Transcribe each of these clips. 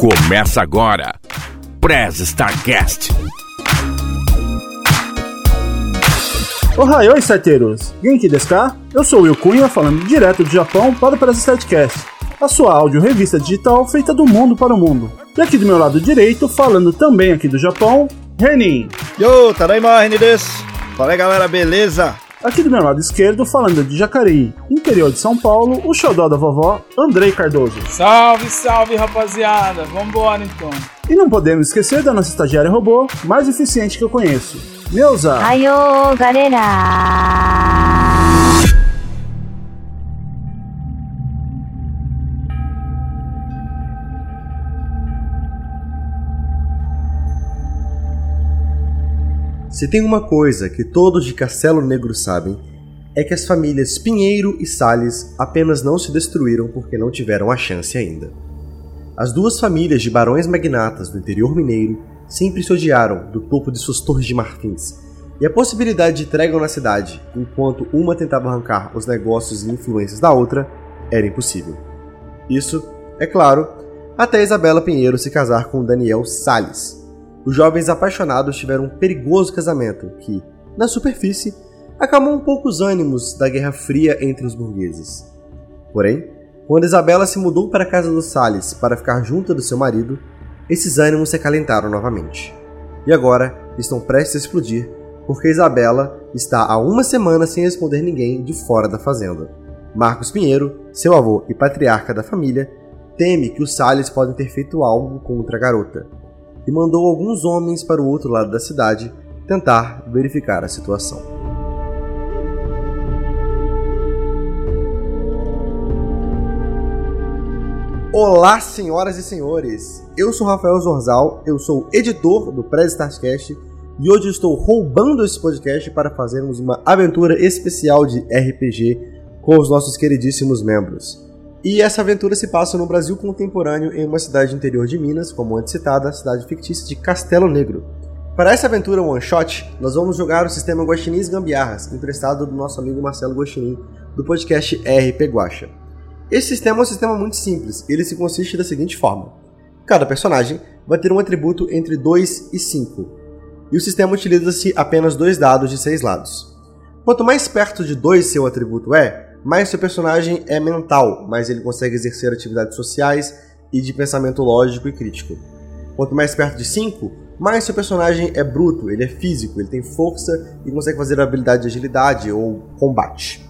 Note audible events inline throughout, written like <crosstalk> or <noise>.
Começa agora. Prez Starcast. Ohayou, starteiros! Genki desu ka? Eu sou o Will Cunha, falando direto do Japão para o Press Startcast, a sua áudio revista digital feita do mundo para o mundo. E aqui do meu lado direito, falando também aqui do Japão, Renin. Yo, Tadaima, Renin desu. Fala aí, galera, beleza? Aqui do meu lado esquerdo, falando de Jacareí, interior de São Paulo, o xodó da vovó, Andrei Cardoso. Salve, salve, rapaziada. Vambora, então. E não podemos esquecer da nossa estagiária robô, mais eficiente que eu conheço, Neuza. Ayo, galera! Se tem uma coisa que todos de Castelo Negro sabem, é que as famílias Pinheiro e Salles apenas não se destruíram porque não tiveram a chance ainda. As duas famílias de barões magnatas do interior mineiro sempre se odiaram do topo de suas torres de marfins, e a possibilidade de trégua na cidade, enquanto uma tentava arrancar os negócios e influências da outra, era impossível. Isso, é claro, até Isabela Pinheiro se casar com Daniel Salles, os jovens apaixonados tiveram um perigoso casamento que, na superfície, acalmou um pouco os ânimos da Guerra Fria entre os burgueses. Porém, quando Isabela se mudou para a casa dos Salles para ficar junto do seu marido, esses ânimos se acalentaram novamente. E agora estão prestes a explodir, porque Isabela está há uma semana sem responder ninguém de fora da fazenda. Marcos Pinheiro, seu avô e patriarca da família, teme que os Salles podem ter feito algo contra a garota, e mandou alguns homens para o outro lado da cidade tentar verificar a situação. Olá, senhoras e senhores! Eu sou Rafael Zorzal, eu sou editor do Press Starcast e hoje estou roubando esse podcast para fazermos uma aventura especial de RPG com os nossos queridíssimos membros. E essa aventura se passa no Brasil contemporâneo em uma cidade interior de Minas, como antes citada, a cidade fictícia de Castelo Negro. Para essa aventura one shot, nós vamos jogar o sistema Guaxinins Gambiarras, emprestado do nosso amigo Marcelo Guaxinim, do podcast RP Guacha. Esse sistema é um sistema muito simples, ele se consiste da seguinte forma: cada personagem vai ter um atributo entre 2 e 5, e o sistema utiliza-se apenas dois dados de 6 lados. Quanto mais perto de 2 seu atributo é, mais seu personagem é mental, mas ele consegue exercer atividades sociais e de pensamento lógico e crítico. Quanto mais perto de 5, mais seu personagem é bruto, ele é físico, ele tem força e consegue fazer habilidade de agilidade ou combate.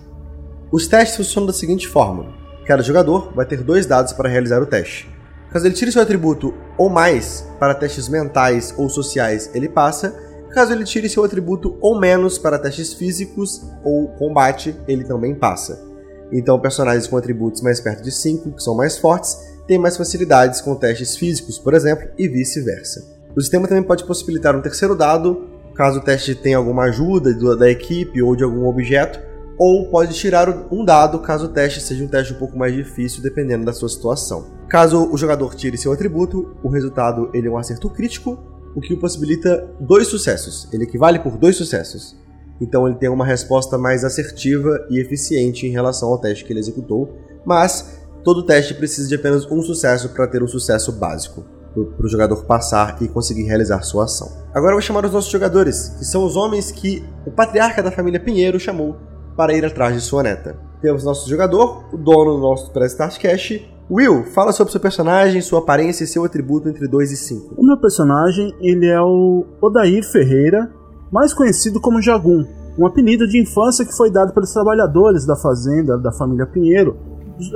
Os testes funcionam da seguinte forma: cada jogador vai ter dois dados para realizar o teste. Caso ele tire seu atributo ou mais para testes mentais ou sociais, ele passa. Caso ele tire seu atributo ou menos para testes físicos ou combate, ele também passa. Então, personagens com atributos mais perto de 5, que são mais fortes, têm mais facilidades com testes físicos, por exemplo, e vice-versa. O sistema também pode possibilitar um terceiro dado, caso o teste tenha alguma ajuda da equipe ou de algum objeto, ou pode tirar um dado caso o teste seja um teste um pouco mais difícil, dependendo da sua situação. Caso o jogador tire seu atributo, o resultado ele é um acerto crítico, o que o possibilita dois sucessos. Ele equivale por dois sucessos. Então ele tem uma resposta mais assertiva e eficiente em relação ao teste que ele executou, mas todo teste precisa de apenas um sucesso para ter um sucesso básico, para o jogador passar e conseguir realizar sua ação. Agora eu vou chamar os nossos jogadores, que são os homens que o patriarca da família Pinheiro chamou para ir atrás de sua neta. Temos nosso jogador, o dono do nosso Prestart Cash, Will, fala sobre seu personagem, sua aparência e seu atributo entre 2 e 5. O meu personagem, ele é o Odair Ferreira, mais conhecido como Jagum, um apelido de infância que foi dado pelos trabalhadores da fazenda da família Pinheiro,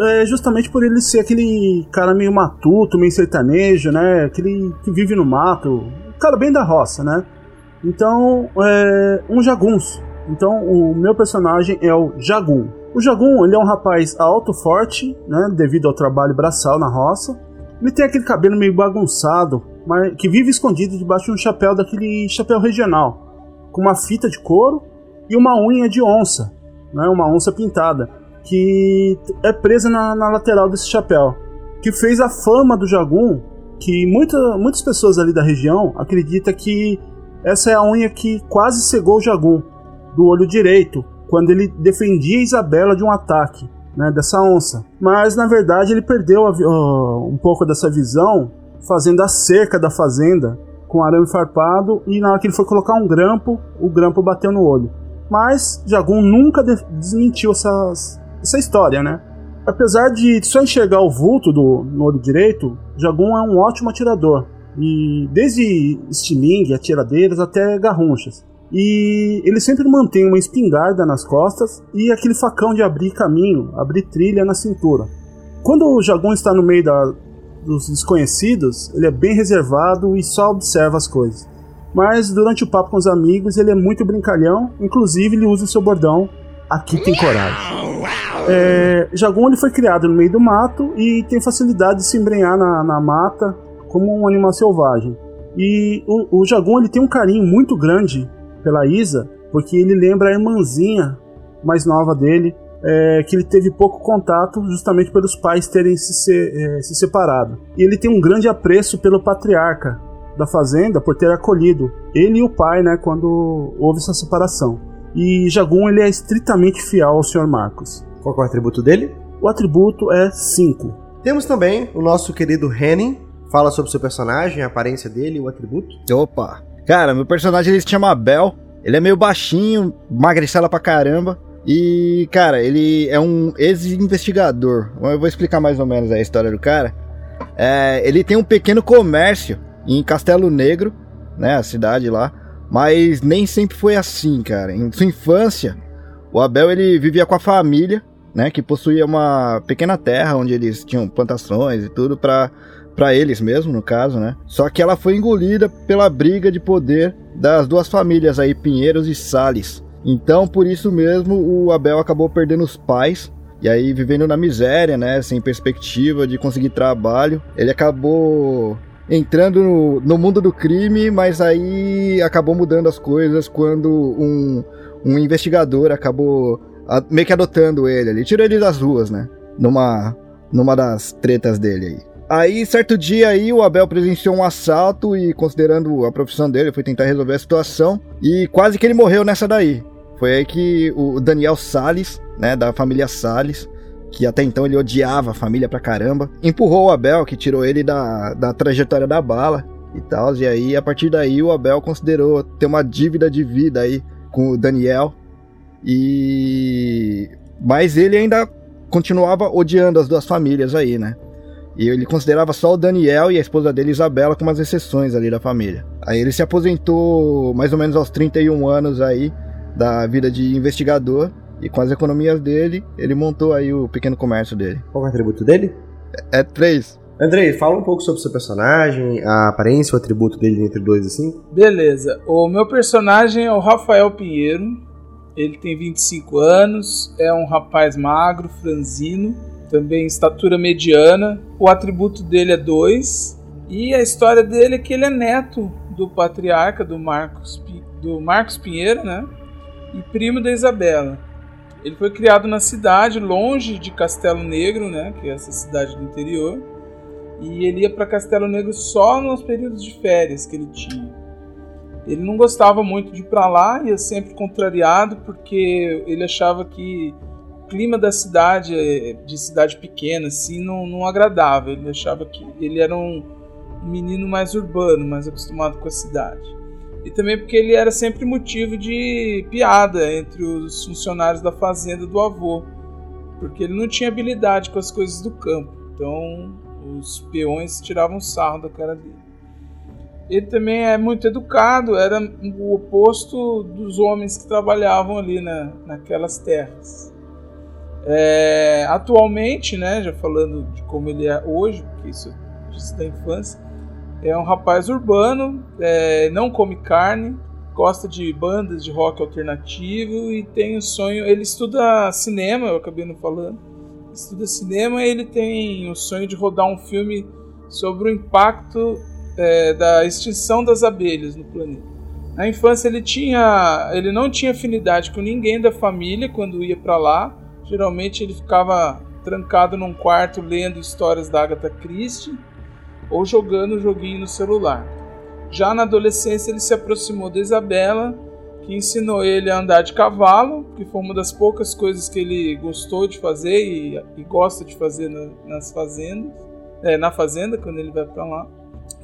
é, justamente por ele ser aquele cara meio matuto, meio sertanejo, né? Aquele que vive no mato, cara bem da roça, né? Então, é um jagunço. Então, o meu personagem é o Jagum. O Jagum, ele é um rapaz alto, forte, né? Devido ao trabalho braçal na roça. Ele tem aquele cabelo meio bagunçado, mas que vive escondido debaixo de um chapéu daquele chapéu regional, com uma fita de couro e uma unha de onça, né, uma onça pintada, que é presa na, na lateral desse chapéu, que fez a fama do Jagum, que muita, muitas pessoas ali da região acreditam que essa é a unha que quase cegou o Jagum do olho direito, quando ele defendia Isabela de um ataque né, dessa onça. Mas na verdade ele perdeu a, uh, um pouco dessa visão fazendo a cerca da fazenda com arame farpado e na hora que ele foi colocar um grampo, o grampo bateu no olho. Mas Jagun nunca de- desmentiu essas, essa história, né? Apesar de só enxergar o vulto do, no olho direito, Jagun é um ótimo atirador. E desde estilingue, atiradeiras até garrunchas. E ele sempre mantém uma espingarda nas costas e aquele facão de abrir caminho, abrir trilha na cintura. Quando o Jagun está no meio da, dos desconhecidos, ele é bem reservado e só observa as coisas. Mas durante o papo com os amigos, ele é muito brincalhão, inclusive ele usa o seu bordão Aqui tem coragem. É, Jagun ele foi criado no meio do mato e tem facilidade de se embrenhar na, na mata como um animal selvagem. E o, o Jagun ele tem um carinho muito grande pela Isa, porque ele lembra a irmãzinha mais nova dele, é, que ele teve pouco contato justamente pelos pais terem se, se, é, se separado. E ele tem um grande apreço pelo patriarca da fazenda por ter acolhido ele e o pai, né, quando houve essa separação. E Jagun ele é estritamente fiel ao Sr. Marcos. Qual é o atributo dele? O atributo é 5. Temos também o nosso querido Henning. Fala sobre o seu personagem, a aparência dele e o atributo. Opa! Cara, meu personagem ele se chama Abel. Ele é meio baixinho, magricela pra caramba. E, cara, ele é um ex-investigador. Eu vou explicar mais ou menos a história do cara. É, ele tem um pequeno comércio em Castelo Negro, né? A cidade lá. Mas nem sempre foi assim, cara. Em sua infância, o Abel ele vivia com a família, né? Que possuía uma pequena terra onde eles tinham plantações e tudo pra para eles mesmo, no caso, né? Só que ela foi engolida pela briga de poder das duas famílias aí, Pinheiros e Sales. Então, por isso mesmo, o Abel acabou perdendo os pais e aí vivendo na miséria, né, sem perspectiva de conseguir trabalho. Ele acabou entrando no, no mundo do crime, mas aí acabou mudando as coisas quando um, um investigador acabou a, meio que adotando ele ali, tirou ele das ruas, né? Numa numa das tretas dele aí. Aí, certo dia aí, o Abel presenciou um assalto e, considerando a profissão dele, foi tentar resolver a situação e quase que ele morreu nessa daí. Foi aí que o Daniel Salles, né, da família Salles, que até então ele odiava a família pra caramba, empurrou o Abel, que tirou ele da, da trajetória da bala e tal. E aí, a partir daí, o Abel considerou ter uma dívida de vida aí com o Daniel. E. Mas ele ainda continuava odiando as duas famílias aí, né? E ele considerava só o Daniel e a esposa dele, Isabela, como as exceções ali da família. Aí ele se aposentou mais ou menos aos 31 anos aí da vida de investigador. E com as economias dele, ele montou aí o pequeno comércio dele. Qual é o atributo dele? É três. Andrei, fala um pouco sobre o seu personagem, a aparência, o atributo dele entre 2 e 5. Beleza. O meu personagem é o Rafael Pinheiro. Ele tem 25 anos, é um rapaz magro, franzino, também estatura mediana. O atributo dele é 2. E a história dele é que ele é neto do patriarca do Marcos, do Marcos Pinheiro, né? E primo da Isabela. Ele foi criado na cidade, longe de Castelo Negro, né? Que é essa cidade do interior. E ele ia para Castelo Negro só nos períodos de férias que ele tinha. Ele não gostava muito de ir para lá, ia sempre contrariado, porque ele achava que clima da cidade, eh, de cidade pequena, assim, não, não agradava. Ele achava que ele era um menino mais urbano, mais acostumado com a cidade. E também porque ele era sempre motivo de piada entre os funcionários da fazenda do avô, porque ele não tinha habilidade com as coisas do campo. Então os peões tiravam sarro da cara dele. Ele também é muito educado, era o oposto dos homens que trabalhavam ali na, naquelas terras. É, atualmente, né, já falando de como ele é hoje, porque isso disse da infância, é um rapaz urbano, é, não come carne, gosta de bandas de rock alternativo e tem o sonho. Ele estuda cinema, eu acabei não falando. Estuda cinema e ele tem o sonho de rodar um filme sobre o impacto é, da extinção das abelhas no planeta. Na infância ele tinha, ele não tinha afinidade com ninguém da família quando ia para lá. Geralmente ele ficava trancado num quarto lendo histórias da Agatha Christie ou jogando joguinho no celular. Já na adolescência ele se aproximou da Isabela, que ensinou ele a andar de cavalo, que foi uma das poucas coisas que ele gostou de fazer e, e gosta de fazer na, nas fazendas, é, na fazenda quando ele vai para lá.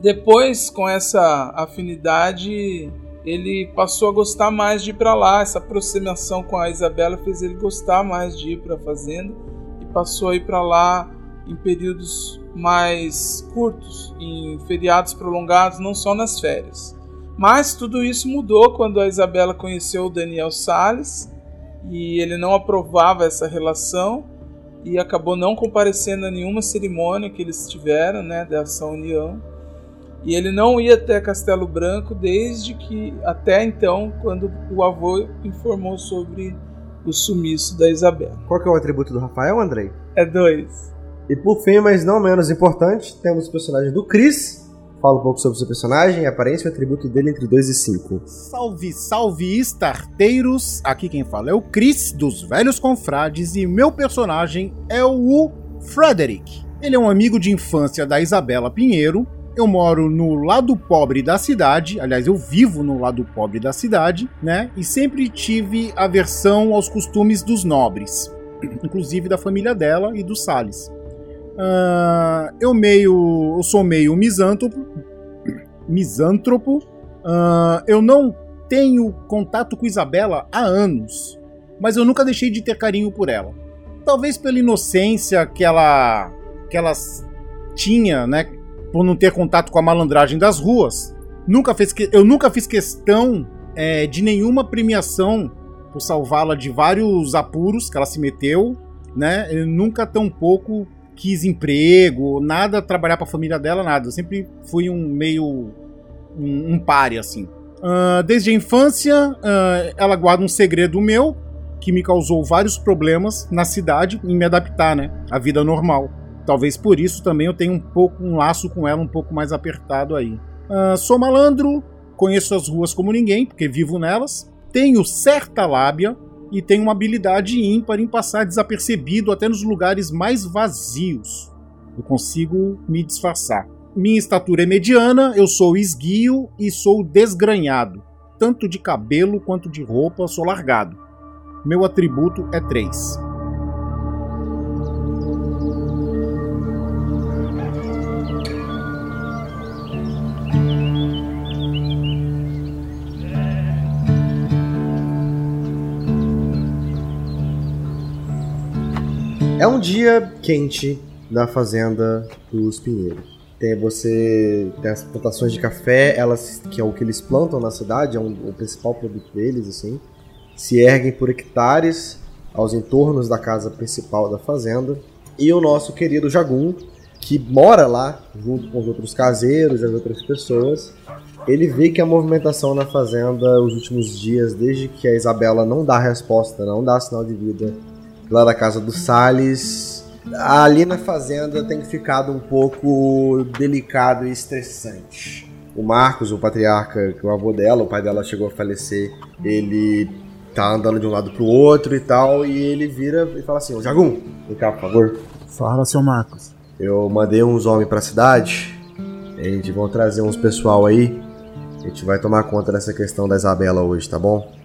Depois, com essa afinidade, ele passou a gostar mais de ir para lá. Essa aproximação com a Isabela fez ele gostar mais de ir para a fazenda e passou a ir para lá em períodos mais curtos, em feriados prolongados, não só nas férias. Mas tudo isso mudou quando a Isabela conheceu o Daniel Sales e ele não aprovava essa relação e acabou não comparecendo a nenhuma cerimônia que eles tiveram, né, dessa união. E ele não ia até Castelo Branco desde que até então, quando o avô informou sobre o sumiço da Isabela. Qual que é o atributo do Rafael, Andrei? É dois. E por fim, mas não menos importante, temos o personagem do Chris. Fala um pouco sobre o seu personagem, aparência e atributo dele entre 2 e 5. Salve, salve, starteiros! Aqui quem fala é o Chris, dos Velhos Confrades, e meu personagem é o Frederick. Ele é um amigo de infância da Isabela Pinheiro. Eu moro no lado pobre da cidade, aliás, eu vivo no lado pobre da cidade, né? E sempre tive aversão aos costumes dos nobres, <clears throat> inclusive da família dela e do Salles. Uh, eu meio. Eu sou meio misântropo. <clears throat> Misântropo. Uh, eu não tenho contato com Isabela há anos. Mas eu nunca deixei de ter carinho por ela. Talvez pela inocência que ela. que ela tinha, né? Por não ter contato com a malandragem das ruas. Nunca fez que, eu nunca fiz questão é, de nenhuma premiação por salvá-la de vários apuros que ela se meteu, né? Eu nunca tão pouco quis emprego, nada trabalhar para a família dela, nada. Eu sempre fui um meio um, um pare assim. Uh, desde a infância, uh, ela guarda um segredo meu que me causou vários problemas na cidade em me adaptar, né, à vida normal. Talvez por isso também eu tenho um pouco um laço com ela um pouco mais apertado aí. Uh, sou malandro, conheço as ruas como ninguém porque vivo nelas. Tenho certa lábia, e tem uma habilidade ímpar em passar desapercebido até nos lugares mais vazios. Eu consigo me disfarçar. Minha estatura é mediana, eu sou esguio e sou desgranhado. Tanto de cabelo quanto de roupa, sou largado. Meu atributo é 3. Um dia quente na fazenda dos Pinheiros. Tem você tem as plantações de café, elas que é o que eles plantam na cidade, é um, o principal produto deles assim. Se erguem por hectares aos entornos da casa principal da fazenda. E o nosso querido Jagum, que mora lá junto com os outros caseiros e as outras pessoas, ele vê que a movimentação na fazenda os últimos dias, desde que a Isabela não dá resposta, não dá sinal de vida, lá da casa do Salles. Ali na fazenda tem ficado um pouco delicado e estressante. O Marcos, o patriarca, que é o avô dela, o pai dela chegou a falecer, ele tá andando de um lado pro outro e tal, e ele vira e fala assim: Ô Jagum, vem cá, por favor. Fala, seu Marcos. Eu mandei uns homens pra cidade, a gente vai trazer uns pessoal aí, a gente vai tomar conta dessa questão da Isabela hoje, tá bom?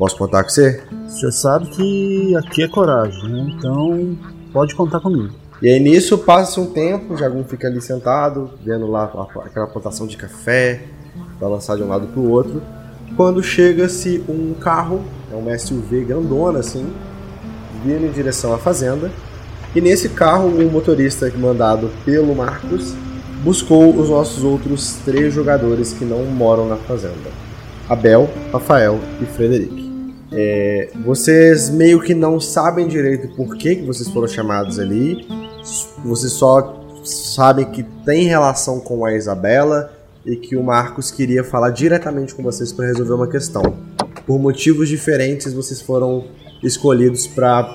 Posso contar com você? Você sabe que aqui é coragem, né? Então pode contar comigo. E aí nisso passa um tempo, o Jagun fica ali sentado, vendo lá aquela plantação de café, balançar de um lado pro outro. Quando chega-se um carro, é uma SUV grandona assim, vindo em direção à fazenda. E nesse carro, o um motorista mandado pelo Marcos buscou os nossos outros três jogadores que não moram na fazenda: Abel, Rafael e Frederico. É, vocês meio que não sabem direito por que, que vocês foram chamados ali. Vocês só sabem que tem relação com a Isabela e que o Marcos queria falar diretamente com vocês para resolver uma questão. Por motivos diferentes, vocês foram escolhidos para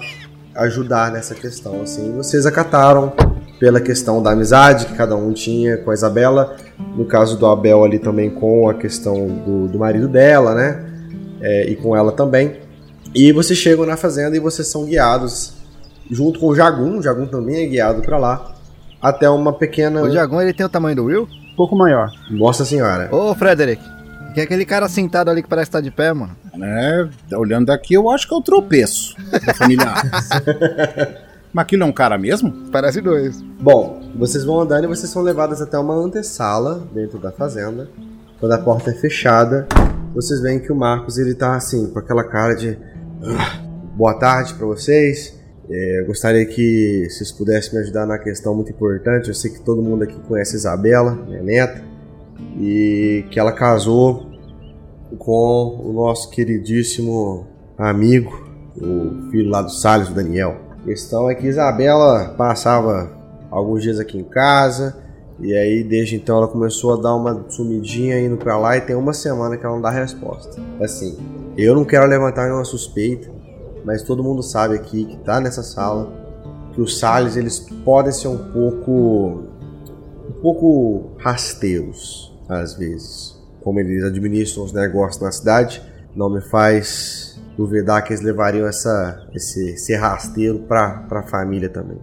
ajudar nessa questão. Assim, vocês acataram pela questão da amizade que cada um tinha com a Isabela. No caso do Abel ali também com a questão do, do marido dela, né? É, e com ela também. E vocês chegam na fazenda e vocês são guiados junto com o Jagum, o Jagum também é guiado para lá, até uma pequena. O Jagum ele tem o tamanho do Will? Um pouco maior. Nossa senhora. Ô, Frederick, que é aquele cara sentado ali que parece estar de pé, mano. É, olhando daqui eu acho que é o tropeço da família <laughs> Mas aquilo é um cara mesmo? Parece dois. Bom, vocês vão andando e vocês são levados até uma antessala dentro da fazenda. Quando a porta é fechada, vocês veem que o Marcos ele tá assim, com aquela cara de "Ah, boa tarde pra vocês. É, eu gostaria que vocês pudessem me ajudar na questão muito importante. Eu sei que todo mundo aqui conhece a Isabela, minha neta, e que ela casou com o nosso queridíssimo amigo, o filho lá do Salles, o Daniel. A questão é que Isabela passava alguns dias aqui em casa, e aí desde então ela começou a dar uma sumidinha indo pra lá e tem uma semana que ela não dá resposta. Assim, eu não quero levantar nenhuma suspeita, mas todo mundo sabe aqui que tá nessa sala que os Salles eles podem ser um pouco um pouco rasteiros às vezes. Como eles administram os negócios na cidade, não me faz duvidar que eles levariam essa, esse, esse rasteiro pra, pra família também.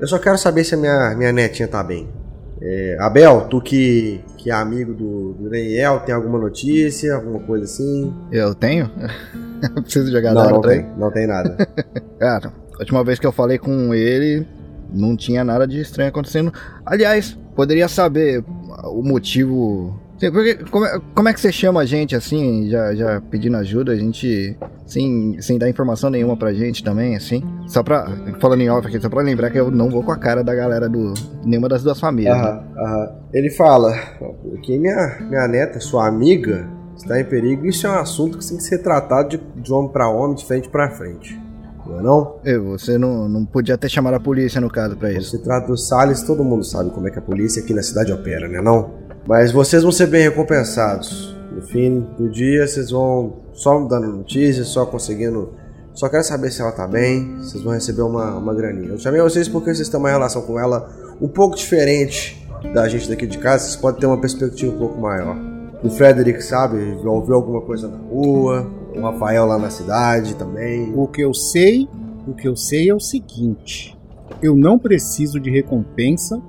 Eu só quero saber se a minha, minha netinha tá bem. É, Abel, tu que, que é amigo do, do Daniel, tem alguma notícia, alguma coisa assim? Eu tenho? <laughs> Preciso jogar não, não tem, não tem nada. <laughs> Cara, a última vez que eu falei com ele, não tinha nada de estranho acontecendo. Aliás, poderia saber o motivo. Porque, como, é, como é que você chama a gente assim, já, já pedindo ajuda, a gente sem, sem dar informação nenhuma pra gente também, assim? Só pra. Falando em off aqui, só pra lembrar que eu não vou com a cara da galera do. nenhuma das duas famílias. né? Aham, aham. Ele fala que minha, minha neta, sua amiga, está em perigo. Isso é um assunto que tem que ser tratado de, de homem para homem, de frente para frente. Não é não? Eu, você não, não podia ter chamado a polícia no caso pra Quando isso. se trata do Salles, todo mundo sabe como é que a polícia aqui na cidade opera, né não? Mas vocês vão ser bem recompensados. No fim do dia, vocês vão só dando notícias, só conseguindo... Só quero saber se ela tá bem, vocês vão receber uma, uma graninha. Eu chamei vocês porque vocês têm uma relação com ela um pouco diferente da gente daqui de casa, vocês podem ter uma perspectiva um pouco maior. O Frederick, sabe, ouviu alguma coisa na rua, o Rafael lá na cidade também. O que eu sei, o que eu sei é o seguinte: eu não preciso de recompensa.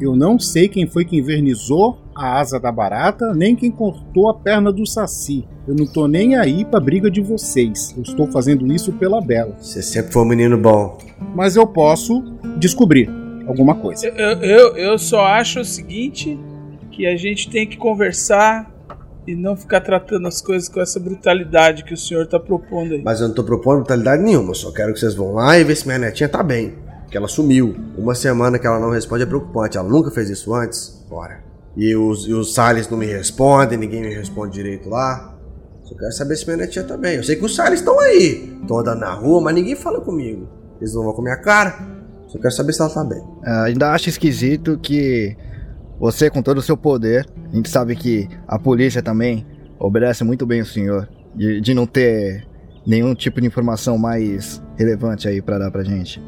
Eu não sei quem foi que invernizou a asa da barata, nem quem cortou a perna do saci. Eu não tô nem aí pra briga de vocês. Eu estou fazendo isso pela Bela. Você sempre foi um menino bom. Mas eu posso descobrir alguma coisa. Eu, eu, eu só acho o seguinte: que a gente tem que conversar e não ficar tratando as coisas com essa brutalidade que o senhor tá propondo aí. Mas eu não tô propondo brutalidade nenhuma, eu só quero que vocês vão lá e ver se minha netinha tá bem. Que ela sumiu. Uma semana que ela não responde é preocupante. Ela nunca fez isso antes. Bora. E os, e os Salles não me respondem, ninguém me responde direito lá. Só quero saber se minha netinha tá bem. Eu sei que os Salles estão aí. Estão andando na rua, mas ninguém fala comigo. Eles não vão com a minha cara. Só quero saber se ela tá bem. Ah, ainda acho esquisito que você, com todo o seu poder, a gente sabe que a polícia também obedece muito bem o senhor, de, de não ter nenhum tipo de informação mais relevante aí pra dar pra gente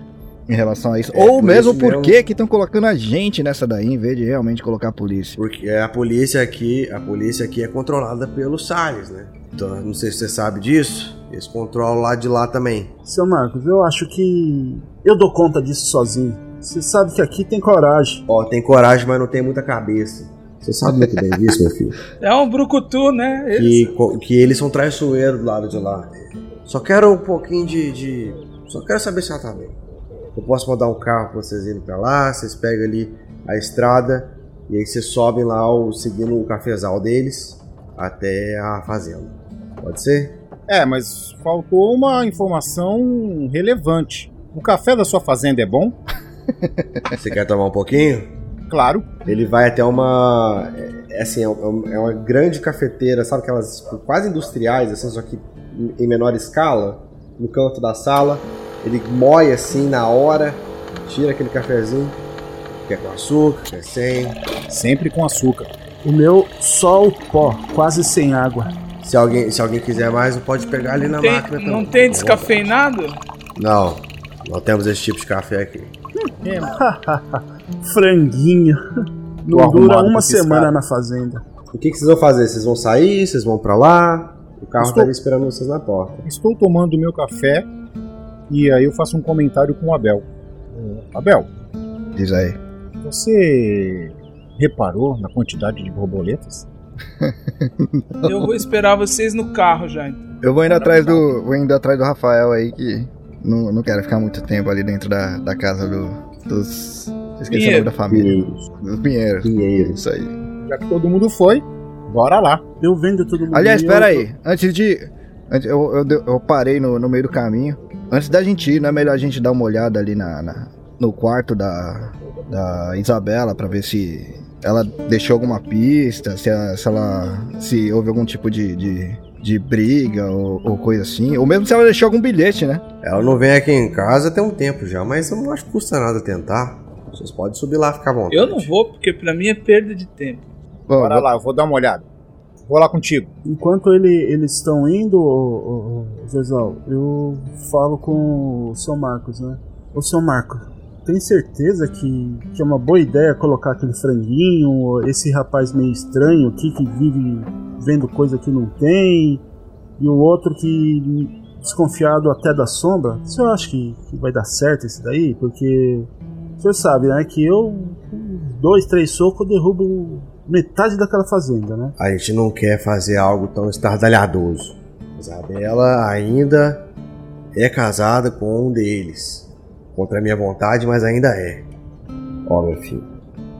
em relação a isso. É, Ou por mesmo isso por mesmo. que que estão colocando a gente nessa daí, em vez de realmente colocar a polícia. Porque a polícia aqui, a polícia aqui é controlada pelos Salles, né? Então, não sei se você sabe disso. Eles controlam lá de lá também. Seu Marcos, eu acho que eu dou conta disso sozinho. Você sabe que aqui tem coragem. Ó, tem coragem, mas não tem muita cabeça. Você sabe muito bem disso, meu filho. <laughs> É um brucutu, né? Que, co- que eles são traiçoeiros do lado de lá. Só quero um pouquinho de, de- Só quero saber se ela tá bem. Eu posso mandar um carro pra vocês irem pra lá, vocês pegam ali a estrada e aí vocês sobem lá o- seguindo o cafezal deles até a fazenda. Pode ser? É, mas faltou uma informação relevante. O café da sua fazenda é bom? <laughs> Você quer tomar um pouquinho? Claro. Ele vai até uma. É, é assim, é, é uma grande cafeteira, sabe aquelas quase industriais, assim, só que em menor escala, no canto da sala. Ele moe assim na hora, tira aquele cafezinho, quer com açúcar, quer sem. Sempre com açúcar. O meu só o pó, quase sem água. Se alguém, se alguém quiser mais, pode pegar ali na Tem- máquina também. não tem descafeinado? Não, não temos esse tipo de café aqui. <laughs> Franguinho. Não arrumado dura uma semana na fazenda. O que, que vocês vão fazer? Vocês vão sair? Vocês vão pra lá? O carro Estou- tá ali esperando vocês na porta. Estou tomando o meu café e aí eu faço um comentário com o Abel. É, Abel, Diz aí. você reparou na quantidade de borboletas? <laughs> Eu vou esperar vocês no carro já. então. Eu vou indo atrás do. Vou indo atrás do Rafael aí que não, não quero ficar muito tempo ali dentro da, da casa do, dos. Esqueci Pinheiro. o nome da família. Pinheiros. Dos Pinheiros. Pinheiros. Isso aí. Já que todo mundo foi, bora lá. Eu vendo todo mundo. Aliás, espera aí. Antes de. antes- eu, eu, eu parei no, no meio do caminho. Antes da gente ir, não é melhor a gente dar uma olhada ali na, na- no quarto da, da Isabela pra ver se ela deixou alguma pista, se, a- se ela. se houve algum tipo de, de, de briga ou, ou coisa assim. Ou mesmo se ela deixou algum bilhete, né? Ela não vem aqui em casa tem um tempo já, mas eu não acho que custa nada tentar. Vocês podem subir lá e ficar à vontade. Eu não vou, porque pra mim é perda de tempo. Bom, Bora vou- lá, eu vou dar uma olhada. Vou lá contigo. Enquanto ele, eles estão indo, ô, Zezal, eu falo com o seu Marcos, né? Ô, seu Marcos, tem certeza que, que é uma boa ideia colocar aquele franguinho, esse rapaz meio estranho aqui que vive vendo coisa que não tem, e o outro que desconfiado até da sombra? O senhor acha que, que vai dar certo esse daí? Porque o senhor sabe, né, que eu, dois, três socos, derrubo metade daquela fazenda, né? A gente não quer fazer algo tão estardalhadoso. Isabela ainda é casada com um deles. Contra a minha vontade, mas ainda é. Ó, meu filho.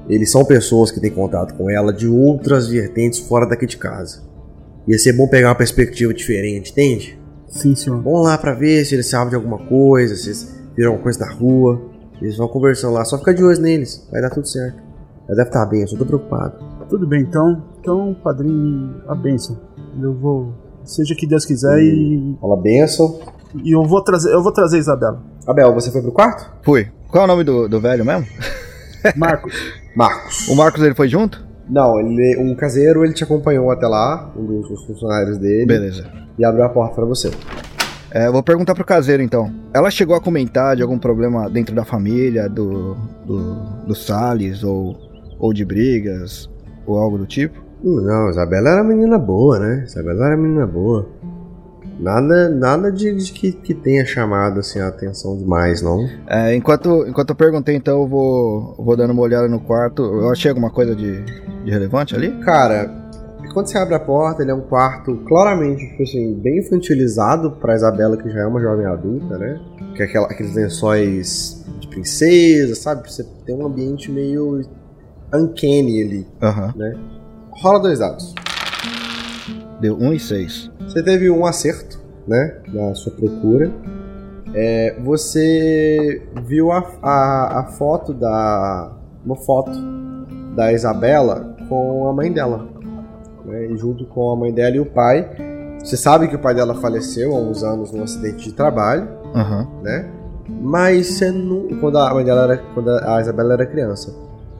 Eles são pessoas que têm contato com ela de outras vertentes fora daqui de casa. Ia ser bom pegar uma perspectiva diferente, entende? Sim, senhor. Vamos lá pra ver se eles sabem de alguma coisa, se eles viram alguma coisa na rua. Eles vão conversando lá, só fica de olho neles. Vai dar tudo certo. Ela deve estar bem, eu só tô preocupado. Tudo bem, então. Então, padrinho, a bênção. Eu vou. Seja o que Deus quiser e, Fala benção. e eu vou trazer. Eu vou trazer a Isabela. Abel, você foi pro quarto? Fui. Qual é o nome do, do velho mesmo? <laughs> Marcos. Marcos. O Marcos ele foi junto? Não, ele, um caseiro, ele te acompanhou até lá, um dos, funcionários dele, Beleza. e abriu a porta pra você. É, vou perguntar pro caseiro então. Ela chegou a comentar de algum problema dentro da família, do, do, do Salles, ou, ou de brigas, ou algo do tipo? Não, Isabela era menina boa, né? Isabela era menina boa. Nada, nada de, de que, que tenha chamado assim, a atenção demais, não. É, enquanto, enquanto eu perguntei, então, eu vou, vou dando uma olhada no quarto. Eu achei alguma coisa de, de relevante ali? Cara, quando você abre a porta, ele é um quarto claramente, tipo assim, bem infantilizado pra Isabela, que já é uma jovem adulta, né? Que é aquela, aqueles lençóis de princesa, sabe? Você tem um ambiente meio uncanny ali. Aham. Rola dois dados. Deu 1 e 6. Você teve um acerto, né? Na sua procura. É, você viu a, a, a foto da. Uma foto da Isabela com a mãe dela. Né, junto com a mãe dela e o pai. Você sabe que o pai dela faleceu há uns anos num acidente de trabalho, Aham. né? Mas você não. Quando a mãe dela era. Quando a Isabela era criança.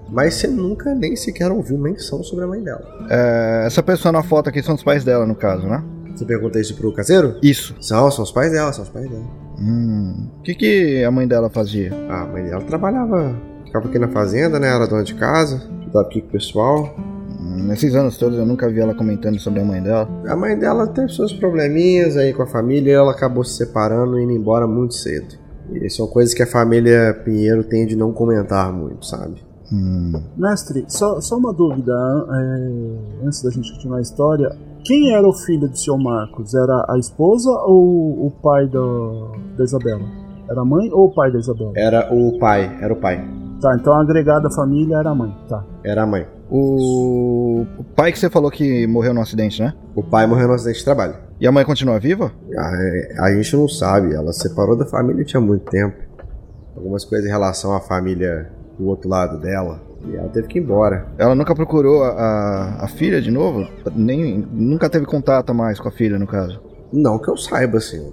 Mas você nunca nem sequer ouviu menção sobre a mãe dela. É, essa pessoa na foto aqui são os pais dela, no caso, né? Você pergunta isso pro caseiro? Isso. São, são os pais dela, são os pais dela. Hum. O que, que a mãe dela fazia? Ah, a mãe dela trabalhava, ficava aqui na fazenda, né? Era dona de casa, ajudava aqui com o pessoal. Hum, Nesses anos todos eu nunca vi ela comentando sobre a mãe dela. A mãe dela teve seus probleminhas aí com a família e ela acabou se separando e indo embora muito cedo. E são coisas que a família Pinheiro tem de não comentar muito, sabe? Hum. Mestre, só, só uma dúvida é, antes da gente continuar a história. Quem era o filho do senhor Marcos? Era a esposa ou o pai da, da Isabela? Era a mãe ou o pai da Isabela? Era o pai, era o pai. Tá, então a agregada família era a mãe. Tá. Era a mãe. O... o pai que você falou que morreu no acidente, né? O pai morreu no acidente de trabalho. E a mãe continua viva? A, a gente não sabe, ela se separou da família tinha muito tempo. Algumas coisas em relação à família do outro lado dela. E ela teve que ir embora. Ela nunca procurou a, a, filha de novo? Nem, nunca teve contato mais com a filha, no caso. Não que eu saiba, assim.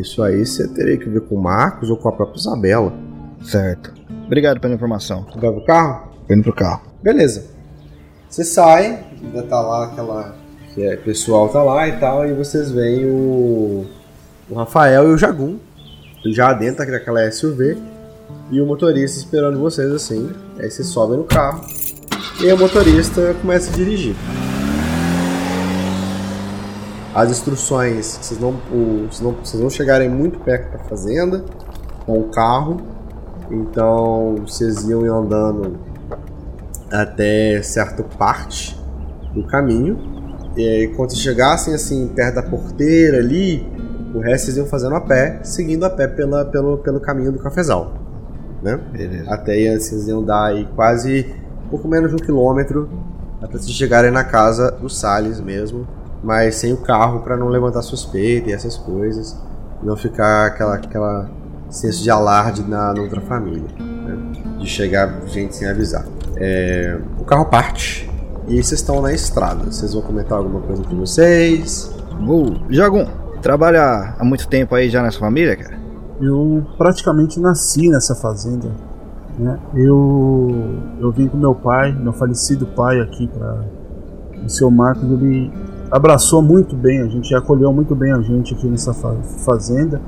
Isso aí você teria que ver com o Marcos ou com a própria Isabela. Certo. Obrigado pela informação. Vai pro carro? Tô indo pro carro. Beleza. Você sai, ainda tá lá aquela. Que é, o pessoal tá lá e tal, e vocês veem o. O Rafael e o Jagum. Já dentro daquela SUV. E o motorista esperando vocês assim. Aí vocês sobem no carro. E o motorista começa a dirigir. As instruções, vocês não, o, vocês não, vocês não chegarem muito perto da fazenda com o carro. Então vocês iam andando até certa parte do caminho. E aí, quando chegassem assim perto da porteira ali, O resto vocês iam fazendo a pé, seguindo a pé pela, pelo, pelo caminho do cafezal. Né? Beleza. Até aí vocês iam dar aí quase um pouco menos de um quilômetro até vocês chegarem na casa do Salles mesmo, mas sem o carro para não levantar suspeita e essas coisas, não ficar aquela, aquela senso de alarde na, na outra família, né? de chegar gente sem avisar. É, o carro parte e vocês estão na estrada. Vocês vão comentar alguma coisa com vocês? Ô, Jagum, trabalha há muito tempo aí já nessa família, cara? Eu praticamente nasci nessa fazenda. Né? Eu, eu vim com meu pai, meu falecido pai aqui para o seu Marcos. Ele abraçou muito bem a gente, acolheu muito bem a gente aqui nessa fa- fazenda.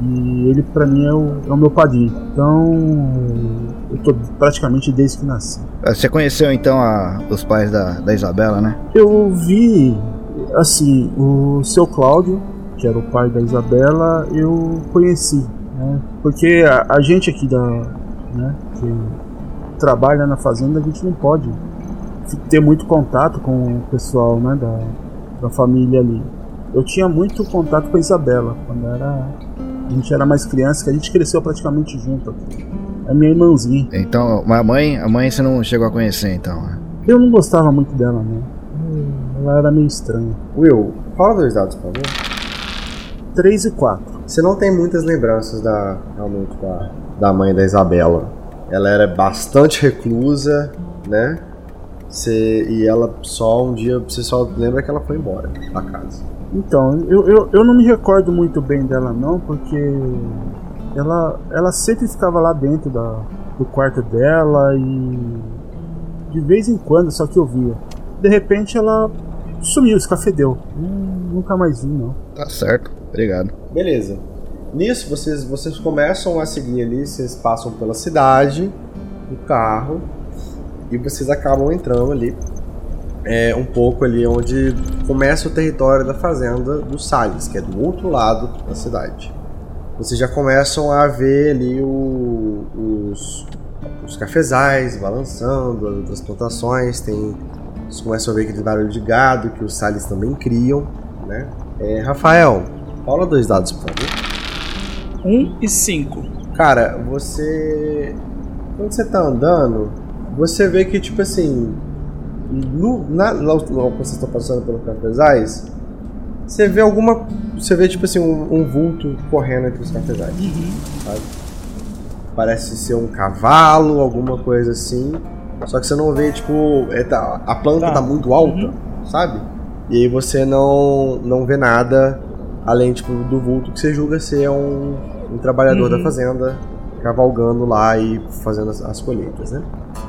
E ele para mim é o, é o meu padrinho. Então eu tô praticamente desde que nasci. Ah, Você conheceu então a- os pais da, da Isabela, né? Eu vi, assim, o seu Cláudio, que era o pai da Isabela, eu conheci, né? Porque a, a gente aqui da, né, que trabalha na fazenda, a gente não pode ter muito contato com o pessoal, né, da, da família ali. Eu tinha muito contato com a Isabela, quando era, a gente era mais criança, que a gente cresceu praticamente junto aqui. É minha irmãzinha. Então, mas a mãe, a mãe você não chegou a conhecer então, né? Eu não gostava muito dela, não. Ela era meio estranha. Will, fala dois dados, por favor. 3 e 4. Você não tem muitas lembranças da realmente da, da mãe da Isabela. Ela era bastante reclusa, né? Você, e ela só um dia, você só lembra que ela foi embora da casa. Então, eu, eu, eu não me recordo muito bem dela não, porque ela, ela sempre ficava lá dentro da, do quarto dela e de vez em quando só que eu via. De repente ela sumiu, escafedeu. Hum, nunca mais vi não. Tá certo, obrigado. Beleza. Nisso vocês, vocês começam a seguir ali, vocês passam pela cidade, no carro, e vocês acabam entrando ali. É um pouco ali onde começa o território da fazenda dos Salles, que é do outro lado da cidade. Vocês já começam a ver ali o- os, os cafezais balançando, as plantações, tem, vocês começam a ver aquele barulho de gado que os Salles também criam, né? É, Rafael, fala dois dados, por favor. 1 um e 5. Cara, você. Quando você tá andando, você vê que, tipo assim. No, na, lá quando vocês estão passando pelos cafezais, você vê alguma. Você vê, tipo assim, um, um vulto correndo entre os cafezais. Sabe? Parece ser um cavalo, alguma coisa assim. Só que você não vê, tipo. é, tá- a planta Tá. tá muito alta, sabe? E aí você não, não vê nada além tipo, do vulto que você julga ser um, um trabalhador Uhum. da fazenda cavalgando lá e fazendo as, as colheitas, né?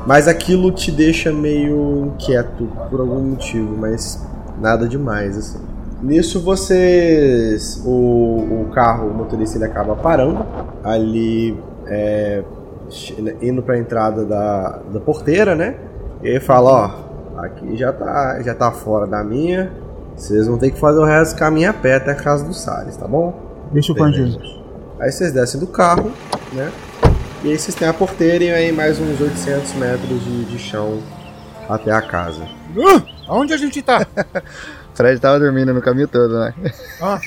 Mas aquilo te deixa meio inquieto por algum motivo, mas nada demais, assim. Nisso vocês. O, o carro, o motorista, ele acaba parando ali, é, che- indo pra entrada da, da porteira, né? E ele fala: Ó, aqui já tá, já tá fora da minha. Vocês vão ter que fazer o resto do caminho a pé até a casa do Salles, tá bom? Deixa com a Beleza. Aí vocês descem do carro, né? E aí vocês têm a porteira e aí mais uns 800 metros de, de chão até a casa. Ah, aonde a gente tá? <laughs> Fred tava dormindo no caminho todo, né? Ah,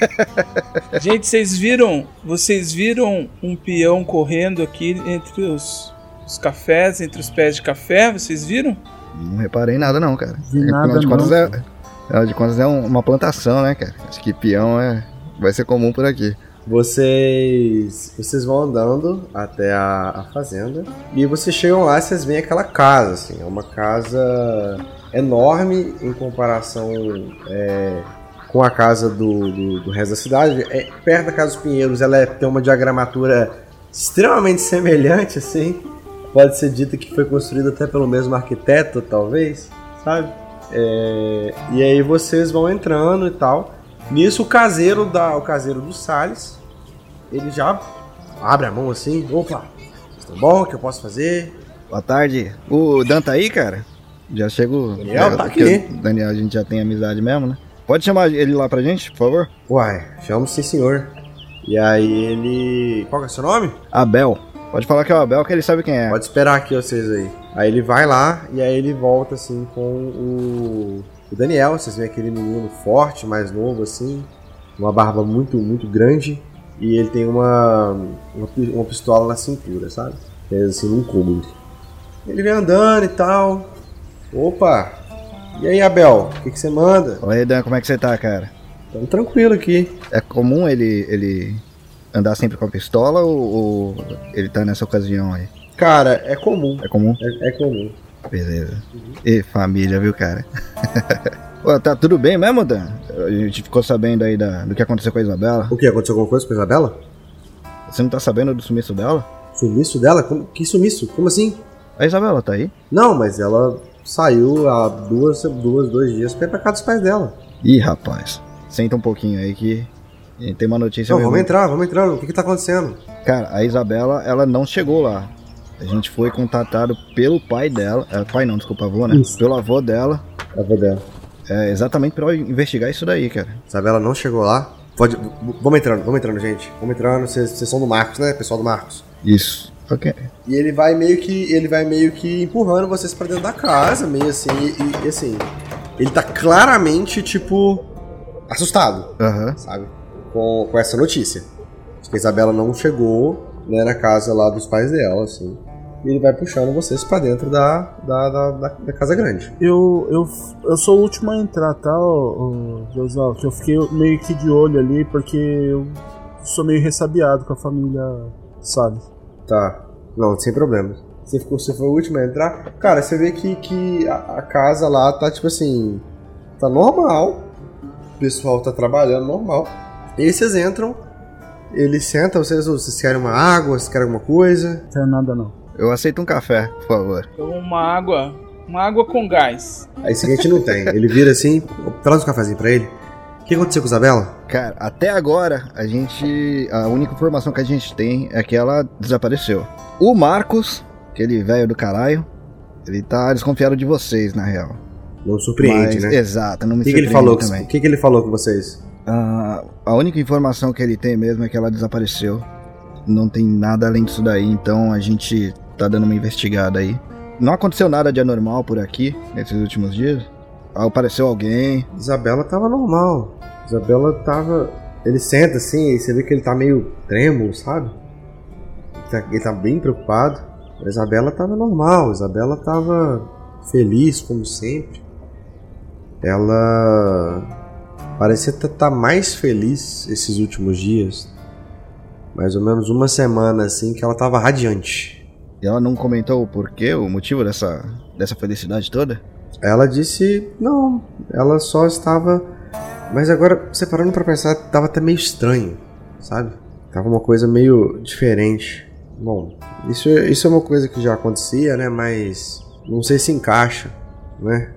<laughs> Gente, vocês viram? Vocês viram um peão correndo aqui entre os, os cafés, entre os pés de café? Vocês viram? Não reparei nada não, cara. Vi Afinal nada de não. contas, é, afinal de contas é um- uma plantação, né, cara? Acho que peão é, vai ser comum por aqui. Vocês vocês vão andando até a, a fazenda e vocês chegam lá e vocês veem aquela casa, assim, é uma casa enorme em comparação é, com a casa do, do, do resto da cidade. É, perto da casa dos Pinheiros, ela é- tem uma diagramatura extremamente semelhante, assim. Pode ser dito que foi construída até pelo mesmo arquiteto, talvez, sabe? É, e aí vocês vão entrando e tal. Nisso o caseiro da, o caseiro do Salles, ele já abre a mão assim, opa, tá bom, o que eu posso fazer? Boa tarde. O Dan tá aí, cara? Já chego. Daniel já- tá aqui. o Daniel, a gente já tem amizade mesmo, né? Pode chamar ele lá pra gente, por favor? Uai, chamo sim senhor. E aí ele. Qual que é o seu nome? Abel. Pode falar que é o Abel, que ele sabe quem é. Pode esperar aqui vocês aí. Aí ele vai lá e aí ele volta assim com o, o Daniel. Vocês veem aquele menino forte, mais novo assim. uma barba muito, muito grande e ele tem uma, uma, uma pistola na cintura, sabe? Fez assim num cômodo. Ele vem andando e tal. Opa! E aí, Abel? O que, que você manda? Oi, Dan, como é que você tá, cara? Tamo tranquilo aqui. É comum ele, ele andar sempre com a pistola ou, ou ele tá nessa ocasião aí? Cara, é comum. É comum? É, é comum. Beleza. E família, viu, cara? <laughs> Pô, tá tudo bem mesmo, Dan? A gente ficou sabendo aí da, do que aconteceu com a Isabela. O que? Aconteceu alguma coisa com a Isabela? Você não tá sabendo do sumiço dela? Sumiço dela? Como- que sumiço? Como assim? A Isabela tá aí? Não, mas ela saiu há duas, duas, dois dias pra ir pra casa dos pais dela. Ih, rapaz. Senta um pouquinho aí que gente tem uma notícia Não, vamos entrar, vamos entrar. O que que tá acontecendo? Cara, a Isabela, ela não chegou lá. A gente foi contatado pelo pai dela. É, pai não, desculpa, avô, né? Isso. Pelo avô dela. A avó dela. É, exatamente pra investigar isso daí, cara. Isabela não chegou lá. Pode. Vamos entrando, vamos entrando, gente. Vamos entrando. Vocês são do Marcos, né? Pessoal do Marcos. Isso. Ok. E ele vai meio que. Ele vai meio que empurrando vocês pra dentro da casa, meio assim, e, e, assim. Ele tá claramente, tipo. assustado, Aham. sabe? Com, com essa notícia. Que a Isabela não chegou, né, na casa lá dos pais dela, assim. E ele vai puxando vocês pra dentro da, da, da, da- da casa grande. Eu, eu, eu sou o último a entrar, tá, Josal? Que eu fiquei meio que de olho ali, porque eu sou meio ressabiado com a família Salles. Tá. Não, sem problemas. Você, ficou, você foi o último a entrar. Cara, você vê que, que a, a casa lá tá tipo assim. Tá normal. O pessoal tá trabalhando normal. E aí vocês entram. Ele senta, vocês, vocês querem uma água, vocês querem alguma coisa? Não tem nada não. Eu aceito um café, por favor. Então, uma água. Uma água com gás. Aí seguinte não tem. Ele vira assim, traz um cafezinho pra ele. O que aconteceu com a Isabela? Cara, até agora, a gente. A única informação que a gente tem é que ela desapareceu. O Marcos, aquele velho do caralho, ele tá desconfiado de vocês, na real. Não surpreende, Mas- né? Exato, não me O que, que ele surpreende falou? também. O que, que ele falou com vocês? Ah, a única informação que ele tem mesmo é que ela desapareceu. Não tem nada além disso daí, então a gente tá dando uma investigada aí. Não aconteceu nada de anormal por aqui nesses últimos dias. Apareceu alguém. Isabela tava normal. Isabela tava. Ele senta assim, e você vê que ele tá meio trêmulo, sabe? Ele tá, ele tá bem preocupado. A Isabela tava normal, Isabela tava feliz, como sempre. Ela parecia estar mais feliz esses últimos dias. Mais ou menos uma semana assim que ela tava radiante. E ela não comentou o porquê, o motivo dessa, dessa felicidade toda? Ela disse não, ela só estava. Mas agora, você parando pra pensar, tava até meio estranho, sabe? Tava uma coisa meio diferente. Bom, isso, é- isso é uma coisa que já acontecia, né? Mas não sei se encaixa, né?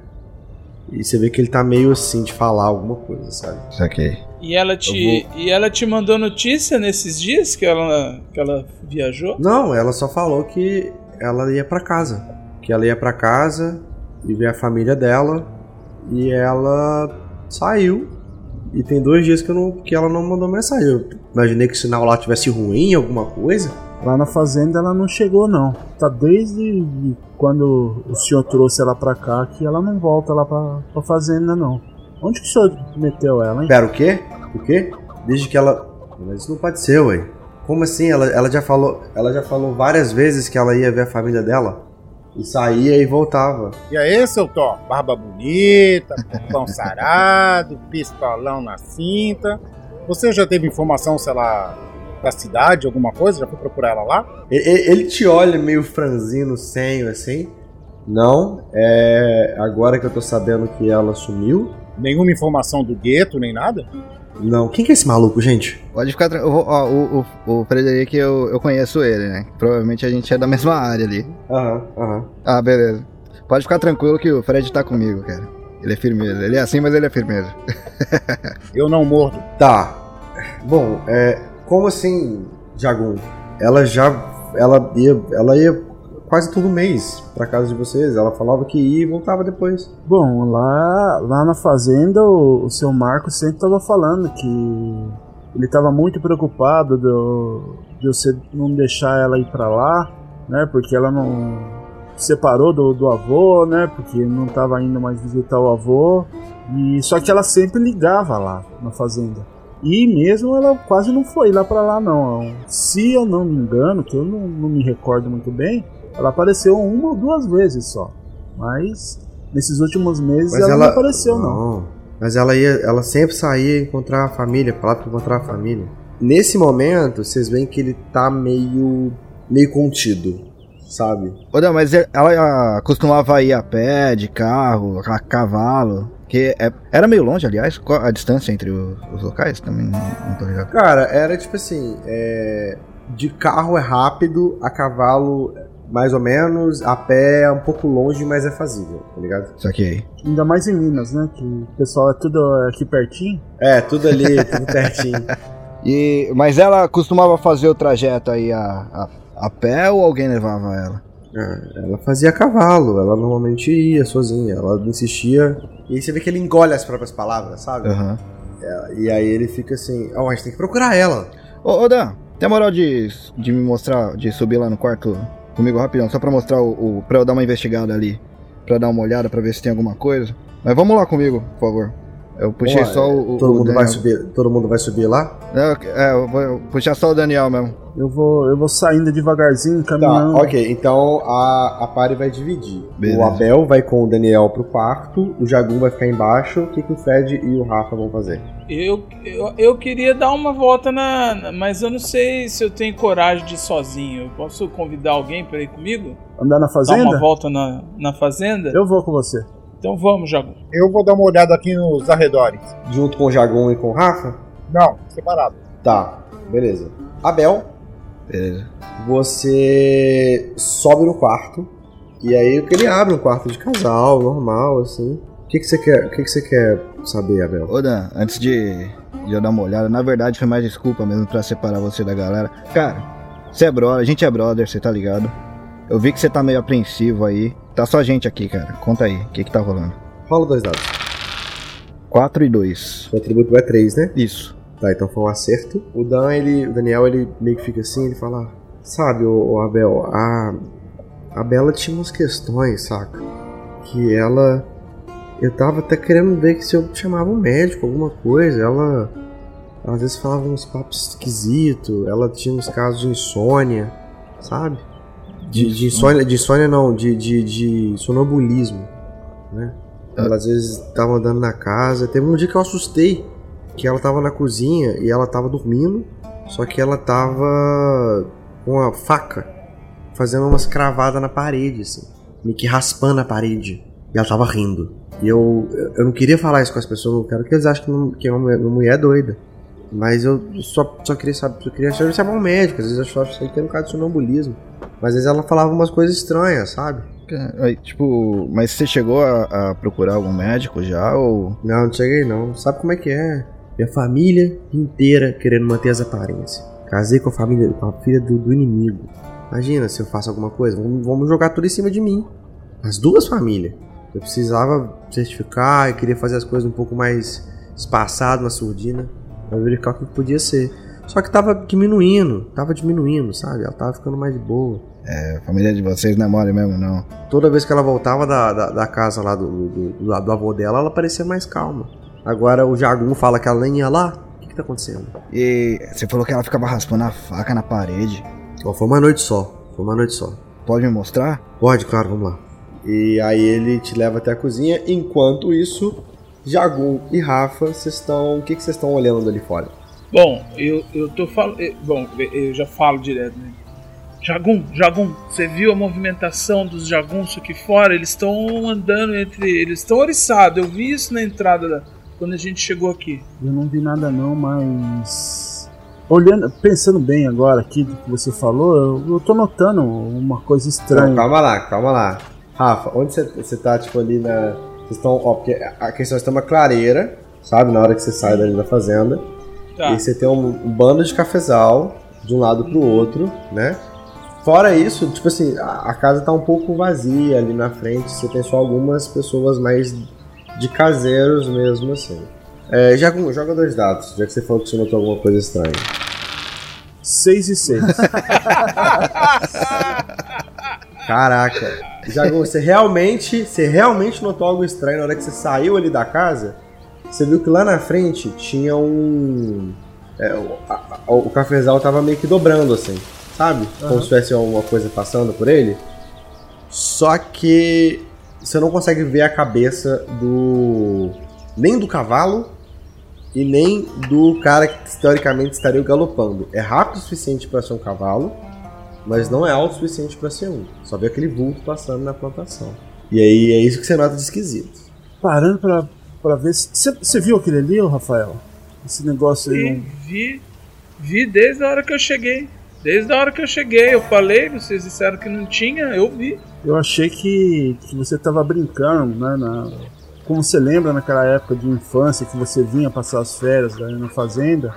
E você vê que ele tá meio assim de falar alguma coisa, sabe? Saquei. E ela te, e ela te mandou notícia nesses dias que ela, que ela viajou? Não, ela só falou que ela ia pra casa. Que ela ia pra casa e ver a família dela. E ela saiu. E tem dois dias que, eu não, que ela não mandou mensagem. Eu imaginei que o sinal lá tivesse ruim, alguma coisa. Lá na fazenda ela não chegou não. Tá desde quando o senhor trouxe ela pra cá que ela não volta lá pra, pra fazenda não. Onde que o senhor meteu ela, hein? Pera, o quê? O quê? Desde que ela. Mas isso não pode ser, ué. Como assim? Ela, ela já falou. Ela já falou várias vezes que ela ia ver a família dela. E saía e voltava. E aí, seu Thor? Barba bonita, pão <laughs> sarado, pistolão na cinta. Você já teve informação, sei lá, da cidade, alguma coisa? Já foi procurar ela lá? Ele te olha meio franzino, senho assim. Não, é. Agora que eu tô sabendo que ela sumiu. Nenhuma informação do gueto, nem nada? Não. Quem que é esse maluco, gente? Pode ficar tranquilo. Ó, o, o, o Frederico, eu, eu conheço ele, né? Provavelmente a gente é da mesma área ali. Aham, aham. Ah, beleza. Pode ficar tranquilo que o Fred tá comigo, cara. Ele é firmeza. Ele é assim, mas ele é firmeza. <laughs> Eu não mordo. Tá. Bom, é. Como assim, Jagun? Ela já. Ela ia. Ela ia quase todo mês pra casa de vocês. Ela falava que ia e voltava depois. Bom, lá, lá na fazenda o, o seu Marco sempre tava falando que ele tava muito preocupado do, de você não deixar ela ir pra lá, né? Porque ela não separou do, do avô, né? Porque não tava indo mais visitar o avô. E só que ela sempre ligava lá na fazenda. E mesmo ela quase não foi lá pra lá, não. Se eu não me engano, que eu não, não me recordo muito bem, ela apareceu uma ou duas vezes só. Mas nesses últimos meses ela, ela- não apareceu, não. Mas ela ia, ela sempre saía encontrar a família, pra lá pra encontrar a família. Nesse momento, vocês veem que ele tá meio meio contido, sabe? Ô, Dan, mas ela costumava ir a pé, de carro, a cavalo. Que é- era meio longe, aliás, qual a distância entre o- os locais? Também não, não tô ligado. Cara, era tipo assim, é, de carro é rápido, a cavalo mais ou menos, a pé é um pouco longe, mas é fazível, tá ligado? Saquei. Ainda mais em Minas, né? Que o pessoal é tudo aqui pertinho. É, tudo ali, <laughs> tudo pertinho. E, mas ela costumava fazer o trajeto aí a, a, a pé ou alguém levava ela? É, ela fazia cavalo, ela normalmente ia sozinha, ela insistia. E aí você vê que ele engole as próprias palavras, sabe? Aham. E aí ele fica assim, ó, a gente tem que procurar ela. Ô, ô Dan, tem a moral de, de me mostrar, de subir lá no quarto comigo rapidão, só pra mostrar o, o. pra eu dar uma investigada ali, pra dar uma olhada, pra ver se tem alguma coisa. Mas vamos lá comigo, por favor. Eu puxei só o. todo o mundo vai subir, todo mundo vai subir lá? É, é, eu vou puxar só o Daniel mesmo. Eu vou, eu vou saindo devagarzinho, Tá, caminhando. ok. Então a, a party vai dividir. Beleza. O Abel vai com o Daniel pro quarto, o Jagum vai ficar embaixo. O que, que o Fred e o Rafa vão fazer? Eu, eu, eu queria dar uma volta na, na- Mas eu não sei se eu tenho coragem de ir sozinho. Eu posso convidar alguém pra ir comigo? Andar na Dar fazenda? uma volta na, na fazenda? Eu vou com você. Então vamos, Jagu. Eu vou dar uma olhada aqui nos arredores. Junto com o Jagum e com o Rafa? Não, separado. Tá, beleza. Abel, Beleza. você sobe no quarto. E aí ele abre um quarto de casal, normal, assim. O que, que você quer? O que, que você quer saber, Abel? Ô Dan, antes de, de eu dar uma olhada, na verdade foi mais desculpa mesmo pra separar você da galera. Cara, você é brother, a gente é brother, você tá ligado? Eu vi que você tá meio apreensivo aí. Tá só a gente aqui, cara. Conta aí, o que que tá rolando? Rola dois dados. 4 e 2. O atributo é 3, né? Isso. Tá, então foi um acerto. O Dan, ele, o Daniel, ele meio que fica assim, ele fala, sabe, o, Abel, a, a Bela tinha umas questões, saca? Que ela, eu tava até querendo ver que se eu chamava um médico, alguma coisa, ela, às vezes falava uns papos esquisitos, ela tinha uns casos de insônia, sabe? De, de insônia, de insônia não, de, de, de sonambulismo, né? Ela às vezes tava andando na casa, teve um dia que eu assustei, que ela tava na cozinha e ela tava dormindo, só que ela tava com a faca fazendo umas cravadas na parede, assim, meio que raspando a parede. E ela tava rindo. E eu, eu não queria falar isso com as pessoas, eu quero que eles achem que, não- que uma, mulher, uma mulher é doida. Mas eu só, só queria saber, só queria chamar um médico, às vezes eu só sei que tem um caso de sonambulismo. Mas às vezes ela falava umas coisas estranhas, sabe? Aí, tipo, mas você chegou a, a procurar algum médico já ou. Não, não cheguei não. Sabe como é que é? Minha família inteira querendo manter as aparências. Casei com a família, com a filha do, do inimigo. Imagina se eu faço alguma coisa. Vamos, vamos jogar tudo em cima de mim. As duas famílias. Eu precisava certificar, eu queria fazer as coisas um pouco mais espaçado na surdina. Pra verificar o que podia ser. Só que tava diminuindo, tava diminuindo, sabe? Ela tava ficando mais de boa. É, a família de vocês não é mole mesmo, não. Toda vez que ela voltava da, da, da casa lá do, do, do, do avô dela, ela parecia mais calma. Agora o Jagum fala que ela nem ia lá. O que, que tá acontecendo? E você falou que ela ficava raspando a faca na parede. Foi uma noite só. Foi uma noite só. Pode me mostrar? Pode, claro, vamos lá. E aí ele te leva até a cozinha. Enquanto isso, Jagum e Rafa, vocês estão. O que, que vocês estão olhando ali fora? Bom, eu, eu tô falando. Bom, eu já falo direto, né? Jagum, Jagum, você viu a movimentação dos jagunços aqui fora? Eles estão andando entre. Eles estão oriçados. Eu vi isso na entrada da- quando a gente chegou aqui. Eu não vi nada não, mas. Olhando, pensando bem agora aqui do que você falou, eu, eu tô notando uma coisa Não, estranha. calma lá, calma lá. Rafa, onde você, você tá, tipo, ali na. Vocês estão. Ó, porque a questão é que tem uma clareira, sabe? Na hora que você sai dali da fazenda. Tá. E você tem um, um bando de cafezal de um lado pro outro, né? Fora isso, tipo assim, a, a casa tá um pouco vazia ali na frente. Você tem só algumas pessoas mais de caseiros mesmo, assim. É, joga, joga dois dados, já que você falou que você notou alguma coisa estranha. 6 e 6. <laughs> Caraca. Jagu, você realmente, você realmente notou algo estranho na hora que você saiu ali da casa? você viu que lá na frente tinha um. é, o, a- o cafezal tava meio que dobrando assim, sabe? Como Aham. se tivesse alguma coisa passando por ele. Só que você não consegue ver a cabeça do. nem do cavalo e nem do cara que teoricamente estaria galopando. É rápido o suficiente para ser um cavalo, mas não é alto o suficiente para ser um. Só vê aquele vulto passando na plantação. E aí é isso que você nota de esquisito. Parando pra, pra ver se. Você- viu aquele ali, Rafael? Esse negócio aí. E não- vi, vi desde a hora que eu cheguei. Desde a hora que eu cheguei, eu falei, vocês disseram que não tinha, eu vi. Eu achei que, que você tava brincando, né? Na, como você lembra naquela época de infância que você vinha passar as férias né, na fazenda,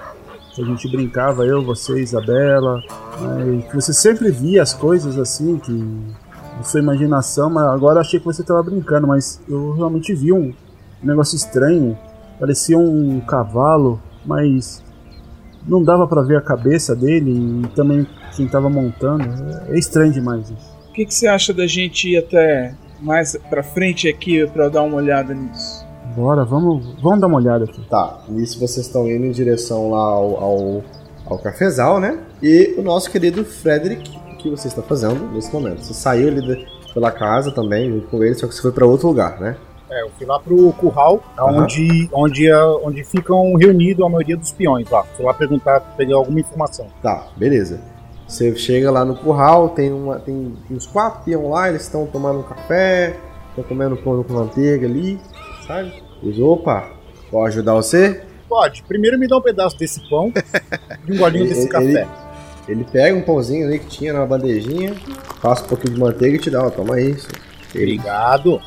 que a gente brincava, eu, você, Isabela, né, que você sempre via as coisas assim, que na sua imaginação, mas agora achei que você tava brincando, mas eu realmente vi um negócio estranho, parecia um cavalo, mas não dava pra ver a cabeça dele e também quem tava montando. É estranho demais isso. O que, que você acha da gente ir até mais pra frente aqui pra eu dar uma olhada nisso? Bora, vamos, vamos dar uma olhada aqui. Tá, nisso vocês estão indo em direção lá ao, ao, ao cafezal, né? E o nosso querido Frederick, o que você está fazendo nesse momento? Você saiu ali da- pela casa também, junto com ele, só que você foi pra outro lugar, né? É, eu fui lá pro curral, onde, onde, a- onde ficam reunidos a maioria dos peões lá. Fui lá perguntar, pegar alguma informação. Tá, beleza. Você chega lá no curral, tem, uma, tem uns quatro peão lá, eles estão tomando um café, estão comendo pão com manteiga ali, sabe? Diz, opa, posso ajudar você? Pode, primeiro me dá um pedaço desse pão e <laughs> um golinho Ele- desse ele- café. Ele pega um pãozinho ali que tinha na bandejinha, passa um pouquinho de manteiga e te dá, ó, toma isso. Ele, Obrigado.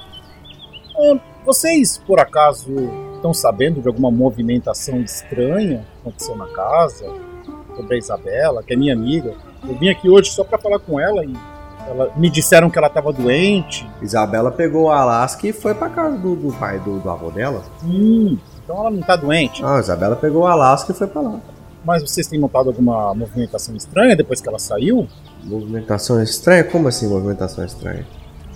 Vocês, por acaso, estão sabendo de alguma movimentação estranha que aconteceu na casa? Sobre a Isabela, que é minha amiga. Eu vim aqui hoje só pra falar com ela e ela, me disseram que ela estava doente. Isabela pegou a Alaska e foi pra casa do, do pai do, do avô dela. Hum, então ela não tá doente. Ah, Isabela pegou a Alaska e foi pra lá. Mas vocês têm notado alguma movimentação estranha depois que ela saiu? Movimentação estranha? Como assim movimentação estranha?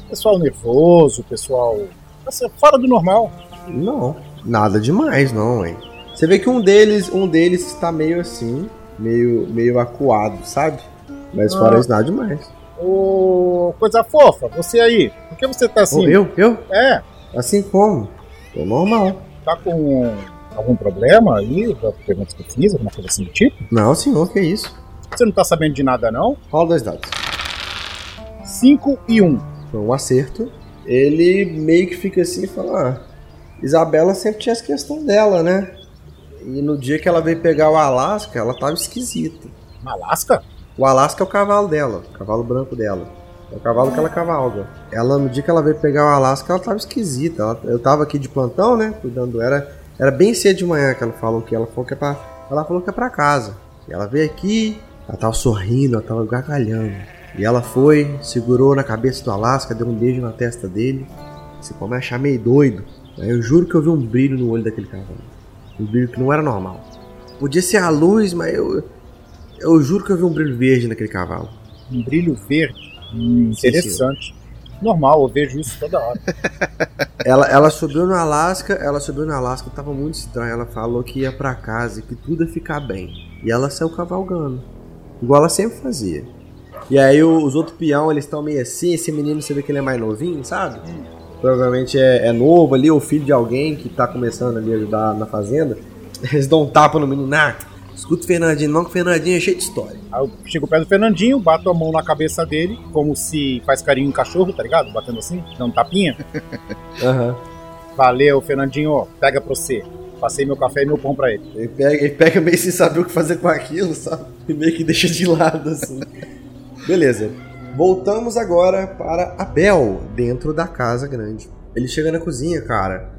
Pessoal nervoso, pessoal. Assim, fora do normal. Não, nada demais não, hein. Você vê que um deles, um deles está meio assim, meio, meio acuado, sabe? Mas fora Ah. isso, nada demais. Ô, coisa fofa, você aí, por que você tá assim? Ô, eu? Eu? É, Assim como? Tô normal. tá com algum problema aí, da pergunta que eu fiz, alguma coisa assim do tipo? Não, senhor, que isso? Você não tá sabendo de nada, não? Rola dois dados. 5 e 1. Um. Foi um acerto. Ele meio que fica assim e fala: ah, Isabela sempre tinha essa questão dela, né? E no dia que ela veio pegar o Alasca, ela tava esquisita. Alasca? O Alasca é o cavalo dela, o cavalo branco dela. É o cavalo que ela cavalga. Ela, no dia que ela veio pegar o Alasca, ela tava esquisita. Ela- eu tava aqui de plantão, né? Cuidando. Era, era bem cedo de manhã que ela falou que ela falou que é pra, ela falou que é pra casa. E ela veio aqui, ela tava sorrindo, ela tava gargalhando. E ela foi, segurou na cabeça do Alasca, deu um beijo na testa dele. Você começa a achar meio doido. Aí eu juro que eu vi um brilho no olho daquele cavalo. Um brilho que não era normal. Podia ser a luz, mas eu. Eu juro que eu vi um brilho verde naquele cavalo. Um brilho verde. Hum, Sim, interessante. Normal, eu vejo isso toda hora. <laughs> Ela, ela subiu no Alasca, ela subiu no Alasca, tava muito estranho. Ela falou que ia pra casa e que tudo ia ficar bem. E ela saiu cavalgando. Igual ela sempre fazia. E aí os outros peão, eles estão meio assim, esse menino você vê que ele é mais novinho, sabe? Provavelmente é, é novo ali, ou filho de alguém que tá começando ali a ajudar na fazenda. <laughs> Eles dão um tapa no menino, ah, escuta o Fernandinho, não que o Fernandinho é cheio de história. Aí eu chego perto do Fernandinho, bato a mão na cabeça dele, como se faz carinho em cachorro, tá ligado? Batendo assim, dando tapinha. <laughs> Aham. Valeu, Fernandinho, pega pra você. Passei meu café e meu pão pra ele. Ele pega, ele pega meio sem saber o que fazer com aquilo, sabe? E meio que deixa de lado, assim. <laughs> Beleza. Voltamos agora para Abel, dentro da casa grande. Ele chega na cozinha, cara,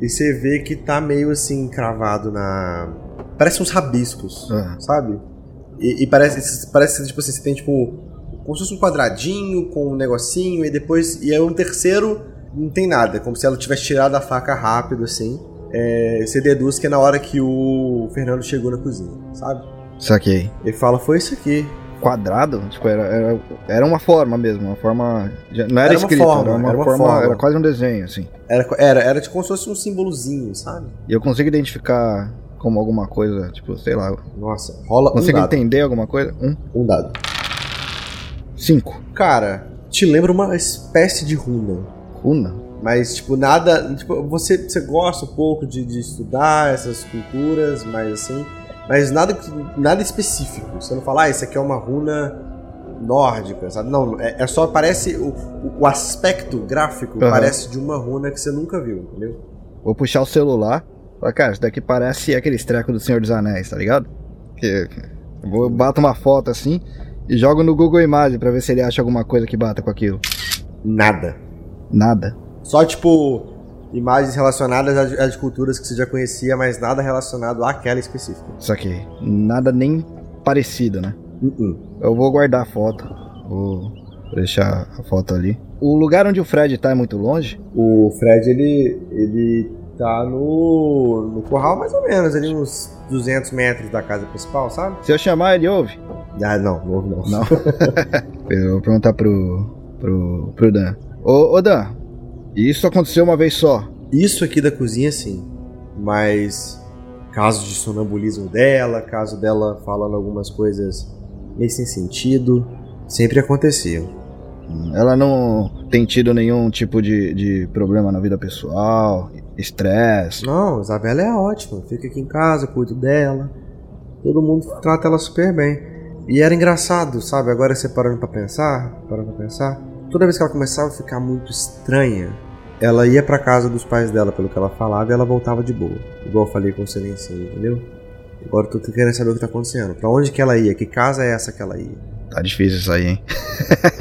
e você vê que tá meio assim, cravado na. Parece uns rabiscos, Ah. sabe? E, e parece, parece que tipo assim, você tem tipo. Como se fosse um quadradinho com um negocinho, e depois. E aí um terceiro não tem nada, como se ela tivesse tirado a faca rápido, assim. É, você deduz que é na hora que o Fernando chegou na cozinha, sabe? Saquei. Ele fala, foi isso aqui. Quadrado, tipo, era, era, era uma forma mesmo, uma forma. Não era, Era uma escrita, forma, era uma, era uma forma, forma. era quase um desenho, assim. Era, era, era tipo como se fosse um símbolozinho, sabe? E eu consigo identificar como alguma coisa, tipo, sei lá. Nossa, rola um Consigo dado. entender alguma coisa? Um, Um dado. cinco. Cara, te lembra uma espécie de runa. Runa? Mas, tipo, nada. Tipo, você, você gosta um pouco de, de estudar essas culturas, mas assim. Mas nada, nada específico. Você não fala, ah, isso aqui é uma runa nórdica, sabe? Não, é, é só parece. O, o- aspecto gráfico Aham. parece de uma runa que você nunca viu, entendeu? Vou puxar o celular. Falar, cara, isso daqui parece aqueles trecos do Senhor dos Anéis, tá ligado? Que, vou bato uma foto assim e jogo no Google Imagem pra ver se ele acha alguma coisa que bata com aquilo. Nada. Nada. Só, tipo, imagens relacionadas de culturas que você já conhecia, mas nada relacionado àquela específica. Isso aqui. Nada nem parecido, né? Uh-uh. Eu vou guardar a foto. Vou deixar a foto ali. O lugar onde o Fred tá é muito longe? O Fred, ele, ele tá no, no curral mais ou menos, ali uns 200 metros da casa principal, sabe? Se eu chamar, ele ouve? Ah, não, não, não. Não. <laughs> <laughs> eu vou perguntar pro, pro, pro Dan. Ô, ô Dan, isso aconteceu uma vez só. Isso aqui da cozinha, sim. Mas caso de sonambulismo dela, caso dela falando algumas coisas meio sem sentido, sempre aconteciam. Ela não tem tido nenhum tipo de, de problema na vida pessoal, estresse. Não, Isabela é ótima. Fica aqui em casa, cuido dela. Todo mundo trata ela super bem. E era engraçado, sabe? Agora você parando pra pensar, parando pra pensar. Toda vez que ela começava a ficar muito estranha, ela ia pra casa dos pais dela, pelo que ela falava, e ela voltava de boa. Igual eu falei com em cima, entendeu? Agora eu tô querendo saber o que tá acontecendo. Pra onde que ela ia? Que casa é essa que ela ia? Tá difícil isso aí, hein?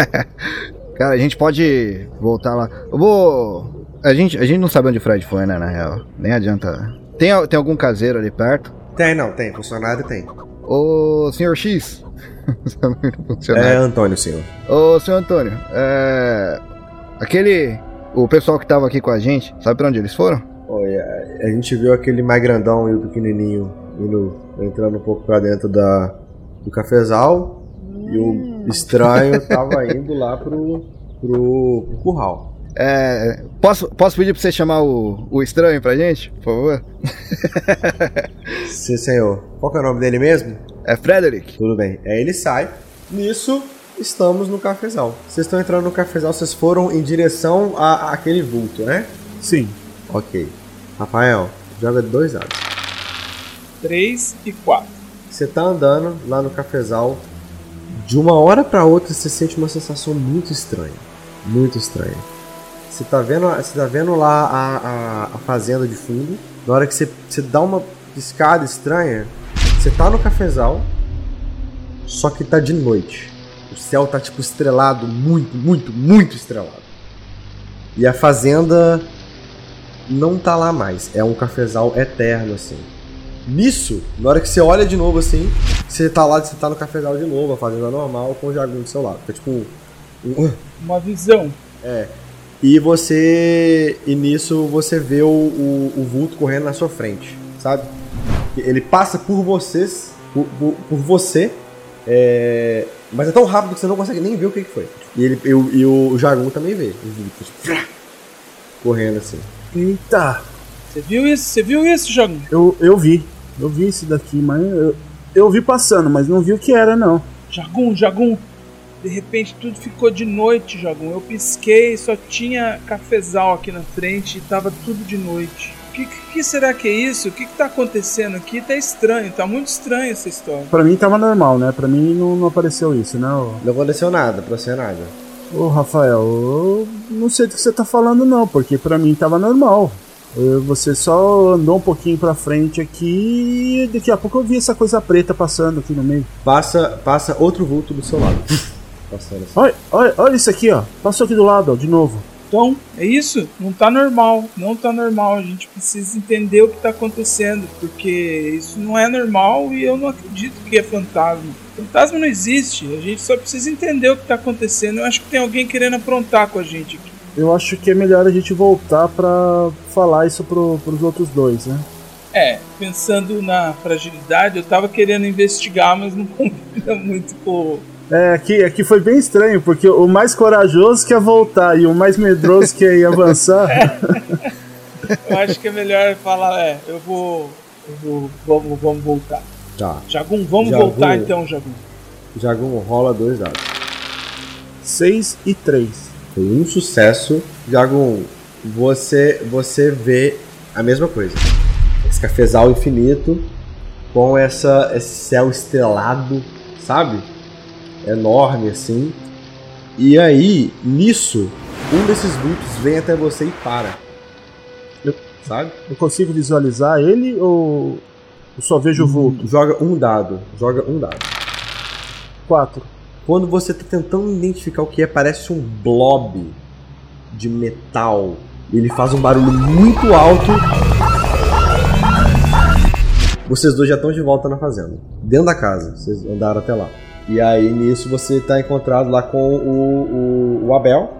<laughs> Cara, a gente pode voltar lá. Eu vou. A gente, a gente não sabe onde o Fred foi, né, na real. Nem adianta. Tem, tem algum caseiro ali perto? Tem, não, tem. Funcionário tem. Ô, senhor X. É. Antônio, senhor. Ô, senhor Antônio. É. Aquele. O pessoal que tava aqui com a gente, sabe pra onde eles foram? Olha, a gente viu aquele mais grandão e o pequenininho indo, entrando um pouco pra dentro da, do cafezal. E o estranho <laughs> tava indo lá pro, pro, pro curral. É. Posso, posso pedir pra você chamar o, o estranho pra gente, por favor? Sim, senhor. Qual que é o nome dele mesmo? É Frederick. Tudo bem. Aí ele sai. Nisso, estamos no cafezal. Vocês estão entrando no cafezal, vocês foram em direção a, àquele vulto, né? Sim. Ok. Rafael, joga dois dados. 3 e 4. Você tá andando lá no cafezal, de uma hora pra outra você sente uma sensação muito estranha. Muito estranha. Você tá vendo, você tá vendo lá a, a, a fazenda de fundo. Na hora que você, você dá uma piscada estranha, você tá no cafezal, só que tá de noite. O céu tá tipo estrelado, muito, muito, muito estrelado. E a fazenda não tá lá mais. É um cafezal eterno, assim. Nisso, na hora que você olha de novo assim, você tá lá, você tá no cafezal de novo, a fazenda normal, com o jagunço do seu lado. É tipo. um- Uma visão. E você. E nisso você vê o, o, o vulto correndo na sua frente, sabe? Ele passa por vocês. Por, por, por você. é, mas é tão rápido que você não consegue nem ver o que, que foi. E, ele, e, o, e o Jagun também vê. Tipo, correndo assim. Eita, Você viu isso? Você viu isso, Jogão? eu, eu vi. Eu vi esse daqui, mas eu, eu vi passando, mas não vi o que era, não. Jagum, Jagum. De repente tudo ficou de noite, Jagum. Eu pisquei, só tinha cafezal aqui na frente e tava tudo de noite. O que, que, será que é isso? O que, que tá acontecendo aqui? Tá estranho, tá muito estranho essa história. Pra mim tava normal, né? Pra mim não, não apareceu isso, né? Não aconteceu nada, pra você nada. Ô, Rafael, eu não sei do que você tá falando, não, porque pra mim tava normal. Você só andou um pouquinho pra frente aqui e daqui a pouco eu vi essa coisa preta passando aqui no meio. Passa, passa outro vulto do seu lado. <laughs> Passando assim. Olha, olha, olha isso aqui, ó. Passou aqui do lado, ó, de novo. Então, é isso? Não tá normal. Não tá normal. A gente precisa entender o que tá acontecendo. Porque isso não é normal e eu não acredito que é fantasma. Fantasma não existe. A gente só precisa entender o que tá acontecendo. Eu acho que tem alguém querendo aprontar com a gente aqui. Eu acho que é melhor a gente voltar pra falar isso pro, pros outros dois, né? É, pensando na fragilidade, eu tava querendo investigar, mas não <laughs> combina muito com, É, aqui, aqui foi bem estranho, porque o mais corajoso quer voltar e o mais medroso quer ir avançar. <laughs> Eu acho que é melhor falar, é, eu vou. Eu vou. Vamos, vamos voltar. Tá. Jagum, vamos Jagum. voltar então, Jagum. Jagum rola dois dados. 6 e 3. Foi um sucesso. Jagum, você, você vê a mesma coisa. Esse cafezal infinito com essa, esse céu estrelado, sabe? Enorme assim. E aí, nisso, um desses vultos vem até você e para. Eu- Sabe? Eu consigo visualizar ele ou eu só vejo o vulto? Joga um dado. Joga um dado. 4. Quando você tá tentando identificar o que é, parece um blob de metal. Ele faz um barulho muito alto. Vocês dois já estão de volta na fazenda. Dentro da casa. Vocês andaram até lá. E aí, nisso, você tá encontrado lá com o, o, o Abel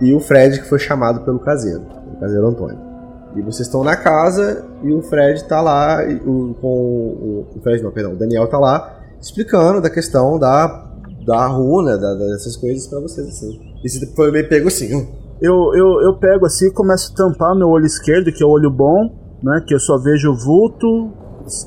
e o Fred, que foi chamado pelo caseiro. O caseiro Antônio. E vocês estão na casa e o Fred tá lá, o, com o, o Fred não, perdão, o Daniel tá lá explicando da questão da, da runa, da, dessas coisas pra vocês, assim. E você foi meio pego assim, Eu, eu, eu pego assim e começo a tampar meu olho esquerdo, que é o olho bom, né? Que eu só vejo o vulto,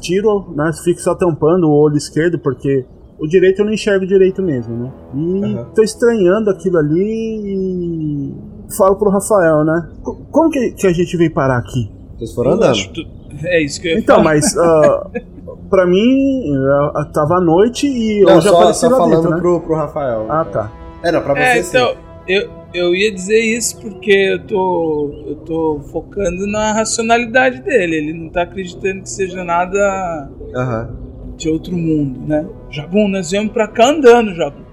tiro, né? Fico só tampando o olho esquerdo, porque o direito eu não enxergo direito mesmo, né? E Aham. tô estranhando aquilo ali e falo pro Rafael, né? Co- Como que, que a gente veio parar aqui? vocês foram andando. tu- É isso que eu ia Então, falar. mas ah, <laughs> pra mim ah, tava à noite e Não, eu já só, apareci só falando dentro, né? pro, pro Rafael. Ah, tá. É, não, pra você É, sim. então, eu, eu ia dizer isso porque eu tô, eu tô focando na racionalidade dele. Ele não tá acreditando que seja nada Aham. De outro mundo, né? Jagum, nós viemos pra cá andando, Jagum.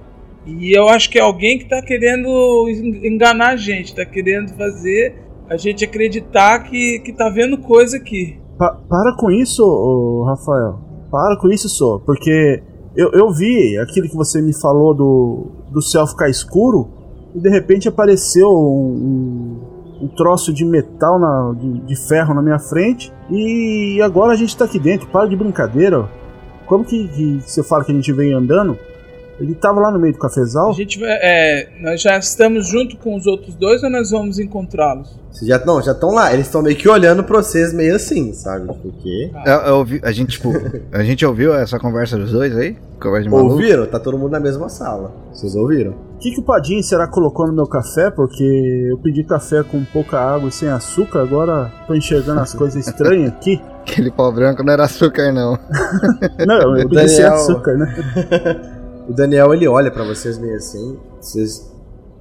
E eu acho que é alguém que tá querendo en- enganar a gente, tá querendo fazer a gente acreditar que, que tá vendo coisa aqui. Pa- para com isso, Rafael. Para com isso só. Porque eu, eu vi aquilo que você me falou do, do céu ficar escuro e de repente apareceu um, um, um troço de metal, na, de, de ferro na minha frente e agora a gente tá aqui dentro. Para de brincadeira. Como que, que você fala que a gente veio andando? Ele tava lá no meio do cafezal? A gente vai, é, nós já estamos junto com os outros dois ou nós vamos encontrá-los? Vocês já, não, já estão lá. Eles estão meio que olhando pra vocês meio assim, sabe? Porque... Eu, eu ouvi- a gente, tipo, a gente ouviu essa conversa dos dois aí? Conversa de maluco? Ouviram? Tá todo mundo na mesma sala. Vocês ouviram? O que, que o Padim será que colocou no meu café? Porque eu pedi café com pouca água e sem açúcar, agora tô enxergando as coisas estranhas aqui. <laughs> Aquele pau branco não era açúcar, não. <laughs> Não, eu sem Daniel- açúcar, né? <laughs> O Daniel, ele olha pra vocês meio assim. Vocês...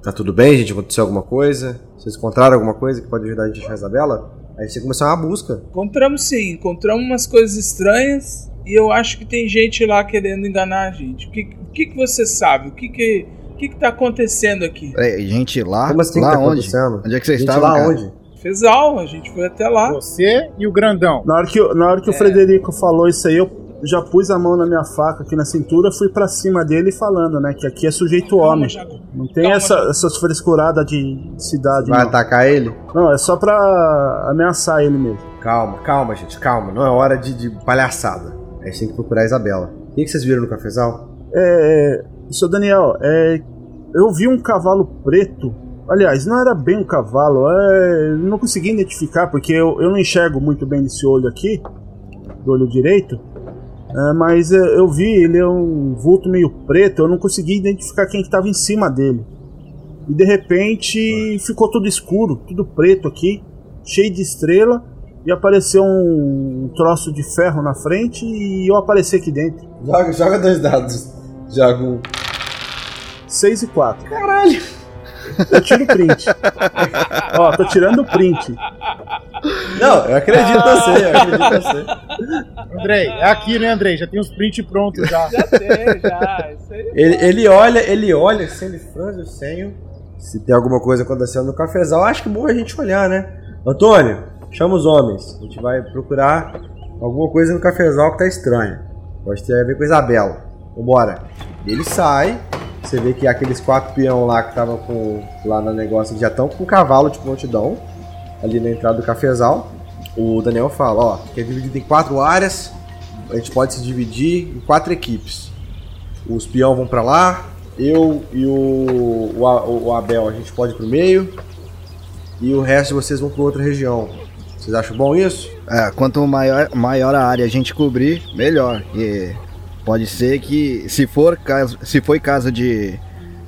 Tá tudo bem, gente? Aconteceu alguma coisa? Vocês encontraram alguma coisa que pode ajudar a gente a achar a Isabela? Aí você começou uma busca. Encontramos sim, encontramos umas coisas estranhas e eu acho que tem gente lá querendo enganar a gente. O que, o que, que você sabe? O que que, o que que tá acontecendo aqui? Peraí, gente, lá, Como assim lá que tá onde? acontecendo? Onde é que vocês gente, estavam, lá cara? onde? Fesal, a gente foi até lá. Você e o grandão. Na hora que, na hora que o Frederico falou isso aí, eu já pus a mão na minha faca aqui na cintura, fui pra cima dele falando, né? Que aqui é sujeito homem. Jago. Não tem Calma, essa, essas frescuradas de cidade, Vai não. atacar ele? Não, é só pra ameaçar ele mesmo. Calma, calma, gente, calma. Não é hora de, de palhaçada. A gente tem que procurar a Isabela. O que, que vocês viram no cafezal? É. Seu Daniel, é. Eu vi um cavalo preto. Aliás, não era bem um cavalo, é. eu Não consegui identificar, porque eu, eu não enxergo muito bem desse olho aqui, do olho direito. É, mas é, eu vi, ele é um vulto meio preto, eu não consegui identificar quem que tava em cima dele. E de repente ficou tudo escuro, tudo preto aqui, cheio de estrela, e apareceu um troço de ferro na frente e eu apareci aqui dentro. Joga, joga dois dados. Um. 6 e 4. Caralho! Eu tiro o print. Ó, tô tirando o print. Não, eu acredito em você, eu acredito em você. Andrei, é aqui, né, Andrei? Já tem os prints prontos já. Já tem, já. Isso aí. Ele, ele olha, ele olha, assim, ele franze o senho. Se tem alguma coisa acontecendo no cafezal, acho que é bom a gente olhar, né? Antônio, chama os homens. A gente vai procurar alguma coisa no cafezal que tá estranha. Pode ter a ver com a Isabela. Vambora. Ele sai. Você vê que aqueles quatro peão lá que estavam com, lá no negócio já estão com cavalo de prontidão. Ali na entrada do cafezal. O Daniel fala, ó, que é dividido em quatro áreas. A gente pode se dividir em quatro equipes. Os peão vão pra lá, eu e o, o, o Abel, a gente pode ir pro meio. E o resto vocês vão pra outra região. Vocês acham bom isso? É, quanto maior, maior a área a gente cobrir, melhor. E pode ser que, se for caso, se foi caso de,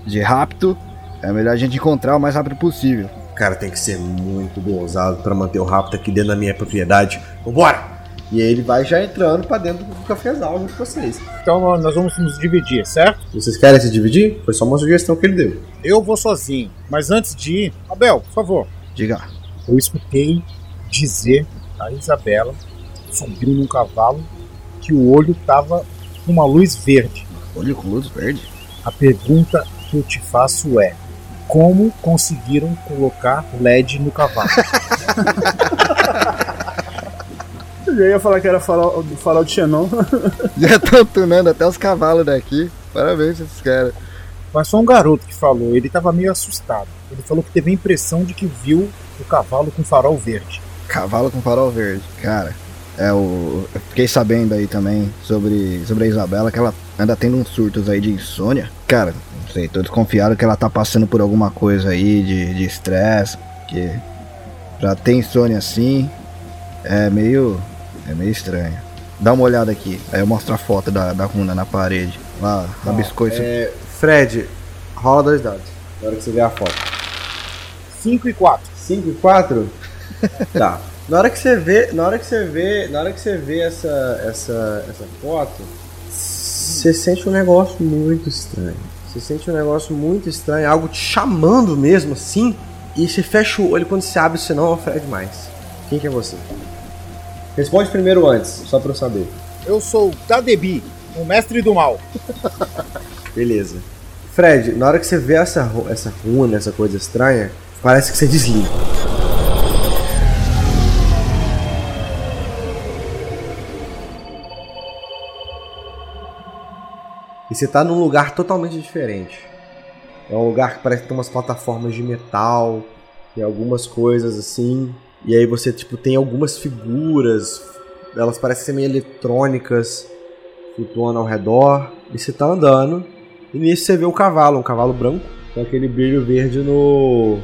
de rapto, é melhor a gente encontrar o mais rápido possível. Cara, tem que ser muito ousado pra manter o rapto aqui dentro da minha propriedade. Vambora! E aí ele vai já entrando pra dentro do cafezal junto com vocês. Então nós- nós vamos nos dividir, certo? Vocês querem se dividir? Foi só uma sugestão que ele deu. Eu vou sozinho. Mas antes de ir, Abel, por favor. Diga. Eu escutei dizer a Isabela, subiu num cavalo, que o olho tava com uma luz verde. Olho com luz verde. A pergunta que eu te faço é: como conseguiram colocar LED no cavalo? <laughs> Eu ia falar que era farol, farol de Xenon. <laughs> Já estão tunando até os cavalos daqui. Parabéns esses caras. Mas só um garoto que falou, ele tava meio assustado. Ele falou que teve a impressão de que viu o cavalo com farol verde. Cavalo com farol verde. Cara, é o. Eu fiquei sabendo aí também sobre, sobre a Isabela que ela anda tendo uns surtos aí de insônia. Cara, não sei, tô desconfiado que ela tá passando por alguma coisa aí de de estresse. que pra ter insônia assim é meio. é meio estranho. Dá uma olhada aqui. Aí eu mostro a foto da, da runa na parede. Lá, rabiscou isso. É, Fred, rola dois dados. Na hora que você ver a foto. 5 e 4. 5 e 4? tá. <laughs> Na hora que você vê, na hora que você vê, na hora que você vê essa essa essa foto, você sente um negócio muito estranho. Você sente um negócio muito estranho, algo te chamando mesmo assim, e você fecha o olho quando você abre, senão é o Fred mais. Quem que é você? Responde primeiro antes, só pra eu saber. Eu sou Tadebi, o mestre do mal. <laughs> Beleza. Fred, na hora que você vê essa, essa runa, essa coisa estranha, parece que você desliga. E você tá num lugar totalmente diferente. É um lugar que parece que tem umas plataformas de metal, tem algumas coisas assim. E aí você tipo tem algumas figuras, elas parecem ser meio eletrônicas, flutuando ao redor. E você tá andando, e nisso você vê o cavalo, um cavalo branco, com aquele brilho verde no,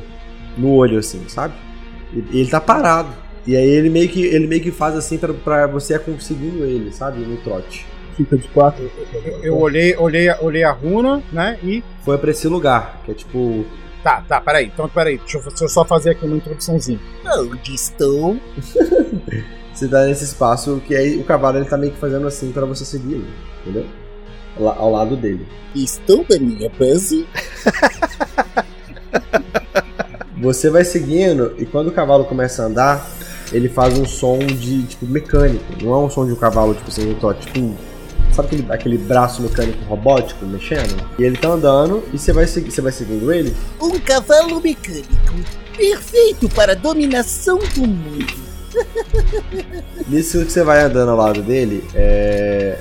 no olho, assim, sabe? E ele tá parado. E aí ele meio que, ele meio que faz assim pra você ir conseguindo ele, sabe? No trote. Fica de quatro. Eu, eu olhei, olhei, olhei a runa, né? E. Foi pra esse lugar, que é tipo. Tá, tá, peraí. Então, peraí. Deixa eu, deixa eu só fazer aqui uma introduçãozinha. Onde estou? <laughs> Você tá nesse espaço que aí o cavalo ele tá meio que fazendo assim pra você seguir ele, entendeu? Lá- ao lado dele. Estou na minha base. Você vai seguindo e quando o cavalo começa a andar, ele faz um som de tipo mecânico. Não é um som de um cavalo, tipo assim, um tipo. Sabe aquele, aquele braço mecânico robótico mexendo? E ele tá andando e você vai, segui- você vai seguindo ele. Um cavalo mecânico. Perfeito para a dominação do mundo. <laughs> Nisso que você vai andando ao lado dele, é...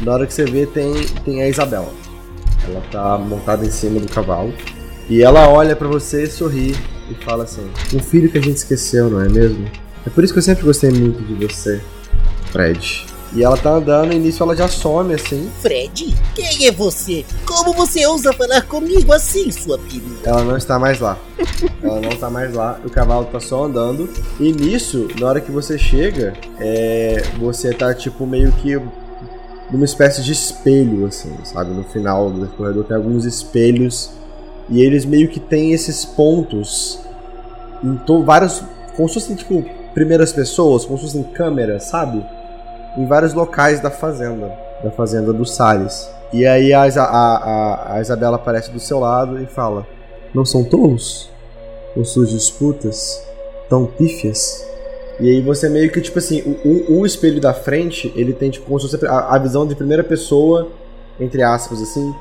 na hora que você vê tem, tem a Isabela. Ela tá montada em cima do cavalo. E ela olha pra você, sorri e fala assim: Um filho que a gente esqueceu, não é mesmo? É por isso que eu sempre gostei muito de você, Fred. E ela tá andando e nisso ela já some assim. Fred, quem é você? Como você ousa falar comigo assim, sua peruca? Ela não está mais lá. Ela não está mais lá. O cavalo tá só andando. E nisso, na hora que você chega, é, você tá tipo meio que numa espécie de espelho, assim, sabe? No final do corredor tem alguns espelhos. E eles meio que têm esses pontos em to- vários. Como se fossem tipo primeiras pessoas, como se fossem câmeras, sabe? Em vários locais da fazenda. Da fazenda do Salles. E aí a, a, a, Isabela aparece do seu lado e fala: Não são tolos? Com suas disputas tão pífias? E aí você meio que, tipo assim, o, o- espelho da frente, ele tem tipo como se fosse a, a visão de primeira pessoa, entre aspas, assim,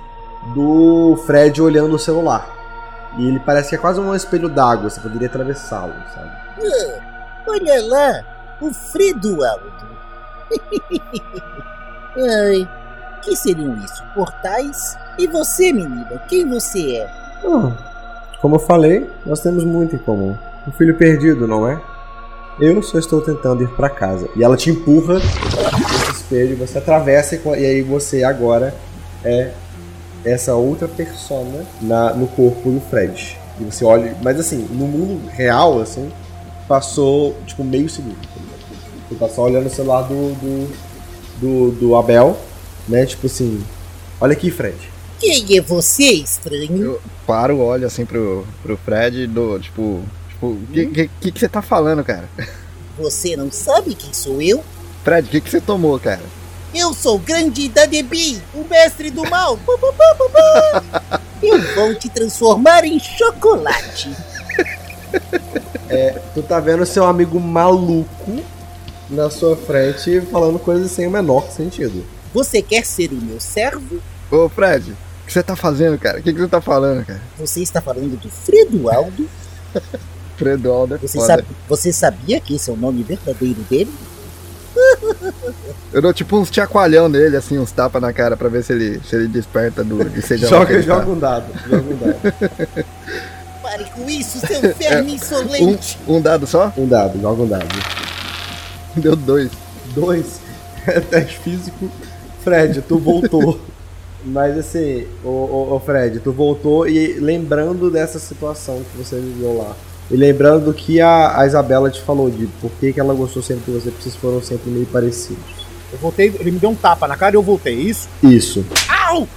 do Fred olhando o celular. E ele parece que é quase um espelho d'água, você poderia atravessá-lo, sabe? Ah, olha lá, o Fredo Aldo. Ai, que seriam isso? Portais? E você, menina, quem você é? Ah, como eu falei, nós temos muito em comum. Um filho perdido, não é? Eu só estou tentando ir pra casa. E ela te empurra nesse espelho, você atravessa e e aí você agora é essa outra persona na, no corpo do Fred. E você olha. Mas assim, no mundo real, assim, passou tipo meio segundo. Você tá só olhando o celular do, do, do, do Abel, né? Tipo assim, olha aqui, Fred. Quem é você, estranho? Eu paro, olho assim pro, pro Fred, do tipo. Tipo, o que, que, que, que você tá falando, cara? Você não sabe quem sou eu? Fred, o que, que você tomou, cara? Eu sou o grande Dadebi, o mestre do mal. Eu vou te transformar em chocolate. Tu tá vendo seu amigo maluco na sua frente falando coisas sem o menor sentido. Você quer ser o meu servo? Ô, Fred, o que você tá fazendo, cara? O que, que você tá falando, cara? Você está falando do Fredoaldo? <laughs> Fredo Aldo é Você, foda. sabe, você sabia que esse é o nome verdadeiro dele? <laughs> Eu dou tipo uns chacoalhão nele, assim, uns tapas na cara pra ver se ele, se ele desperta do, de seja Joga, ele joga tá. um dado. Joga um dado. Pare com isso, seu verme <laughs> insolente! Um, um dado só? Um dado, joga um dado. <laughs> Deu dois. Dois. <laughs> É teste físico. Fred, tu voltou. <laughs> Mas assim, ô, ô, ô, Fred, tu voltou e lembrando dessa situação que você viveu lá. E lembrando do que a, a Isabela te falou, de por que, que ela gostou sempre de você, porque vocês foram sempre meio parecidos. Eu voltei, ele me deu um tapa na cara e eu voltei, é isso? Isso. Au!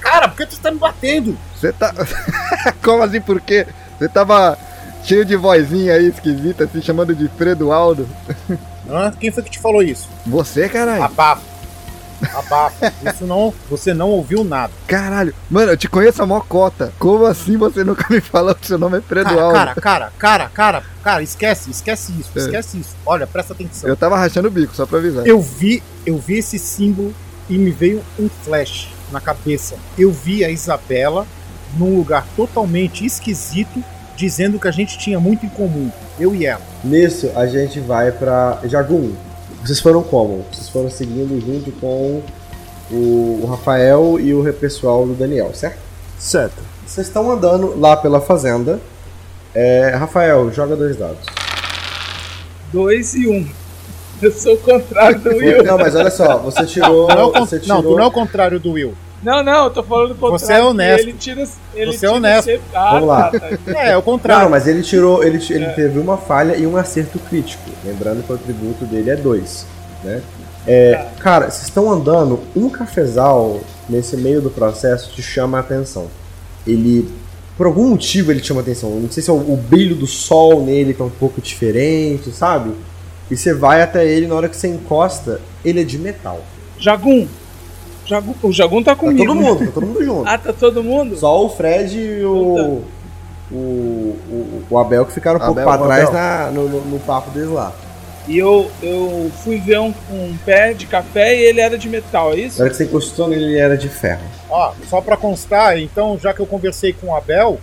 Cara, por que tu tá me batendo? Você tá. Como assim, por quê? Você tava cheio de vozinha aí esquisita, se chamando de Fredo Aldo. Hã? Quem foi que te falou isso? Você, caralho? Abafa. Abafa. <laughs> Isso não. Você não ouviu nada. Caralho. Mano, eu te conheço a mó cota. Como assim você nunca me falou que seu nome é Fredo Cara, cara, cara, cara, cara, cara, esquece, esquece isso, É. esquece isso. Olha, presta atenção. Eu tava rachando o bico, só pra avisar. Eu vi, eu vi esse símbolo e me veio um flash na cabeça. Eu vi a Isabela num lugar totalmente esquisito, dizendo que a gente tinha muito em comum, eu e ela. Nisso, a gente vai pra Jagum. Vocês foram como? Vocês foram seguindo junto com o, Rafael e o pessoal do Daniel, certo? Certo. Vocês estão andando lá pela fazenda. É, Rafael, joga dois dados. Dois e um. Eu sou o contrário do Will. Não, mas olha só, você tirou. Não, é o con- você não, tirou tu não é o contrário do Will. Não, não, eu tô falando do contrário. Você é honesto. Ele tira, ele Você é honesto. sempre- Ah, Vamos lá. tá, tá. É, é o Não, contrário. mas ele tirou. Ele, ele teve uma falha e um acerto crítico. Lembrando que o atributo dele é 2. Né? É, cara, vocês estão andando, um cafezal nesse meio do processo te chama a atenção. Ele. Por algum motivo ele te chama a atenção. Não sei se é o, o brilho do sol nele que é um pouco diferente, sabe? E você vai até ele na hora que você encosta, ele é de metal. Jagum. Jagum. O Jagum tá Tá comigo. todo né? mundo, tá todo mundo junto. <laughs> Ah, tá todo mundo? Só o Fred e o. O, o, o Abel que ficaram um pouco Abel, pra o trás na, no, no, no papo deles lá. E eu, eu fui ver um, um pé de café e ele era de metal, é isso? Na hora que você encostou nele, ele era de ferro. Ó, só pra constar, então, já que eu conversei com o Abel,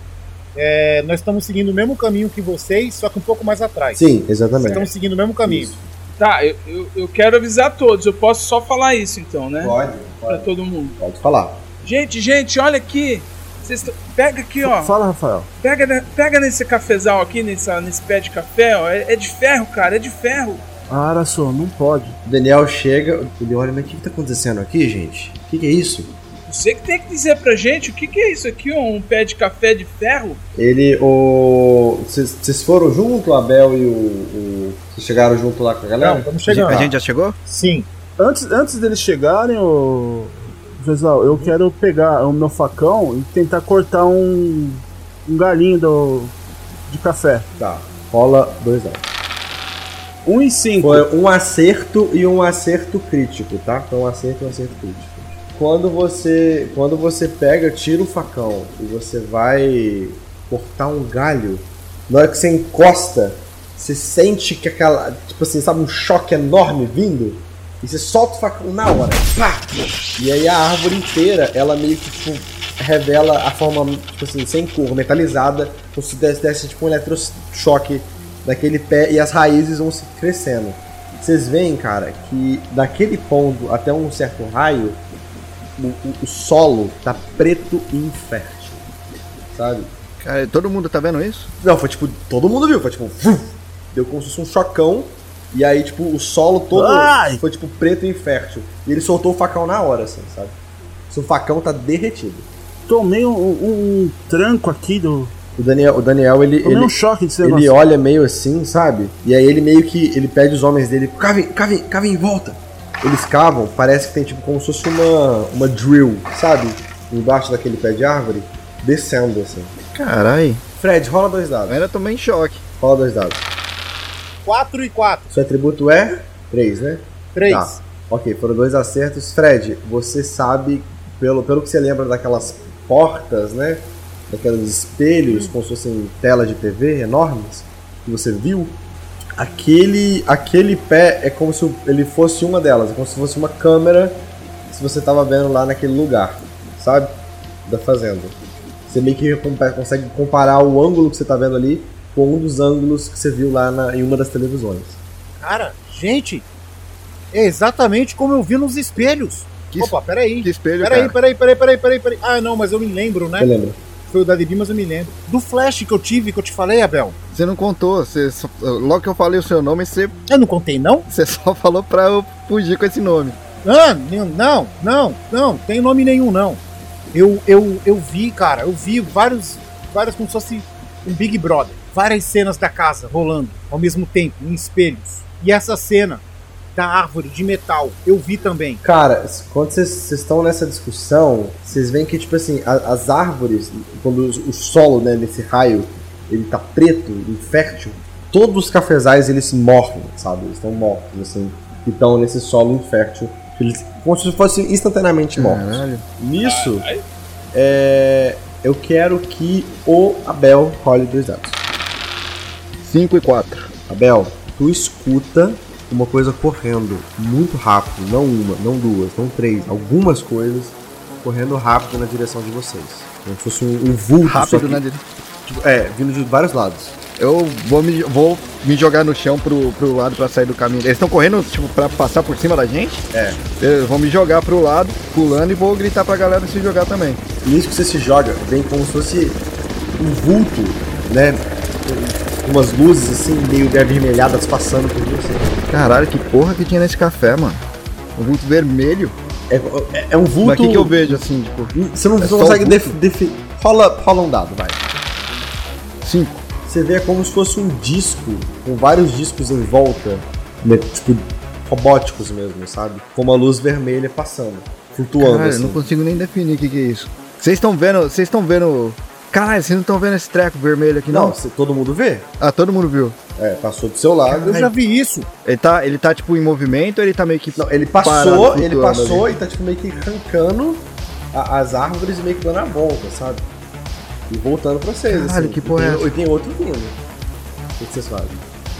é, nós estamos seguindo o mesmo caminho que vocês, só que um pouco mais atrás. Sim, exatamente. Estamos seguindo o mesmo caminho. Isso. Tá, eu, eu, eu quero avisar todos. Eu posso só falar isso então, né? Pode, Pra pode, todo mundo. pode falar. Gente, gente, olha aqui. Vocês tão- pega aqui, ó. Fala, Rafael. Pega, pega nesse cafezal aqui, nessa, nesse pé de café, ó. É, é de ferro, cara, é de ferro. Ah, Araçô, não pode. O Daniel chega, ele olha, mas o que, que tá acontecendo aqui, gente? O que, que é isso? Você que tem que dizer pra gente o que, que é isso aqui, ó, um pé de café de ferro? Ele, o. Vocês foram junto, o Abel e o. Vocês chegaram junto lá com a Não, galera? estamos chegando. A gente já chegou? Sim. Antes, antes deles chegarem, o Vesal, eu quero pegar o meu facão e tentar cortar um, um galinho do, de café. Tá. Rola dois dados. 1 um e 5. Foi um acerto e um acerto crítico, tá? Foi um acerto e um acerto crítico. Quando você, quando você pega, tira o facão e você vai cortar um galho, na hora que você encosta, você sente que aquela, tipo assim, sabe, um choque enorme vindo e você solta o facão na hora. Pá! E aí a árvore inteira, ela meio que tipo, revela a forma, tipo assim, sem cor, metalizada, como se desse, desse tipo um eletrochoque daquele pé e as raízes vão se crescendo. Vocês veem, cara, que daquele ponto até um certo raio, o, o- o solo tá preto e infértil. Sabe? Cara, todo mundo tá vendo isso? Não, foi tipo, todo mundo viu, foi tipo, vum, deu como se fosse um chocão, e aí, tipo, o solo todo Ai! foi tipo preto e infértil. E ele soltou o facão na hora, assim, sabe? Se o facão tá derretido. tomei um, um tranco aqui do. O Daniel, o Daniel ele, Tomei ele, um choque desse ele negócio. olha meio assim, sabe? E aí ele meio que ele pede os homens dele, cavem, cavem, cavem em volta. Eles cavam, parece que tem tipo como se fosse uma, uma drill, sabe? Embaixo daquele pé de árvore, descendo assim. Carai, Fred, rola dois dados. eu ainda tomei em choque. Rola dois dados. 4 e 4. Seu atributo é 3, né? 3. Tá. Ok, foram dois acertos. Fred, você sabe, pelo, pelo que você lembra daquelas portas, né? Daqueles espelhos como se fossem telas de TV enormes que você viu. Aquele, aquele pé é como se ele fosse uma delas, é como se fosse uma câmera se você estava vendo lá naquele lugar, sabe? Da fazenda. Você meio que consegue comparar o ângulo que você está vendo ali com um dos ângulos que você viu lá na- em uma das televisões. Cara, gente, é exatamente como eu vi nos espelhos. Que, Opa, peraí. que espelho, Peraí, cara. peraí, peraí, peraí, peraí, peraí. Ah, não, mas eu me lembro, né? Você lembra? Foi o da Debi, mas eu me lembro. Do flash que eu tive, que eu te falei, Abel. Você não contou. Você só- logo que eu falei o seu nome, você, Eu não contei, não? você só <laughs> falou pra eu fugir com esse nome. Ah, não, não, não, não, tem nome nenhum, não. Eu, eu, eu vi, cara, eu vi vários, várias como se fosse um Big Brother. Várias cenas da casa rolando ao mesmo tempo, em espelhos. E essa cena da árvore de metal, eu vi também. Cara, quando vocês estão nessa discussão, vocês veem que, tipo assim, a- as árvores, quando os- o solo, né, nesse raio, ele tá preto, infértil, todos os cafezais eles morrem, sabe? Eles estão mortos, assim, que estão nesse solo infértil. Eles, como se fossem instantaneamente mortos. Caralho. Nisso, é, eu quero que o Abel role dois dados. 5 e 4. Abel, tu escuta uma coisa correndo muito rápido, não uma, não duas, não três, algumas coisas correndo rápido na direção de vocês. Como se fosse um, um vulto, Rápido, que, né? Tipo, é, vindo de vários lados. Eu vou me, vou me jogar no chão pro, pro lado pra sair do caminho. Eles estão correndo, tipo, pra passar por cima da gente? É. Eu vou me jogar pro lado, pulando, e vou gritar pra galera se jogar também. E nisso que você se joga, vem como se fosse um vulto, né? Umas luzes assim, meio avermelhadas passando por você. Caralho, que porra que tinha nesse café, mano? Um vulto vermelho. É, é- é um vulto. Mas o que, que eu vejo assim, tipo, Você não, É não consegue definir. Defi rola, rola um dado, vai. 5. Você vê como se fosse um disco, com vários discos em volta, né, tipo, robóticos mesmo, sabe? Com uma luz vermelha passando, flutuando Caralho, eu assim. não consigo nem definir o que, que é isso. Vocês estão vendo, vocês estão vendo... Caralho, vocês não estão vendo esse treco vermelho aqui, não? Não, se todo mundo vê. Ah, todo mundo viu. É, passou do seu lado. Eu já vi isso. Ele tá, ele tá, tipo, em movimento ou ele tá meio que... Não, ele passou, ele passou ali? e tá tipo meio que arrancando a- as árvores e meio que dando a volta, sabe? E voltando pra vocês. Caralho, assim. que porra e é tem, essa? E tem outro vindo. O que que vocês fazem?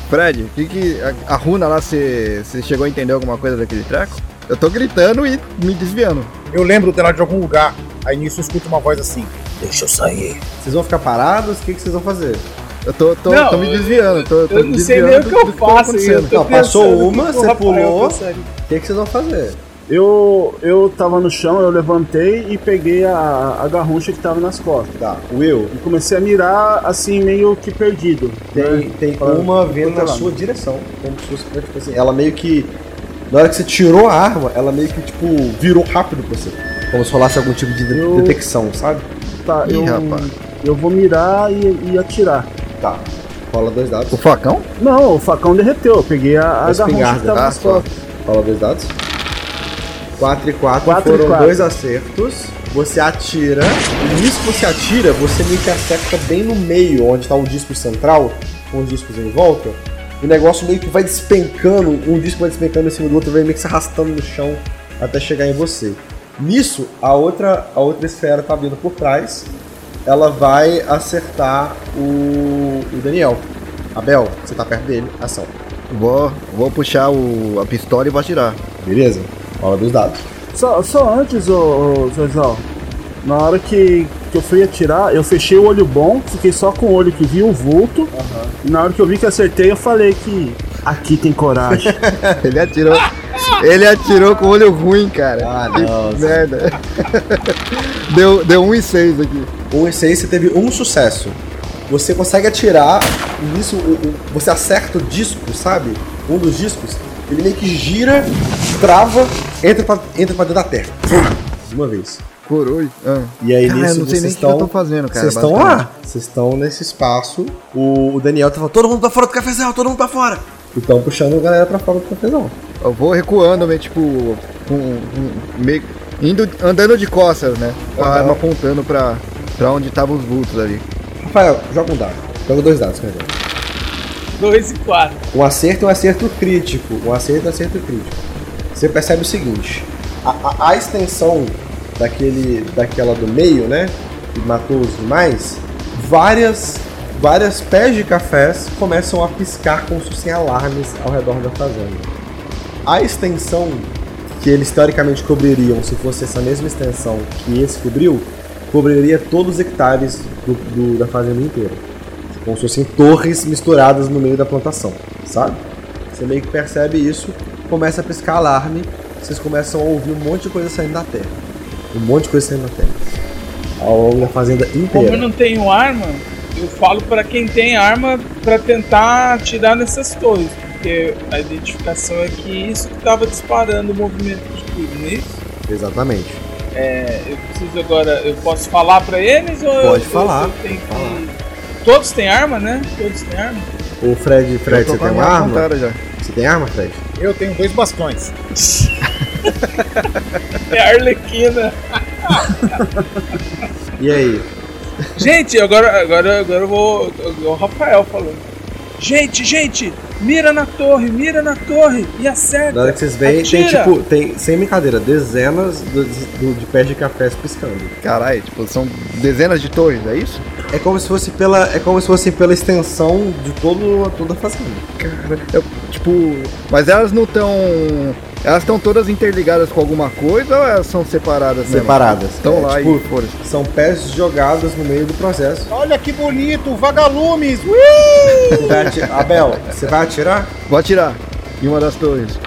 Fred, que que... A, a runa lá, você chegou a entender alguma coisa daquele treco? Eu tô gritando e me desviando. Eu lembro dela de algum lugar. Aí nisso eu escuto uma voz assim: Deixa eu sair. Vocês vão ficar parados? O que, que vocês vão fazer? Eu tô, tô, Não, tô me desviando, tô, tô Eu me não sei desviando nem o do- que eu do tá faço. acontecendo. eu tô Não, passou uma, que você pulou. O que, que vocês vão fazer? Eu, eu tava no chão, eu levantei e peguei a, a garrucha que tava nas costas. Tá, Will, E comecei a mirar assim, meio que perdido. Tem, né? tem Pra- uma vindo na sua direção. Como se fosse, tipo assim, ela meio que. Na hora que você tirou a arma, ela meio que, tipo, virou rápido pra você. Como se rolasse algum tipo de de- Eu- detecção, sabe? Tá, Ih, eu, rapaz. eu vou mirar e, e atirar. Tá. Rola dois dados. O facão? Não, o facão derreteu. Eu peguei a, a garrucha que tava Ah, nas costas. Rola dois dados. 4 e 4 Quatro e foram quatro. dois acertos. Você atira. E nisso que você atira, você meio que acerta bem no meio, onde tá o disco central, com os discos em volta. O negócio meio que vai despencando, um disco vai despencando em cima do outro, vai meio que se arrastando no chão até chegar em você. Nisso, a outra, a outra esfera tá vindo por trás. Ela vai acertar o, o Daniel. Abel, você tá perto dele. Ação. Vou, vou puxar o, a pistola e vou atirar. Beleza? Rola dos dados. Só, só antes, ô, ô na hora que, que eu fui atirar, eu fechei o olho bom, fiquei só com o olho que viu o vulto. E na hora que eu vi que acertei, eu falei que aqui tem coragem. <laughs> Ele atirou. ele atirou com o olho ruim, cara. Ah, Que não. merda. <laughs> deu, deu 1 e 6 aqui. 1 e 6, você teve um sucesso. Você consegue atirar, e nisso o- o- você acerta o disco, sabe? Um dos discos, ele meio que gira, trava, entra pra, entra pra dentro da terra. De uma vez. Coroi. Ah. E aí Cara, nisso vocês estão. fazendo, cara. Vocês estão lá. Vocês estão nesse espaço. O, o Daniel tá falando, todo mundo pra fora do cafezal, todo mundo pra fora. E estão puxando a galera pra fora do cafezal. Eu vou recuando, meio tipo. Com, com- meio, indo, andando de costas, né? Com a Aham. arma apontando pra, pra onde estavam os vultos ali. Rafael, joga um dado. Joga dois dados, cara. 2 e 4. Um acerto é um acerto crítico. Um acerto é um acerto crítico. Você percebe o seguinte: a, a- a extensão daquele, daquela do meio, né? Que matou os demais, várias, várias pés de cafés começam a piscar como se fossem alarmes ao redor da fazenda. A extensão que eles teoricamente cobririam, se fosse essa mesma extensão que esse cobriu, cobriria todos os hectares do- do- da fazenda inteira como se fossem torres misturadas no meio da plantação, sabe? Você meio que percebe isso, começa a piscar alarme, vocês começam a ouvir um monte de coisa saindo da terra. Um monte de coisa saindo da terra. Ao longo da fazenda Como inteira. eu não tenho arma, eu falo pra quem tem arma pra tentar atirar nessas torres. Porque a identificação é que isso que tava disparando o movimento de tudo, não é isso? Exatamente. É, eu preciso agora. Eu posso falar pra eles ou Pode eu, falar, eu tenho que. falar. Todos têm arma, né? Todos têm arma? O Fred, Fred, você tem uma arma. Você tem arma, Fred? Eu tenho dois bastões. <laughs> É a Arlequina. E aí? Gente, agora, agora, agora eu vou. O Rafael falando. Gente, gente, mira na torre, mira na torre e acerta. Na hora que vocês veem, tem tipo, tem, sem brincadeira, dezenas do- do- de pés de cafés piscando. Caralho, tipo, são dezenas de torres, é isso? É como se fosse pela, é como se fosse pela extensão de todo, toda a fazenda. Cara, eu, tipo. Mas elas não estão. Elas estão todas interligadas com alguma coisa ou elas são separadas? Separadas. Estão É, lá tipo, e foram. São pés jogados no meio do processo. Olha que bonito, vagalumes! Abel, você vai atirar? Vou atirar em uma das torres.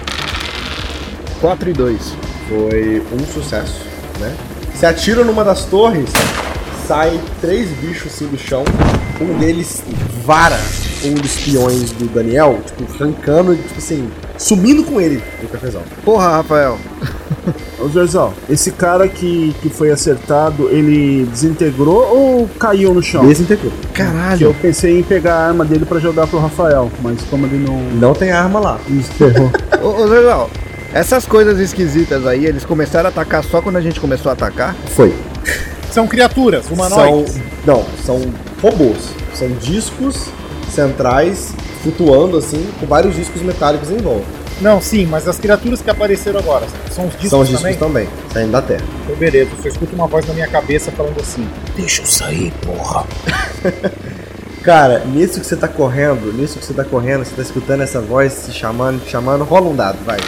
4 e 2. Foi um sucesso, né? Você atira numa das torres, sai três bichos assim do chão. Um deles vara um dos peões do Daniel, tipo, arrancando, tipo assim, sumindo com ele do cafezal. Porra, Rafael. Ô Zorzal, esse cara que, que foi acertado, ele desintegrou ou caiu no chão? Desintegrou. Que eu Caralho. pensei em pegar a arma dele pra jogar pro Rafael, mas como ele não Não tem arma lá. enterrou. Ô, ô Zezal, essas coisas esquisitas aí, eles começaram a atacar só quando a gente começou a atacar? Foi. São criaturas humanoides. São, não, são robôs. São discos centrais flutuando assim, com vários discos metálicos em volta. Não, sim, mas as criaturas que apareceram agora são os discos são os discos também? também, saindo da Terra. Então, beleza, eu só escuto uma voz na minha cabeça falando assim: Deixa eu sair, porra. <laughs> Cara, nisso que você tá correndo, nisso que você tá correndo, você tá escutando essa voz se chamando, te chamando, rola um dado, vai.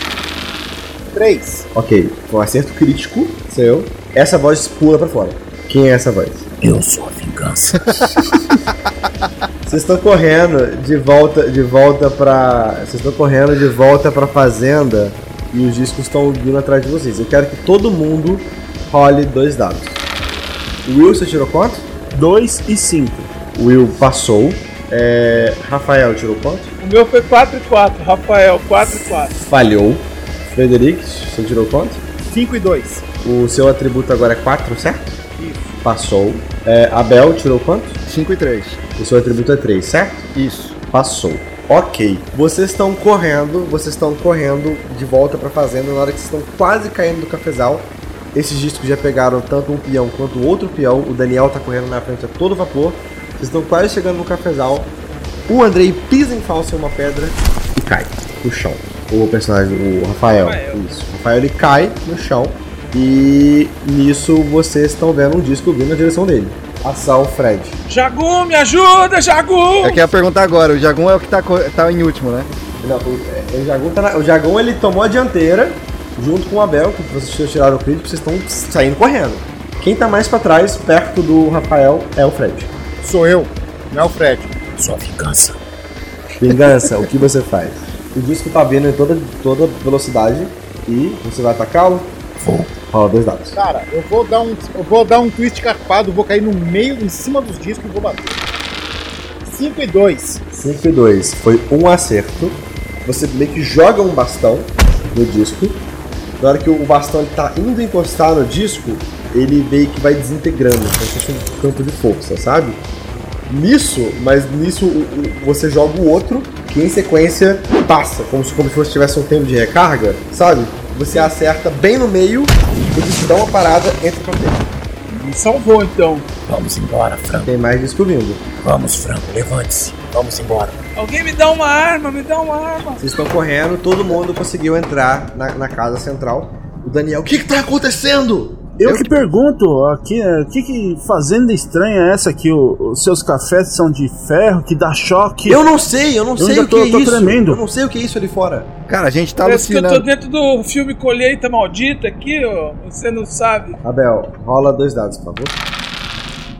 Três. Ok, foi um acerto crítico, seu. Essa voz pula pra fora. Quem é essa voz? Eu sou a vingança. <laughs> Vocês estão correndo de volta, de volta pra. Vocês estão correndo de volta pra fazenda e os discos estão vindo atrás de vocês. Eu quero que todo mundo role dois dados. Will, você tirou quanto? 2 e 5. O Will passou. É, Rafael tirou quanto? O meu foi 4 e 4. Rafael, 4 e 4. Falhou. Frederic, você tirou quanto? Cinco e dois. O seu atributo agora é 4, certo? Passou. É, Abel tirou quanto? 5 e 3. O seu atributo é 3, certo? Isso. Passou. Ok. Vocês estão correndo, vocês estão correndo de volta pra fazenda na hora que vocês estão quase caindo do cafezal. Esses discos já pegaram tanto um peão quanto o outro peão. O Daniel tá correndo na frente a todo vapor. Vocês estão quase chegando no cafezal. O Andrei pisa em falso em uma pedra e cai no chão. O personagem, o Rafael. Rafael. Isso. O Rafael ele cai no chão. E nisso vocês estão vendo um disco vindo na direção dele. Ação Fred. Jagu, me ajuda, Jagu! Eu queria perguntar agora, o Jagun é o que tá, co- tá em último, né? Não, o, é, o Jagun tá na- o Jagun ele tomou a dianteira junto com o Abel, que vocês tiraram o crítico, vocês estão saindo correndo. Quem tá mais pra trás, perto do Rafael, é o Fred. Sou eu, não é o Fred. Sou a vingança. Vingança, o que você faz? O disco tá vindo em toda, toda velocidade e você vai atacá-lo? Vou. Rola dois dados. Cara, eu vou dar um, eu vou dar um twist carpado, vou cair no meio, em cima dos discos e vou bater. 5 e 2. 5 e 2. Foi um acerto. Você meio que joga um bastão no disco. Na hora que o bastão ele tá indo encostar no disco, ele meio que vai desintegrando, como se fosse um campo de força, sabe? Nisso, mas nisso você joga o outro, que em sequência passa, como se, como se fosse tivesse um tempo de recarga, sabe? Você acerta bem no meio, ele te dá uma parada, entra pra dentro. Me salvou então. Vamos embora, Franco. Tem mais descobrindo. Vamos, Franco. Levante-se. Vamos embora. Alguém me dá uma arma, me dá uma arma. Vocês estão correndo, todo mundo conseguiu entrar na, na casa central. O Daniel, o que que tá acontecendo? Eu que pergunto, aqui, é, que, que fazenda estranha é essa aqui? O- os seus cafés são de ferro, que dá choque. Eu não sei, eu não Eu sei o que tô- é tô isso. tremendo. Eu não sei o que é isso ali fora. Cara, a gente tá Parece que eu tô alucinando. dentro do filme Colheita Maldita aqui, ó. Você não sabe. Abel, rola dois dados, por favor.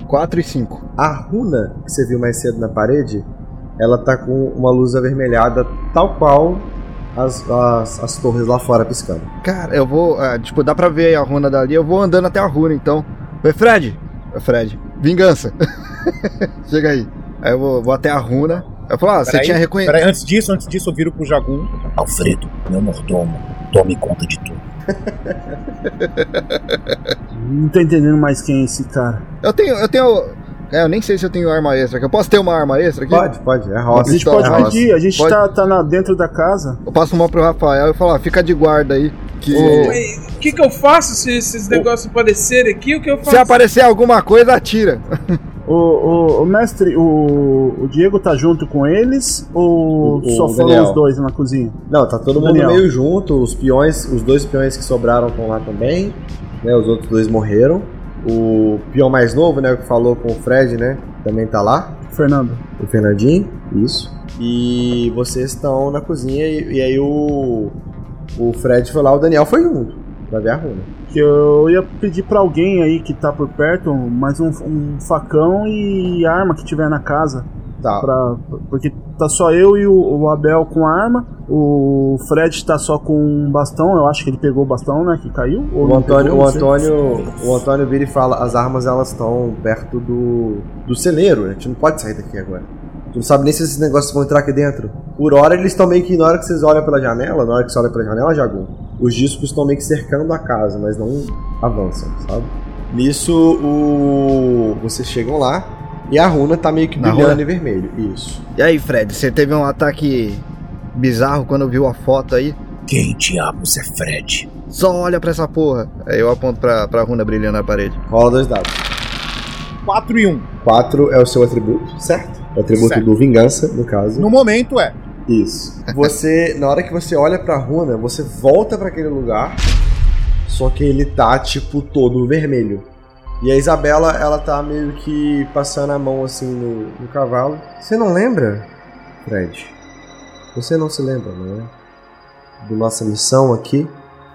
4 e 5. A runa que você viu mais cedo na parede, ela tá com uma luz avermelhada, tal qual as, as, as torres lá fora piscando. Cara, eu vou. ah, tipo, dá pra ver a runa dali. Eu vou andando até a runa então. Oi, Fred. Oi, Fred. Vingança. <laughs> Chega aí. Aí eu vou, vou até a runa. Eu falo, ah, você tinha reconhecido. Peraí, antes disso, antes disso, eu viro pro Jagum. Alfredo, meu mordomo, tome conta de tudo. Não tô entendendo mais quem é esse cara. Eu tenho. Eu tenho. É, eu nem sei se eu tenho arma extra. aqui. Eu posso ter uma arma extra aqui? Pode, pode, é A roça. gente Então, pode Rosa, pedir, a gente pode- tá, tá na, dentro da casa. Eu passo uma pro Rafael e falo, ó, fica de guarda aí. Que O que, que eu faço se esses negócios aparecerem aqui? O que eu faço? se aparecer alguma coisa, atira. <laughs> O, o, o mestre, o, o Diego tá junto com eles ou O- o só foram Daniel. os dois na cozinha? Não, tá todo mundo Daniel. meio junto. Os peões, os dois peões que sobraram estão lá também. Né, os outros dois morreram. O peão mais novo, né, que falou com o Fred, né, também tá lá. Fernando. O Fernandinho, isso. E vocês estão na cozinha e, e aí o o Fred foi lá, o Daniel foi junto pra ver a runa. Que eu ia pedir pra alguém aí que tá por perto mais um, um facão e arma que tiver na casa. Tá. Pra, porque tá só eu e o, o Abel com arma. O Fred tá só com um bastão. Eu acho que ele pegou o bastão, né? Que caiu. ou O Antônio, pegou, o. Antônio, o Antônio vira e fala, as armas elas estão perto do, do celeiro, a gente não pode sair daqui agora. A gente não sabe nem se esses negócios vão entrar aqui dentro. Por hora eles estão meio que, na hora que vocês olham pela janela, na hora que você olha pela janela, Jagu, os discos estão meio que cercando a casa, mas não avançam, sabe? Nisso, o... vocês chegam lá e a runa tá meio que Na brilhando runa? em vermelho, isso. E aí, Fred, você teve um ataque bizarro quando viu a foto aí? Quem diabos é Fred? Só olha pra essa porra. Aí eu aponto pra, pra runa brilhando na parede. Rola dois dados. 4 e 1. 4 é o seu atributo, certo? O atributo Certo. do vingança, no caso. No momento é. Isso. <laughs> Você, na hora que você olha pra runa, você volta pra aquele lugar, só que ele tá tipo todo vermelho. E a Isabela, ela tá meio que passando a mão assim no, no cavalo. Você não lembra, Fred? Você não se lembra, não é? Do nossa missão aqui?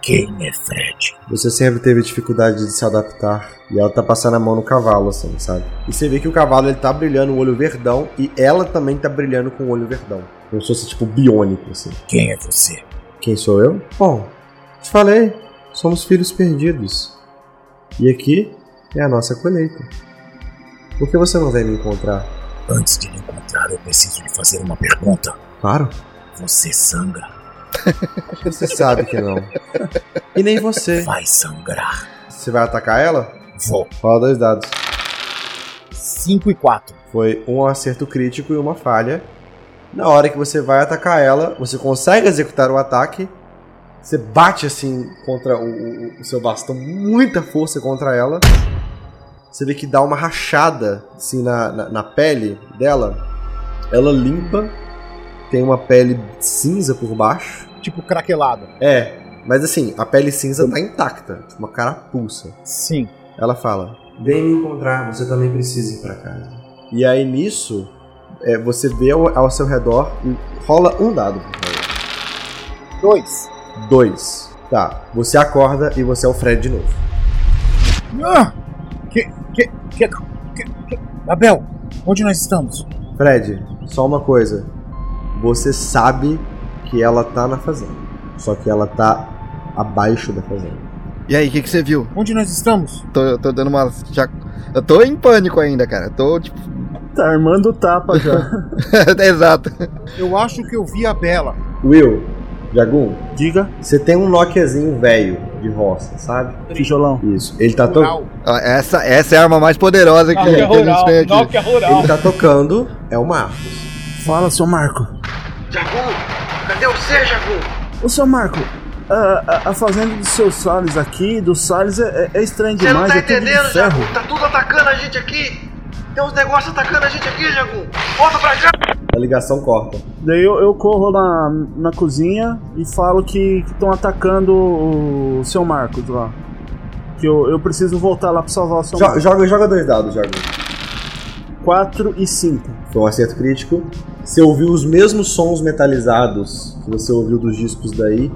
Quem é Fred? Você sempre teve dificuldade de se adaptar. E ela tá passando a mão no cavalo, assim, sabe? E você vê que o cavalo ele tá brilhando o olho verdão e ela também tá brilhando com o olho verdão. Como se fosse tipo biônico, assim. Quem é você? Quem sou eu? Bom, te falei, somos filhos perdidos. E aqui é a nossa colheita. Por que você não vem me encontrar? Antes de lhe encontrar, eu preciso lhe fazer uma pergunta. Claro, Você sangra? você sabe que não. E nem você. Vai sangrar. Você vai atacar ela? Vou. Rola dois dados. 5 e 4. Foi um acerto crítico e uma falha. Na hora que você vai atacar ela, você consegue executar o ataque. Você bate assim contra o, o- o seu bastão, muita força contra ela. Você vê que dá uma rachada assim na, na, na pele dela. Ela limpa, tem uma pele cinza por baixo. Tipo craquelado. É, mas assim, a pele cinza tá intacta, uma carapuça. Sim. Ela fala: Vem me encontrar, você também precisa ir pra casa. E aí nisso, é, você vê ao, ao seu redor e rola um dado, por favor. 2. Dois. Tá, você acorda e você é o Fred de novo. Ah! Que, que, que, que, que... Abel, onde nós estamos? Fred, só uma coisa. Você sabe que ela tá na fazenda. Só que ela tá abaixo da fazenda. E aí, o que, que você viu? Onde nós estamos? Tô, tô dando uma. Já... Eu tô em pânico ainda, cara. Tô tipo. Tá armando o tapa já. <laughs> Exato. Eu acho que eu vi a Bela. Will, Jagun, Diga. você tem um Nokiazinho velho de roça, sabe? Tijolão. Isso. Ele tá, to Rural. Ó, Essa, essa é a arma mais poderosa que, Nokia que a gente tem aqui. Nokia rural. ele tá tocando, é o Marcos. Fala, seu Marco. Jagu, cadê você, Jagu? Ô, seu Marco, a, a- a fazenda do seu Salles aqui, do Salles, é, é- é estranho Você não demais, tá é entendendo, ferro. Jagu? Tá tudo atacando a gente aqui. Tem uns negócios atacando a gente aqui, Jagu. Volta pra cá. A ligação corta. Daí eu, eu corro na, na cozinha e falo que estão atacando o, seu Marcos lá. Que eu, eu preciso voltar lá pra salvar o seu Jo- Marcos. joga, joga dois dados, joga. 4 e 5. Foi um acerto crítico. Você ouviu os mesmos sons metalizados que você ouviu dos discos daí,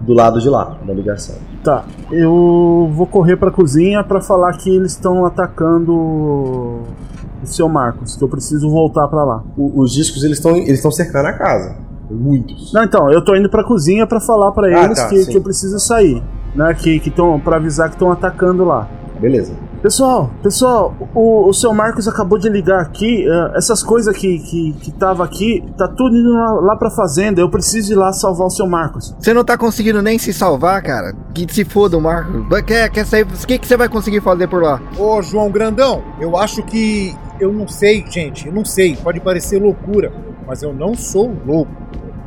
do lado de lá, da ligação. Tá, eu vou correr pra cozinha pra falar que eles estão atacando o seu Marcos, que eu preciso voltar pra lá. O- os discos eles estão eles estão cercando a casa. Muitos. Não, então, eu tô indo pra cozinha pra falar pra Ah, eles tá, que, que eu preciso sair, né? Que que estão para avisar que estão atacando lá. Beleza. Pessoal, pessoal, o, o seu Marcos acabou de ligar aqui. eh, essas coisas que, que, que tava aqui, tá tudo indo lá, lá pra fazenda. Eu preciso ir lá salvar o seu Marcos. Você não tá conseguindo nem se salvar, cara. Que se foda o Marco. Vai- Quer, quer sair? O que, que você vai conseguir fazer por lá? Ô, João Grandão, eu acho que. Eu não sei, gente, eu não sei. Pode parecer loucura, mas eu não sou louco.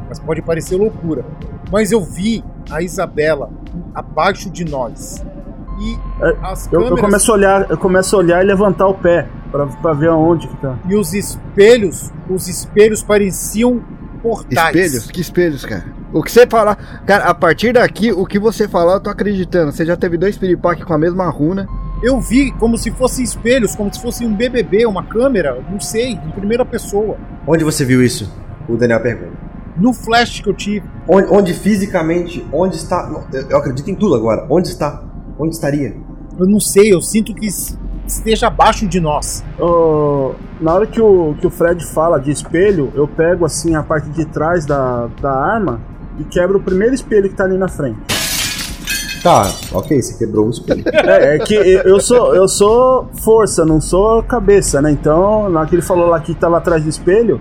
Mas pode parecer loucura. Mas eu vi a Isabela abaixo de nós. E É, as Eu, eu câmeras começo a olhar, eu começo a olhar e levantar o pé pra, pra ver aonde que tá. e os espelhos, os espelhos pareciam portais. Espelhos? Que espelhos, cara? O que você falar. Cara, a partir daqui, o que você falar, eu tô acreditando. Você já teve dois piripaque com a mesma runa. Eu vi como se fossem espelhos, como se fosse um BBB, uma câmera, não sei, em primeira pessoa. Onde você viu isso? O Daniel pergunta. No flash que eu tive, Onde, onde fisicamente, onde está? Eu eu acredito em tudo agora. Onde está? Onde estaria? eu não sei, eu sinto que es- esteja abaixo de nós. Ô, na hora que o, que o Fred fala de espelho, eu pego assim a parte de trás da, da arma e quebro o primeiro espelho que tá ali na frente. Tá, ok, você quebrou o espelho. <laughs> É, é que eu sou, eu sou força, não sou cabeça, né? Então, na hora que ele falou lá que tava atrás do espelho,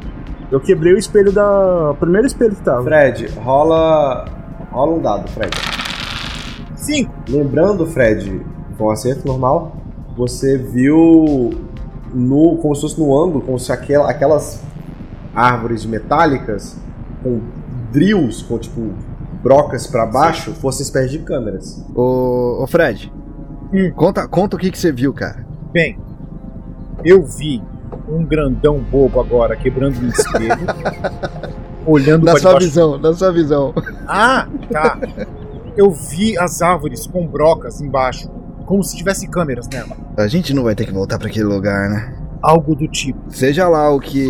eu quebrei o espelho da. O primeiro espelho que tava. Fred, rola. Rola um dado, Fred. Cinco. Lembrando, Fred, com um acerto normal, você viu no, como se fosse no ângulo, como se aquela, aquelas árvores metálicas com drills, com tipo brocas pra baixo, fossem espécies de câmeras. Ô, ô Fred. Hum. Conta, conta o que, que você viu, cara. Bem, eu vi um grandão bobo agora quebrando um espelho, <laughs> olhando Na para sua visão, na sua visão. Ah, tá. Eu vi as árvores com brocas embaixo, como se tivesse câmeras nela. A gente não vai ter que voltar pra aquele lugar, né? Algo do tipo. Seja lá o que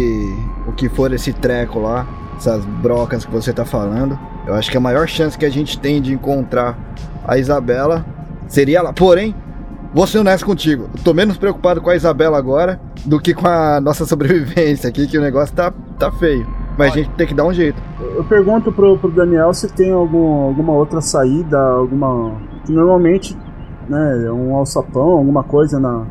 o que for esse treco lá, essas brocas que você tá falando, eu acho que a maior chance que a gente tem de encontrar a Isabela seria lá. Porém, vou ser honesto contigo, eu tô menos preocupado com a Isabela agora do que com a nossa <laughs> sobrevivência aqui, que o negócio tá, tá feio. Mas a gente tem que dar um jeito. Eu pergunto pro, pro Daniel se tem algum, alguma outra saída, alguma. Que normalmente, né, um alçapão, alguma coisa na,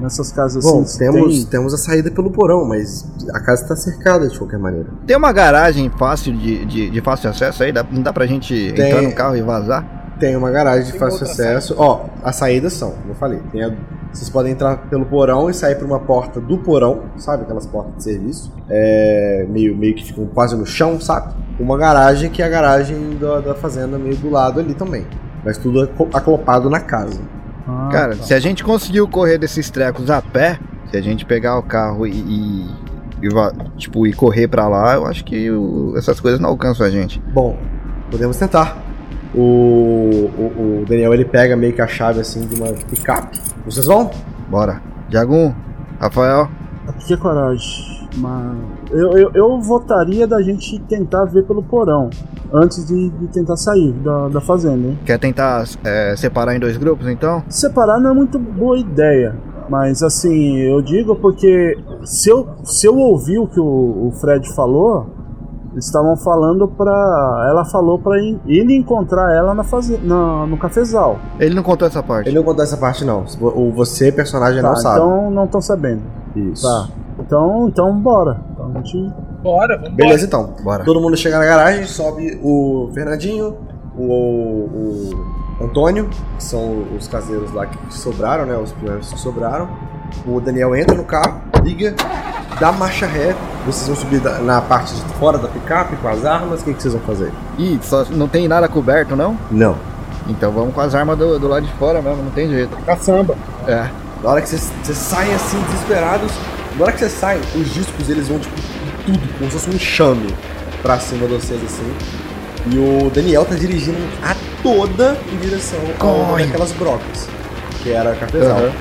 nessas casas Bom, assim. temos, tem- temos a saída pelo porão, mas a casa está cercada de qualquer maneira. Tem uma garagem fácil de, de, de fácil acesso aí? Dá- não dá pra gente Tem. entrar no carro e vazar? Tem uma garagem de Tem fácil acesso. Ó, as saídas são, como eu falei, tem a- vocês podem entrar pelo porão e sair por uma porta do porão, sabe? Aquelas portas de serviço. É, meio, meio que ficam quase no chão, sabe? Uma garagem que é a garagem da, da fazenda meio do lado ali também. Mas tudo aclopado na casa. Ah, Cara, tá. se a gente conseguiu correr desses trecos a pé, se a gente pegar o carro e, e, e tipo, e correr pra lá, eu acho que o- essas coisas não alcançam a gente. Bom, podemos tentar. O, o, o Daniel ele pega meio que a chave assim de uma picape. Vocês vão? Bora. Jagum, Rafael, Que coragem. Mas eu, eu, eu votaria da gente tentar ver pelo porão. Antes de, de tentar sair da, da fazenda, hein? quer tentar é, separar em dois grupos então? Separar não é muito boa ideia. Mas assim, eu digo porque se eu, se eu ouvir o que o, o Fred falou, estavam falando pra. Ela falou pra in- ele encontrar ela na faze, na, no cafezal. Ele não contou essa parte. Ele não contou essa parte não. O você, personagem, Tá, não sabe. então não estão sabendo. Isso. Tá. Então, então bora. Então a gente. Bora, vamos Beleza então. Bora. Todo mundo chega na garagem, sobe o Fernandinho, o, o, Antônio, que são os caseiros lá que sobraram, né? Os primeiros que sobraram. O Daniel entra no carro, liga, dá marcha ré. Vocês vão subir da- na parte de fora da picape com as armas. O que, que vocês vão fazer? Ih, só não tem nada coberto, não? Não. Então vamos com as armas do, do lado de fora mesmo, não tem jeito. Caçamba. É. Na hora que vocês, vocês saem assim, desesperados, na hora que vocês saem, os discos eles vão tipo tudo, como se fosse um enxame pra cima de vocês assim. E o Daniel tá dirigindo a toda em direção a uma daquelas brocas, que era a cafezal. Aham.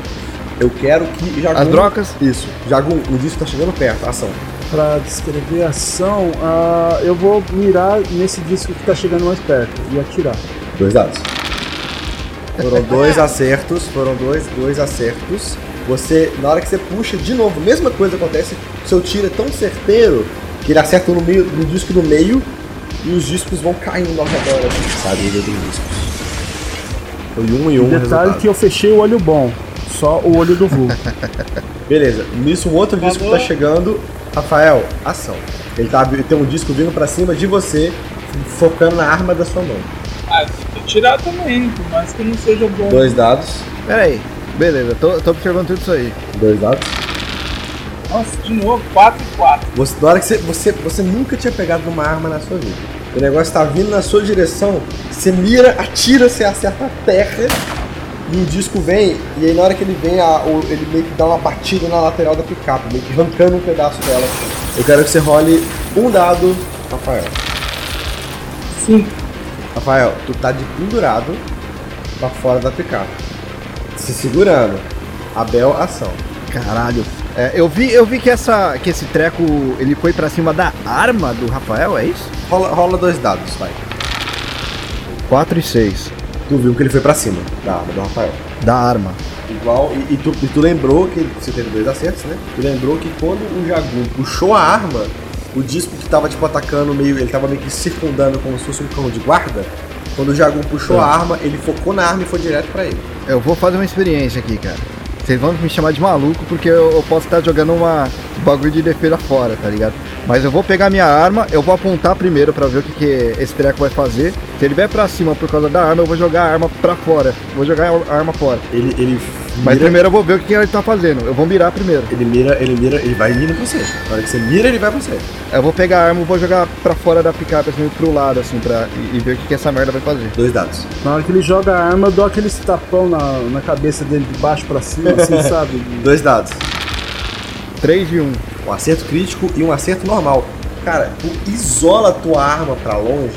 Eu quero que Jagun. As brocas? Isso. Jagun, o disco tá chegando perto, ação. Pra descrever a ação, ah, eu vou mirar nesse disco que tá chegando mais perto e atirar. Dois dados. Foram dois acertos, foram dois, dois acertos. Você, na hora que você puxa de novo, mesma coisa acontece, seu tiro é tão certeiro que ele acerta no meio, no disco do meio e os discos vão caindo ao redor, assim, sabe, dos discos. Foi um e um Detalhe resultado. que eu fechei o olho bom, só o olho do vulgo. <laughs> Beleza, nisso um outro disco tá chegando. Rafael, ação. Ele, tá, tem um disco vindo pra cima de você, focando na arma da sua mão. Ah, tem que atirar também, por mais que não seja bom. Dois dados. Pera aí. Beleza, tô, tô observando tudo isso aí. Dois dados. Nossa, de novo, 4 e 4. Você, na hora que você, você, você nunca tinha pegado numa arma na sua vida. O negócio tá vindo na sua direção, você mira, atira, você acerta a terra e o disco vem, e aí na hora que ele vem, a, ele meio que dá uma batida na lateral da picape, meio que arrancando um pedaço dela. Eu quero que você role um dado, Rafael. Sim. Rafael, tu tá de pendurado pra fora da picape. Se segurando. Abel, ação. Caralho. É, eu vi, eu vi que, essa, que esse treco ele foi pra cima da arma do Rafael, é isso? Rola, rola dois dados, vai. 4 e 6. Tu viu que ele foi pra cima da arma do Rafael. Da arma. Igual, e, e tu, e tu lembrou que você teve dois acertos, né? Tu lembrou que quando o Jagun puxou a arma, o disco que tava tipo atacando meio. Ele tava meio que circundando como se fosse um cão de guarda. Quando o Jagun puxou É. a arma, ele focou na arma e foi direto pra ele. Eu vou fazer uma experiência aqui, cara. Vocês vão me chamar de maluco porque eu, eu posso estar jogando uma um bagulho de defesa fora, tá ligado? Mas eu vou pegar minha arma, eu vou apontar primeiro pra ver o que, que esse treco vai fazer. Se ele vier pra cima por causa da arma, eu vou jogar a arma pra fora. Vou jogar a arma fora. Ele, ele Mas mira- primeiro eu vou ver o que, ele tá fazendo. Eu vou mirar primeiro. Ele mira, ele mira, ele vai pra você. Na hora que você mira, ele vai pra você. Eu vou pegar a arma e vou jogar pra fora da picape, assim, pro lado, assim, pra, e, e ver o que, que essa merda vai fazer. Dois dados. Na hora que ele joga a arma, eu dou aquele tapão na, na cabeça dele de baixo pra cima, assim, <laughs> sabe? Dois dados. 3 e 1. Um acerto crítico e um acerto normal. Cara, tu isola a tua arma pra longe,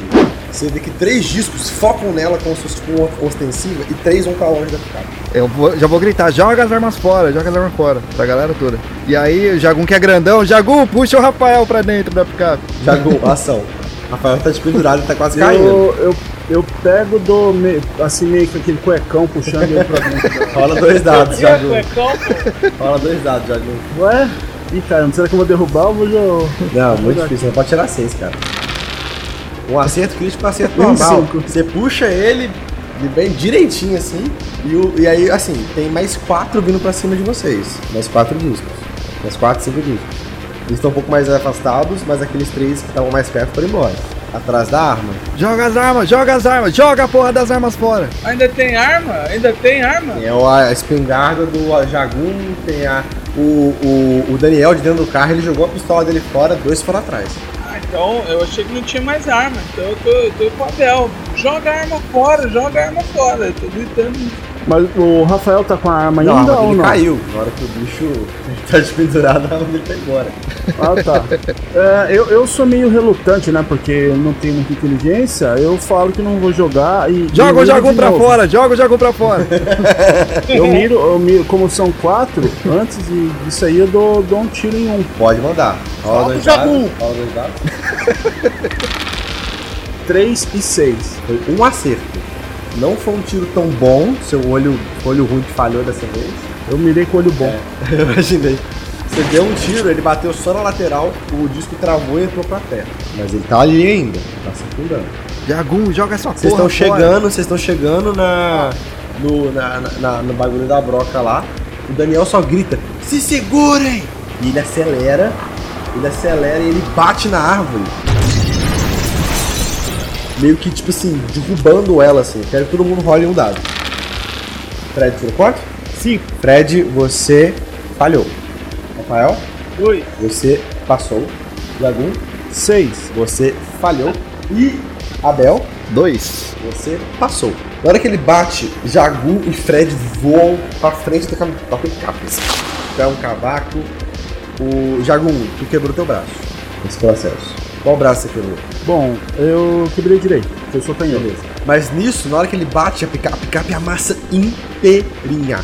você vê que três discos focam nela como se fosse tipo ostensiva e três vão pra longe da picape. Eu vou- já vou gritar, joga as armas fora, joga as armas fora, pra galera toda. E aí, o Jagun que é grandão, Jagun, puxa o Rafael pra dentro da picape. Jagun, <laughs> ação. Rafael tá despendurado e tá quase caindo. Eu, eu, eu pego do me- assim meio que aquele cuecão puxando ele pra dentro. <laughs> Rola dois dados, Jagun. Rola dois dados, Jagun. Ué? Ih, cara, será que eu vou derrubar ou vou Não, muito difícil, não pode tirar seis, cara. Um acerto crítico, um acerto Um normal. cinco. Você puxa ele bem direitinho assim, e, o- e aí, assim, tem mais quatro vindo pra cima de vocês. Mais quatro discos. Mais quatro, cinco discos. Eles estão um pouco mais afastados, mas aqueles três que estavam mais perto foram embora. Atrás da arma. Joga as armas, joga as armas, joga a porra das armas fora. Ainda tem arma? Ainda tem arma? Tem a a espingarda do Jagun, tem a, o, o, o Daniel de dentro do carro, ele jogou a pistola dele fora, dois foram atrás. Então eu achei que não tinha mais arma. Então eu tô, eu tô com o Abel. Joga a arma fora, joga a arma fora. Eu tô gritando. Mas o Rafael tá com a arma Não, a ainda arma ou dele não? caiu. Na hora que o bicho <laughs> tá despendurado, a arma dele tá embora. Ah, tá. <laughs> É, eu, eu sou meio relutante, né? Porque eu não tenho muita inteligência. Eu falo que não vou jogar e. Joga o Jagun de pra novo. fora, joga o Jagun pra fora. <laughs> Eu miro, eu miro, como são quatro, antes de- disso aí eu dou, dou um tiro em um. Pode mandar. Rola dois dados. Rola dois dados. Três e seis. Foi um acerto. Não foi um tiro tão bom. Seu olho, olho ruim que falhou dessa vez. Eu mirei com o olho bom. <laughs> Eu imaginei. Você deu um tiro, ele bateu só na lateral, o disco travou e entrou pra terra. Mas ele tá ali ainda, tá circundando. Jagun, joga essa porra Vocês estão chegando, vocês estão chegando na no, na, na- na- no bagulho da broca lá. O Daniel só grita: Se segurem! E ele acelera, ele acelera e ele bate na árvore. Meio que, tipo assim, derrubando ela, assim. Quero que todo mundo role um dado. Fred, tirou quanto? Cinco. Fred, você falhou. Rafael, Oi. você passou. Jagum, Seis. você falhou. E Abel, Dois. você passou. Na hora que ele bate, Jagu e Fred voam pra frente da picape. É um cavaco. O Jagu, tu quebrou teu braço nesse processo. Qual braço você quebrou? Bom, eu quebrei direito. Eu sou canhoto. Beleza. Mas nisso, na hora que ele bate, a picape, a picape amassa inteirinha.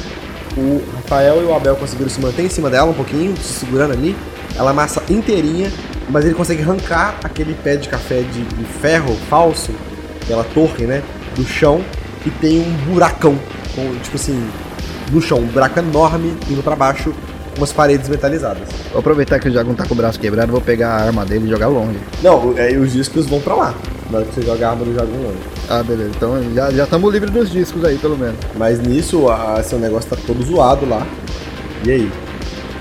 O Rafael e o Abel conseguiram se manter em cima dela um pouquinho, se segurando ali. Ela amassa inteirinha, mas ele consegue arrancar aquele pé de café de, de ferro falso, aquela torre, né? Do chão, e tem um buracão, com, tipo assim, no chão, um buraco enorme indo pra baixo, umas paredes metalizadas. Vou aproveitar que o Jagun tá com o braço quebrado, vou pegar a arma dele e jogar longe. Não, aí os discos vão pra lá. Na hora que você joga a arma do Jagun longe. Ah, beleza. Então já já estamos livres dos discos aí, pelo menos. Mas nisso, a, seu negócio tá todo zoado lá. E aí?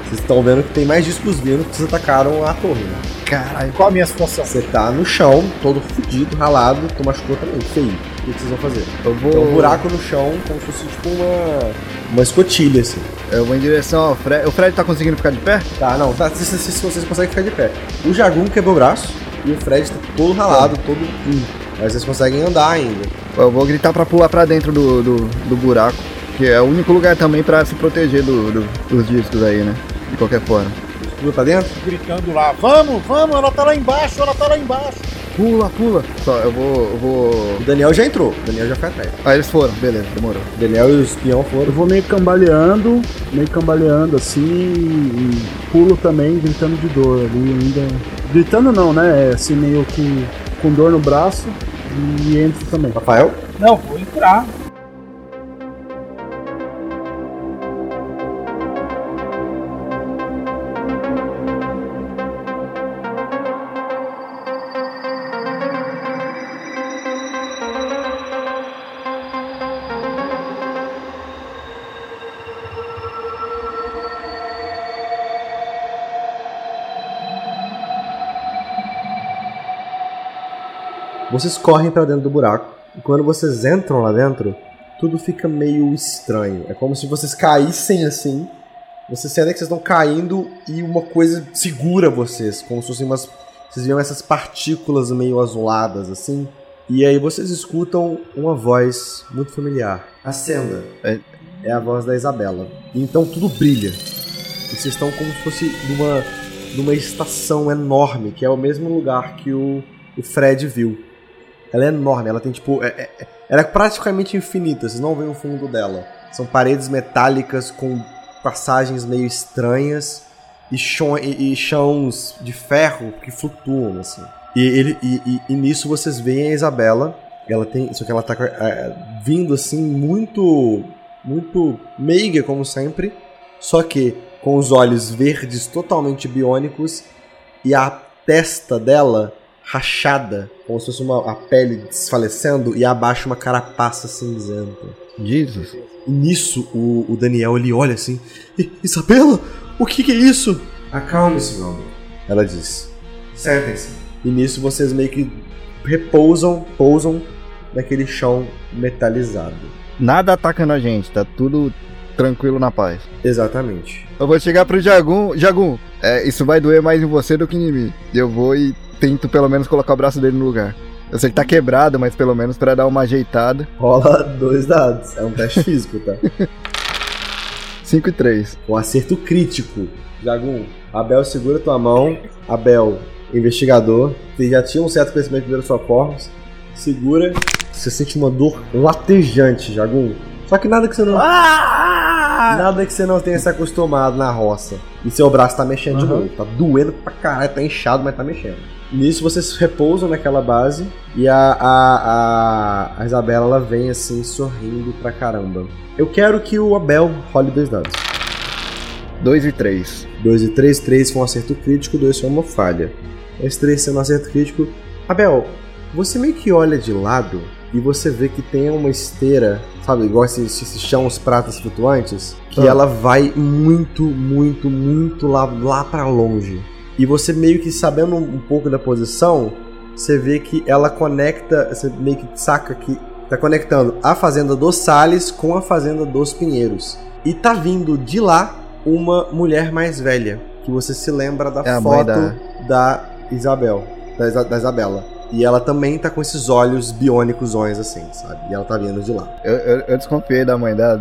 Vocês estão vendo que tem mais discos vindo que vocês atacaram a torre, né? Caralho. Qual a minha situação? Você tá no chão, todo fudido, ralado, tu machucou também, feio. O que vocês vão fazer? Eu vou. Tem um buraco no chão, como se fosse tipo uma. Uma escotilha, assim. Eu vou em direção ao Fred. O Fred tá conseguindo ficar de pé? Tá, não, tá, se, se, se vocês conseguem ficar de pé. O Jagun quebrou o braço e o Fred tá todo ralado, todo. Hum. Mas vocês conseguem andar ainda. Eu vou gritar pra pular pra dentro do, do, do buraco. Que é o único lugar também pra se proteger do, do- dos discos aí, né? De qualquer forma. Pula pra dentro? Gritando lá, vamos, vamos, ela tá lá embaixo, ela tá lá embaixo. Pula, pula. Só, eu vou. Eu vou. O Daniel já entrou, o Daniel já foi atrás. Ah, eles foram, beleza, demorou. O Daniel e o espião foram. Eu vou meio cambaleando, meio cambaleando assim, e pulo também, gritando de dor ali ainda. Gritando não, né? É Assim, meio que com dor no braço e entro também. Rafael? Não, vou entrar. Vocês correm pra dentro do buraco. E quando vocês entram lá dentro, tudo fica meio estranho. É como se vocês caíssem assim. Vocês sentem que vocês estão caindo e uma coisa segura vocês. Como se fossem umas. Vocês viam essas partículas meio azuladas assim. E aí vocês escutam uma voz muito familiar. Acenda. É- É a voz da Isabela. E então tudo brilha. E vocês estão como se fosse numa, numa estação enorme, que é o mesmo lugar que o, o Fred viu. Ela é enorme, ela tem tipo. é- é- é- ela é praticamente infinita, vocês não veem o fundo dela. São paredes metálicas com passagens meio estranhas e, chão, e, e chãos de ferro que flutuam, assim. E, ele, e, e- nisso vocês veem a Isabela. Ela tem. Só que ela tá é, vindo assim muito. Muito meiga, como sempre. Só que com os olhos verdes totalmente biônicos e a testa dela rachada, como se fosse uma, a pele desfalecendo e abaixo uma carapaça cinzenta. Jesus. E nisso o, o Daniel ele olha assim: "I- Isabela, o que, que é isso? Acalme-se, meu amor. Ela diz: Sentem-se. E nisso vocês meio que repousam, pousam naquele chão metalizado. Nada atacando a gente, tá tudo tranquilo na paz. Exatamente. Eu vou chegar pro Jagun. Jagun, é, isso vai doer mais em você do que em mim. Eu vou e tento pelo menos colocar o braço dele no lugar. Eu sei que tá quebrado, mas pelo menos pra dar uma ajeitada. Rola dois dados. É um teste físico, tá? <laughs> 5 e 3. Com acerto crítico. Jagum, Abel segura tua mão. Abel, investigador. Você já tinha um certo conhecimento de primeiros socorros. Segura. Você sente uma dor latejante, Jagum. Só que nada que você não. Nada que você não tenha se acostumado na roça. E seu braço tá mexendo de Aham. novo. Tá doendo pra caralho, tá inchado, mas tá mexendo. Nisso vocês repousam naquela base e a, a, a, a Isabela ela vem assim sorrindo pra caramba. Eu quero que o Abel role dois dados. 2 e 3. 2 e 3, 3 foi um acerto crítico, 2 foi uma falha. Esse 3 sendo um acerto crítico. Abel, você meio que olha de lado e você vê que tem uma esteira, sabe, igual esse, esse chão, os pratas flutuantes, que Ah. ela vai muito, muito, muito lá, lá para longe. E você meio que sabendo um, pouco da posição, você vê que ela conecta, você meio que saca que tá conectando a fazenda dos Sales com a fazenda dos Pinheiros. E tá vindo de lá uma mulher mais velha, que você se lembra da É foto da- da... Isabel, da, Isa- da Isabela. E ela também tá com esses olhos biônicos assim, sabe? E ela tá vindo de lá. Eu, eu, eu desconfiei da mãe dela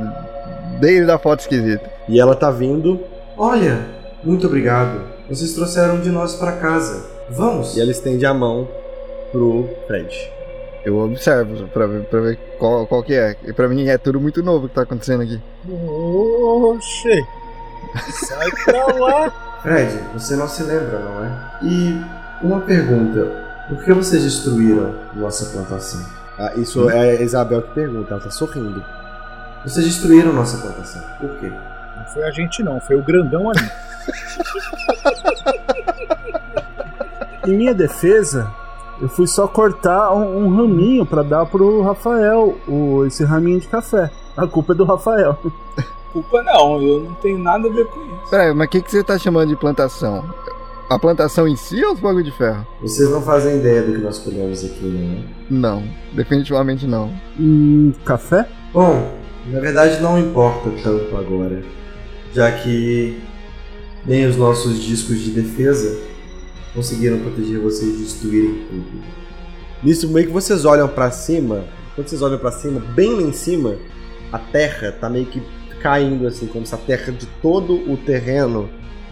desde a foto esquisita. E ela tá vindo. Olha, muito obrigado. Vocês trouxeram de nós pra casa. Vamos. E ela estende a mão pro Fred. Eu observo pra ver, pra ver qual, qual que é. E pra mim é tudo muito novo que tá acontecendo aqui. Oxê. Sai pra lá. Fred, você não se lembra, não é? E uma pergunta: por que vocês destruíram nossa plantação? Ah, isso é a Isabel que pergunta, ela tá sorrindo. Vocês destruíram nossa plantação. Por quê? Não foi a gente não, foi o grandão ali. Em minha defesa, eu fui só cortar um, um raminho pra dar pro Rafael, o, esse raminho de café. A culpa é do Rafael. <laughs> Culpa não, eu não tenho nada a ver com isso. Peraí, mas o que, que você tá chamando de plantação? A plantação em si ou os bagulho de ferro? Vocês não fazem ideia do que nós colhemos aqui, não é? Não, definitivamente não. Hum, café? Bom, na verdade não importa tanto agora, já que nem os nossos discos de defesa conseguiram proteger vocês de destruírem tudo. Nisso meio que vocês olham pra cima, quando vocês olham pra cima, bem lá em cima, a terra tá meio que caindo assim, como se a terra de todo o terreno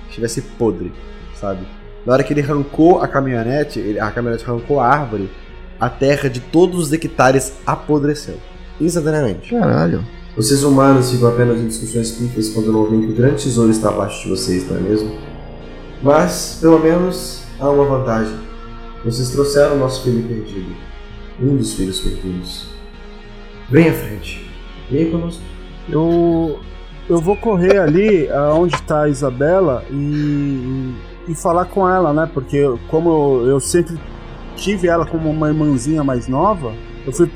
estivesse podre, sabe? Na hora que ele arrancou a caminhonete, ele- a caminhonete arrancou a árvore, a terra de todos os hectares apodreceu. Instantaneamente. Caralho. Vocês humanos ficam apenas em discussões pífias quando não veem que o grande tesouro está abaixo de vocês, não é mesmo? Mas, pelo menos, há uma vantagem. Vocês trouxeram o nosso filho perdido. Um dos filhos perdidos. Venha à frente. Venha conosco. Eu, eu vou correr ali aonde tá a Isabela e, e falar com ela, né? Porque como eu sempre tive ela como uma irmãzinha mais nova, eu fui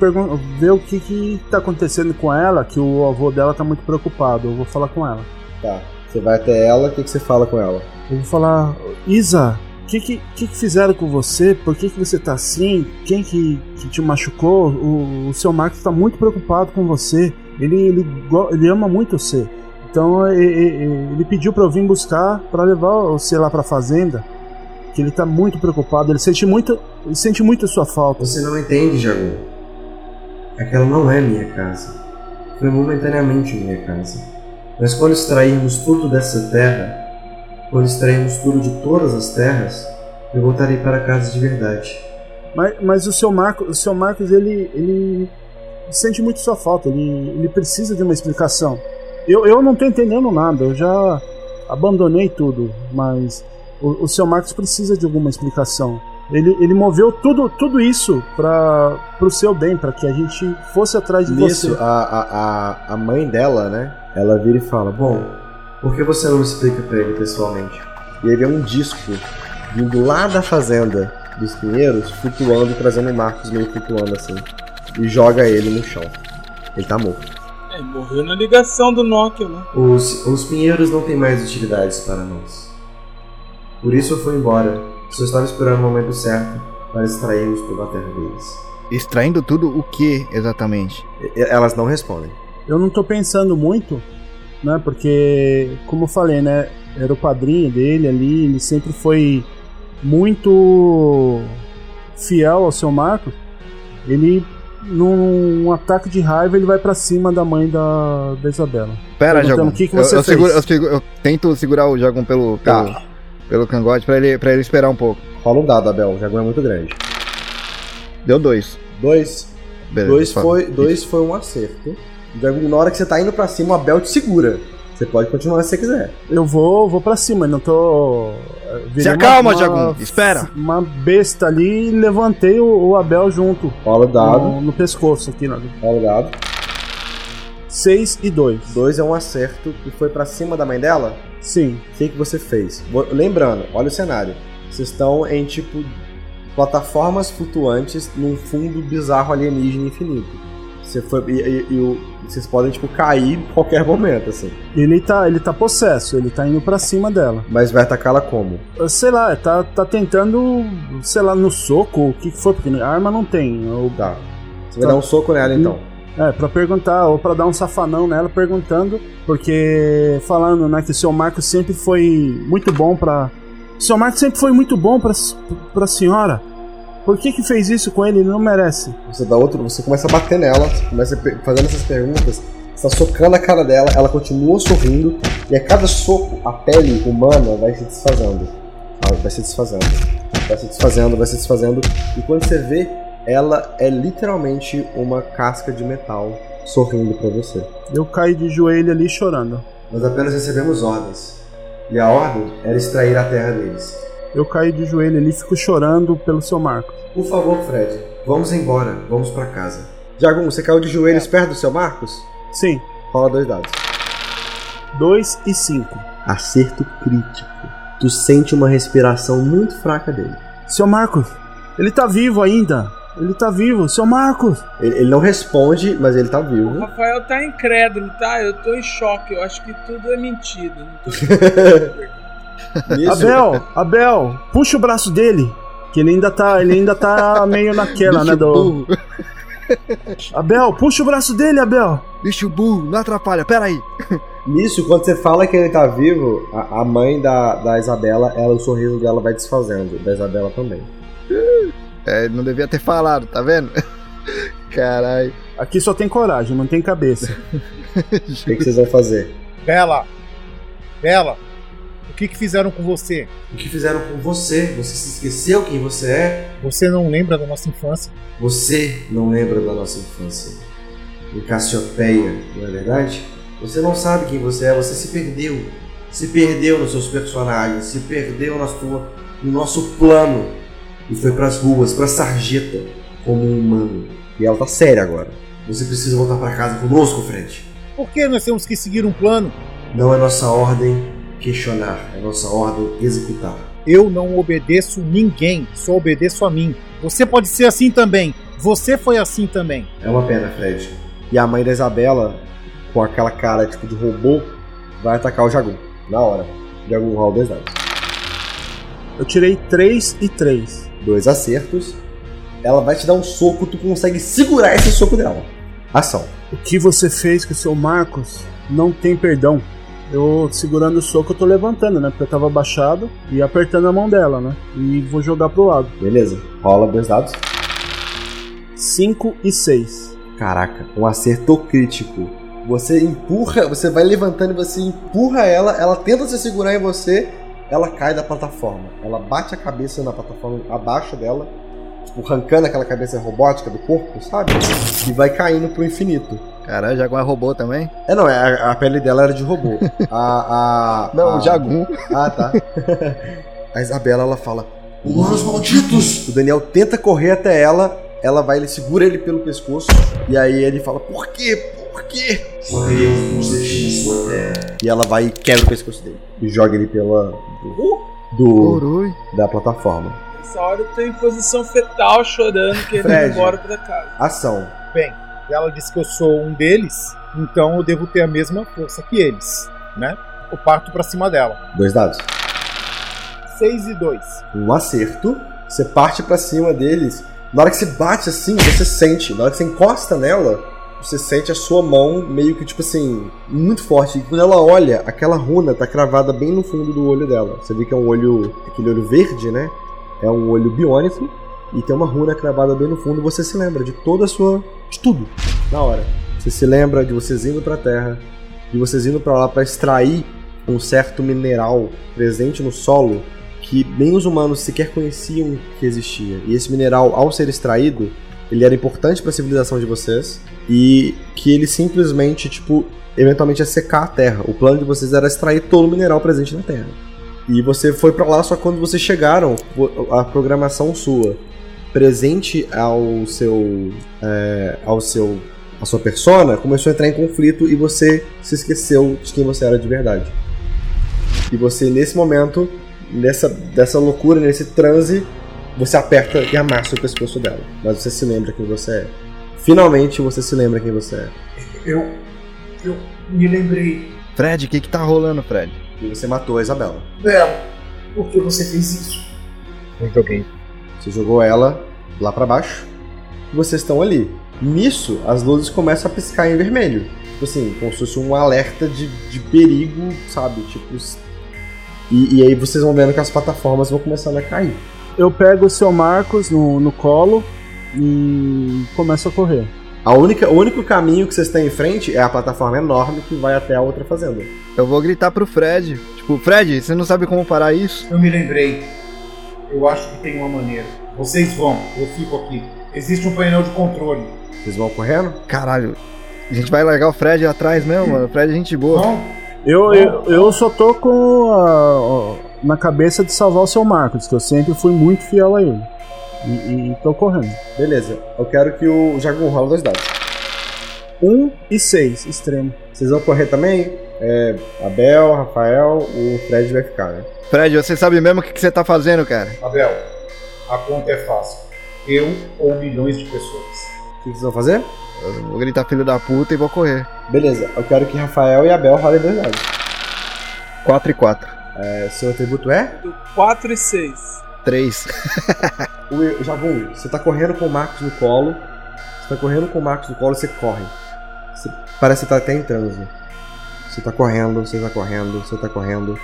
ver o que que tá acontecendo com ela, que o avô dela tá muito preocupado. Eu vou falar com ela. Tá. Você vai até ela, o que, que você fala com ela? Eu vou falar, Isa, o que, que, que que fizeram com você? Por que, que você tá assim? Quem que, que te machucou? O, o seu Marcos tá muito preocupado com você. Ele, ele, ele ama muito você. Então e- e- e- ele pediu pra eu vir buscar pra levar você lá pra fazenda. Que ele tá muito preocupado. Ele sente muito, ele sente muito a sua falta. Você não entende, Jagu. Aquela não é minha casa. Foi momentaneamente minha casa. Mas quando extrairmos tudo dessa terra, quando extrairmos tudo de todas as terras, eu voltarei para casa de verdade. Mas, mas o seu Marcos, o seu Marcos ele, ele sente muito sua falta, ele, ele precisa de uma explicação. Eu, eu não tô entendendo nada, eu já abandonei tudo, mas o, o seu Marcos precisa de alguma explicação. Ele, ele moveu tudo, tudo isso para pro seu bem, para que a gente fosse atrás de Nisso, você. a, a, a, a mãe dela, né? Ela vira e fala: Bom, por que você não explica pra ele pessoalmente? E aí vem um disco vindo lá da fazenda dos Pinheiros, flutuando, trazendo o Marcos meio flutuando assim. E joga ele no chão. Ele tá morto. É, morreu na ligação do Nokia, né? Os, os Pinheiros não têm mais utilidades para nós. Por isso eu fui embora. Só estava esperando o momento certo para extrairmos toda a terra deles. Extraindo tudo o que exatamente? E- Elas não respondem. Eu não tô pensando muito, né? Porque, como eu falei, né? Era o padrinho dele ali, ele sempre foi muito fiel ao seu Marcos. Ele, num ataque de raiva, ele vai pra cima da mãe da, da Isabela. Pera, Jagum. o que que eu, você eu, fez. seguro- eu seguro- eu tento segurar o Jagum pelo, Tá. Pelo, cangote pra ele, pra ele esperar um pouco. Rola um dado, Abel. O Jaguar é muito grande. Deu dois. Dois. Beleza, dois, fala. foi, dois foi um acerto. Na hora que você tá indo pra cima, o Abel te segura. Você pode continuar se você quiser. Eu vou, vou pra cima, não tô. virei Se acalma, Jagum, espera. Uma besta ali e levantei o, o Abel junto. Rola o dado. No, no pescoço aqui, né? Rola o dado. 6 e 2. Dois é um acerto e foi pra cima da mãe dela? Sim. O que, que você fez? Lembrando, olha o cenário. Vocês estão em tipo plataformas flutuantes num fundo bizarro alienígena infinito. Você foi, e, e- e o- vocês podem, tipo, cair em qualquer momento, assim. Ele tá, ele tá possesso, ele tá indo pra cima dela. Mas vai atacá-la como? Sei lá, tá, tá tentando, sei lá, no soco, o que que foi, porque arma não tem. Eu, Tá. Você vai dar um soco nela, então. É, pra perguntar, ou pra dar um safanão nela perguntando, porque falando, né, que o seu Marco sempre foi muito bom pra. O seu Marco sempre foi muito bom pra, pra senhora. Por que que fez isso com ele? Ele não merece. Você dá outro, você começa a bater nela, você começa fazendo essas perguntas, você tá socando a cara dela, ela continua sorrindo, e a cada soco a pele humana vai se desfazendo. Vai se desfazendo. Vai se desfazendo, vai se desfazendo. E quando você vê, ela é literalmente uma casca de metal sorrindo pra você. Eu caí de joelho ali chorando. Nós apenas recebemos ordens. E a ordem era extrair a terra deles. Eu caí de joelho ali e fico chorando pelo seu Marco. Por favor, Fred, vamos embora, vamos pra casa. Jagum, você caiu de joelhos perto do seu Marcos? Sim, Rola dois dados. 2 e 5. Acerto crítico. Tu sente uma respiração muito fraca dele. Seu Marcos, ele tá vivo ainda. Ele tá vivo, seu Marcos. Ele, ele não responde, mas ele tá O vivo. Rafael tá incrédulo, tá? Eu tô em choque. Eu acho que tudo é mentira. Não tô... <laughs> Abel, Abel, puxa o braço dele. Que ele ainda tá, ele ainda tá <laughs> meio naquela, né, do... burro. <laughs> Abel, puxa o braço dele, Abel. Bicho burro, não atrapalha, pera aí. Nisso, quando você fala que ele tá vivo, a, a mãe da, da Isabela, ela, o sorriso dela vai desfazendo. Da Isabela também. É, não devia ter falado, tá vendo? <laughs> Caralho. Aqui só tem coragem, não tem cabeça. <laughs> O que, que vocês vão fazer? Bela! Bela! O que, que fizeram com você? O que fizeram com você? Você se esqueceu quem você é? Você não lembra da nossa infância? Você não lembra da nossa infância. Em Cassiopeia, não é verdade? Você não sabe quem você é, você se perdeu. Se perdeu nos seus personagens, se perdeu na sua, no nosso plano. E foi pras ruas, pra sarjeta, como um humano. E ela tá séria agora. Você precisa voltar pra casa conosco, Fred. Por que nós temos que seguir um plano? Não é nossa ordem questionar, é nossa ordem executar. Eu não obedeço ninguém, só obedeço a mim. Você pode ser assim também. Você foi assim também. É uma pena, Fred. E a mãe da Isabela, com aquela cara tipo de robô, vai atacar o Jagun. Na hora. Jagun rola dois dados. Eu tirei 3 e 3. Dois acertos. Ela vai te dar um soco, tu consegue segurar esse soco dela. Ação. O que você fez com o seu Marcos não tem perdão. Eu segurando o soco, eu tô levantando, né? Porque eu tava abaixado e apertando a mão dela, né? E vou jogar pro lado. Beleza. Rola dois dados. 5 e 6. Caraca, um acerto crítico. Você empurra, você vai levantando e você empurra ela, ela tenta se segurar em você, ela cai da plataforma. Ela bate a cabeça na plataforma abaixo dela, tipo, arrancando aquela cabeça robótica do corpo, sabe? E vai caindo pro infinito. Caralho, Jaguar roubou também? É, não, é, a, a pele dela era de robô. A. a <laughs> Não, a... o Jagum. Ah, tá. <laughs> a Isabela, ela fala: Humanos malditos! <laughs> O Daniel tenta correr até ela, ela vai, ele segura ele pelo pescoço, e aí ele fala: Por quê? Por quê? Só eu nos deixei na sua terra. E ela vai e quebra o pescoço dele. E joga ele pela. Do. do da plataforma. Nessa hora eu tô em posição fetal chorando, querendo ir embora pra casa. Ação. Bem, ela disse que eu sou um deles, então eu devo ter a mesma força que eles, né? Eu parto pra cima dela. Dois dados. 6 e 2. um acerto, você parte pra cima deles. Na hora que você bate assim, você sente. Na hora que você encosta nela, você sente a sua mão meio que, tipo assim, muito forte. E quando ela olha, aquela runa tá cravada bem no fundo do olho dela. Você vê que é um olho, aquele olho verde, né? É um olho biônico. E tem uma runa cravada bem no fundo. Você se lembra de toda a sua. de tudo. Na hora. Você se lembra de vocês indo pra terra, de vocês indo pra lá pra extrair um certo mineral presente no solo que nem os humanos sequer conheciam que existia. E esse mineral, ao ser extraído, ele era importante para a civilização de vocês e que ele simplesmente, tipo, eventualmente ia secar a Terra. O plano de vocês era extrair todo o mineral presente na Terra. E você foi para lá só quando vocês chegaram, a programação sua presente ao seu é, ao seu a sua persona começou a entrar em conflito e você se esqueceu de quem você era de verdade. E você nesse momento nessa dessa loucura, nesse transe, você aperta e amassa o pescoço dela. Mas você se lembra quem você é. Finalmente você se lembra quem você é. Eu. Eu me lembrei. Fred, o que que tá rolando, Fred? E você matou a Isabela. Bela, por que você fez isso? Eu joguei. Você jogou ela lá pra baixo. E vocês estão ali. Nisso, as luzes começam a piscar em vermelho. Tipo assim, como se fosse um alerta de, de perigo, sabe? Tipo. E, e aí vocês vão vendo que as plataformas vão começando a cair. Eu pego o seu Marcos no, no colo e começo a correr. A única, o único caminho que vocês têm em frente é a plataforma enorme que vai até a outra fazenda. Eu vou gritar pro Fred. Tipo, Fred, você não sabe como parar isso? Eu me lembrei. Eu acho que tem uma maneira. Vocês vão, eu fico aqui. Existe um painel de controle. Vocês vão correndo? Caralho, a gente vai largar o Fred atrás mesmo, mano. O Fred é gente boa. Vão? Eu, eu, eu só tô com a- na cabeça de salvar o seu Marcos, que eu sempre fui muito fiel a ele. E, e- e tô correndo. Beleza, eu quero que o Jagun rola dois dados. Um e seis, extremo. Vocês vão correr também? É, Abel, Rafael, o Fred vai ficar, né? Fred, você sabe mesmo o que, que você tá fazendo, cara? Abel, a conta é fácil. Eu ou milhões de pessoas. O que vocês vão fazer? Eu vou gritar filho da puta e vou correr. Beleza, eu quero que Rafael e Abel rolem dois dados. 4 e 4. É, seu atributo é? Do 4 e 6. 3. O Jagun, você tá correndo com o Marcos no colo. Você tá correndo com o Marcos no colo e você corre. Você- parece que tá até em transe. Você tá correndo, você tá correndo, você tá correndo.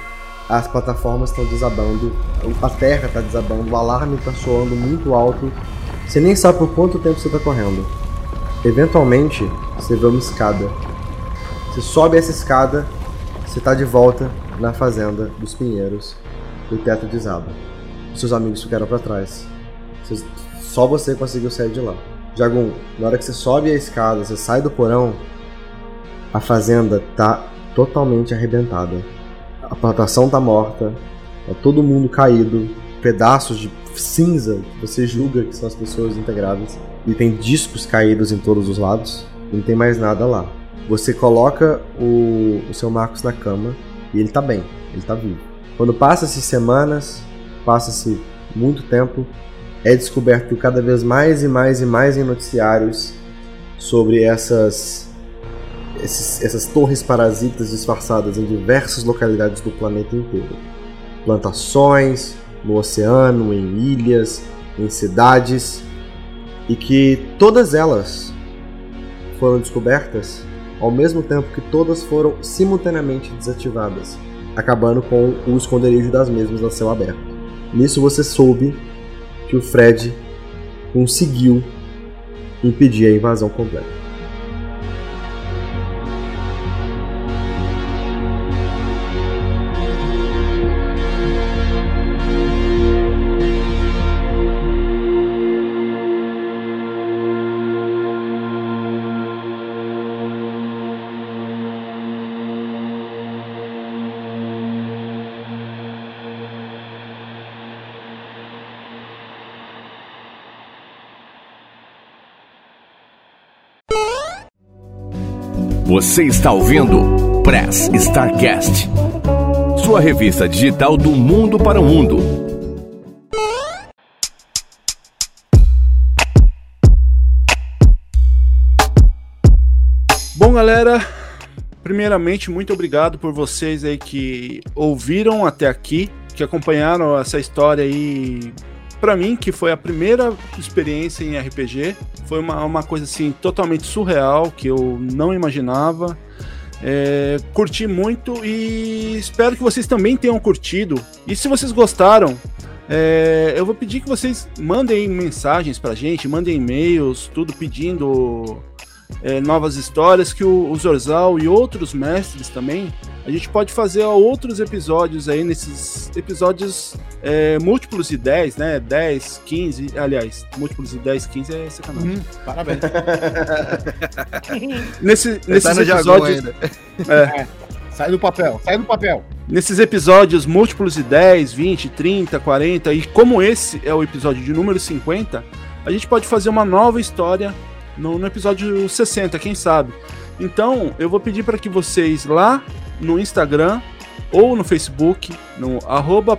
As plataformas estão desabando, a terra tá desabando, o alarme tá soando muito alto. Você nem sabe por quanto tempo você tá correndo. Eventualmente, você vê uma escada. Você sobe essa escada, você tá de volta na fazenda dos Pinheiros. O teto desaba. Seus amigos ficaram pra trás. Só você conseguiu sair de lá. Jagun, na hora que você sobe a escada, você sai do porão, a fazenda tá totalmente arrebentada. A plantação tá morta, tá todo mundo caído, pedaços de cinza que você julga que são as pessoas integradas, e tem discos caídos em todos os lados, não tem mais nada lá. Você coloca o, o seu Marcos na cama e ele tá bem, ele tá vivo. Quando passa-se semanas, passa-se muito tempo, é descoberto cada vez mais e mais e mais em noticiários sobre essas esses- essas torres parasitas disfarçadas em diversas localidades do planeta inteiro. Plantações, no oceano, em ilhas, em cidades, e que todas elas foram descobertas ao mesmo tempo que todas foram simultaneamente desativadas, acabando com o esconderijo das mesmas a céu aberto. Nisso você soube que o Fred conseguiu impedir a invasão completa. Você está ouvindo Press Starcast, sua revista digital do mundo para o mundo. Bom, galera, primeiramente, muito obrigado por vocês aí que ouviram até aqui, que acompanharam essa história aí. Pra mim, que foi a primeira experiência em RPG, foi uma, uma coisa assim totalmente surreal que eu não imaginava. É, curti muito e espero que vocês também tenham curtido. E se vocês gostaram, é, eu vou pedir que vocês mandem mensagens pra gente, mandem e-mails, tudo pedindo é, novas histórias que o, o Zorzal e outros mestres também. A gente pode fazer outros episódios aí, nesses episódios é, múltiplos de 10, né? 10, 15, aliás, múltiplos de 10, 15 é sacanagem. Parabéns. <laughs> Nesse, nesses tá jargão episódios. ainda. É, Sai do papel, sai do papel. nesses episódios múltiplos de 10, 20, 30, 40, e como esse é o episódio de número 50, a gente pode fazer uma nova história no, no episódio 60, quem sabe. Então, eu vou pedir para que vocês lá no Instagram ou no Facebook, no arroba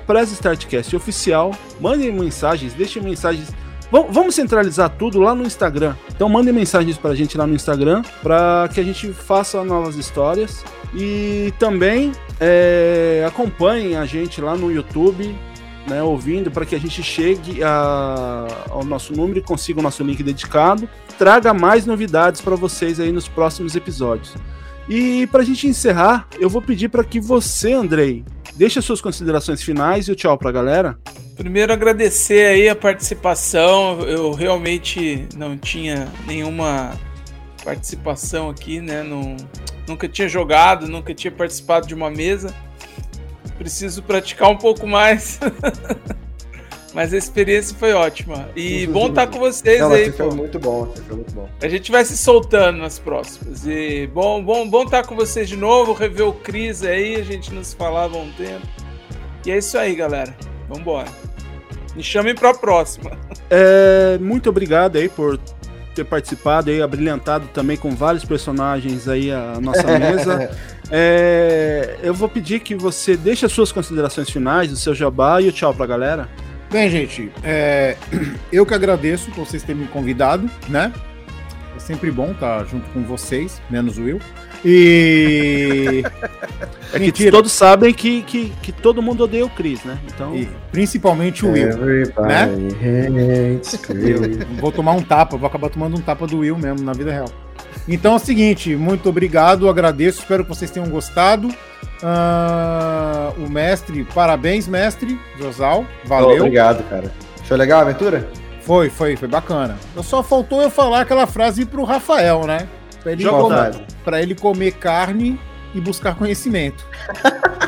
oficial, mandem mensagens, deixem mensagens. Vam- Vamos centralizar tudo lá no Instagram. Então mandem mensagens pra gente lá no Instagram para que a gente faça novas histórias. E também é, acompanhem a gente lá no YouTube, né, ouvindo, para que a gente chegue a- ao nosso número e consiga o nosso link dedicado. Traga mais novidades para vocês aí nos próximos episódios. E pra gente encerrar, eu vou pedir para que você, Andrei, deixe as suas considerações finais e o tchau pra galera. Primeiro agradecer aí a participação. Eu realmente não tinha nenhuma participação aqui, né? Não, nunca tinha jogado, nunca tinha participado de uma mesa. Preciso praticar um pouco mais. <laughs> Mas a experiência foi ótima. E bom estar com vocês Não, aí, você foi muito bom, você foi muito bom. A gente vai se soltando nas próximas. E bom, bom, bom estar com vocês de novo, rever o Cris aí, a gente não se falava há um tempo. E é isso aí, galera. Vambora. Me chamem pra próxima. <laughs> É, muito obrigado aí por ter participado aí, abrilhantado também com vários personagens aí a nossa <laughs> mesa. É, eu vou pedir que você deixe as suas considerações finais, o seu jabá e o tchau pra galera. Bem, gente, é, <clears throat> eu que agradeço por vocês terem me convidado, né? É sempre bom estar junto com vocês, menos o Will. E. <laughs> É que Mentira. todos sabem que, que, que todo mundo odeia o Chris, né? Então. e principalmente o Will. né? Eu vou tomar um tapa, vou acabar tomando um tapa do Will mesmo na vida real. Então é o seguinte, muito obrigado, agradeço, espero que vocês tenham gostado. Ah, o mestre, parabéns, mestre Josal, valeu. Obrigado, cara. Foi legal a aventura? Foi, foi, foi bacana. Eu só faltou eu falar aquela frase pro Rafael, né? Pra ele, comer, pra ele comer carne e buscar conhecimento. <laughs>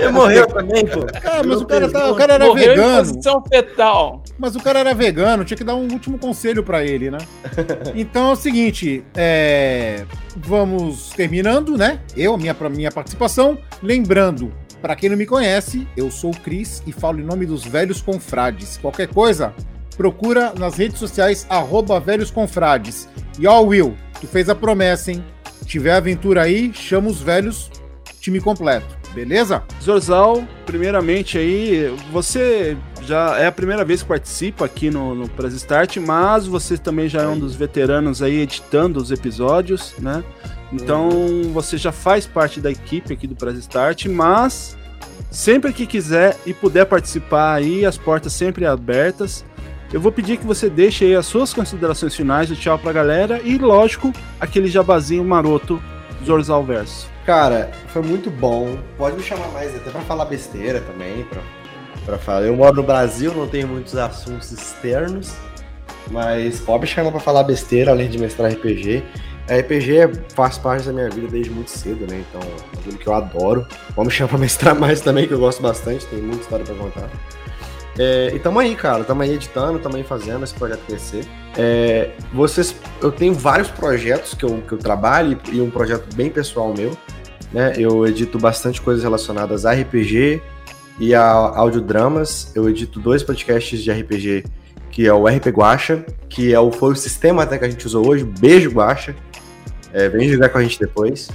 Ele morreu também, pô. Ah, mas o cara, tá- o cara era Morreu em vegano. posição fetal. Mas o cara era vegano, tinha que dar um último conselho pra ele, né? <laughs> Então é o seguinte, é, vamos terminando, né? Eu, a minha, minha participação. Lembrando, pra quem não me conhece, eu sou o Cris e falo em nome dos Velhos Confrades. Qualquer coisa, procura nas redes sociais, arroba Velhos Confrades. E ó, Will, tu fez a promessa, hein? Tiver aventura aí, chama os velhos, time completo. Beleza? Zorzal, primeiramente aí, você já é a primeira vez que participa aqui no, no Press Start, mas você também já é um dos veteranos aí editando os episódios, né? Então você já faz parte da equipe aqui do Press Start, mas sempre que quiser e puder participar aí, as portas sempre abertas. Eu vou pedir que você deixe aí as suas considerações finais, o tchau pra galera e, lógico, aquele jabazinho maroto Zorzal Verso. Cara, foi muito bom. Pode me chamar mais até pra falar besteira também, pra falar. Eu moro no Brasil, não tenho muitos assuntos externos, mas pode me chamar pra falar besteira, além de mestrar RPG. RPG é- faz parte da minha vida desde muito cedo, né? Então, é aquilo que eu adoro. Pode me chamar pra mestrar <laughs> mais também, que eu gosto bastante, tem muita história pra contar. É, e tamo aí, cara. Tamo aí editando, tamo aí fazendo esse projeto crescer. É, vocês, eu tenho vários projetos que eu, que eu trabalho e um projeto bem pessoal meu. Né? Eu edito bastante coisas relacionadas a RPG e a audiodramas. Eu edito dois podcasts de RPG, que é o RP Guacha, que é o, foi o sistema até que a gente usou hoje. Beijo, Guacha. É, vem jogar com a gente depois.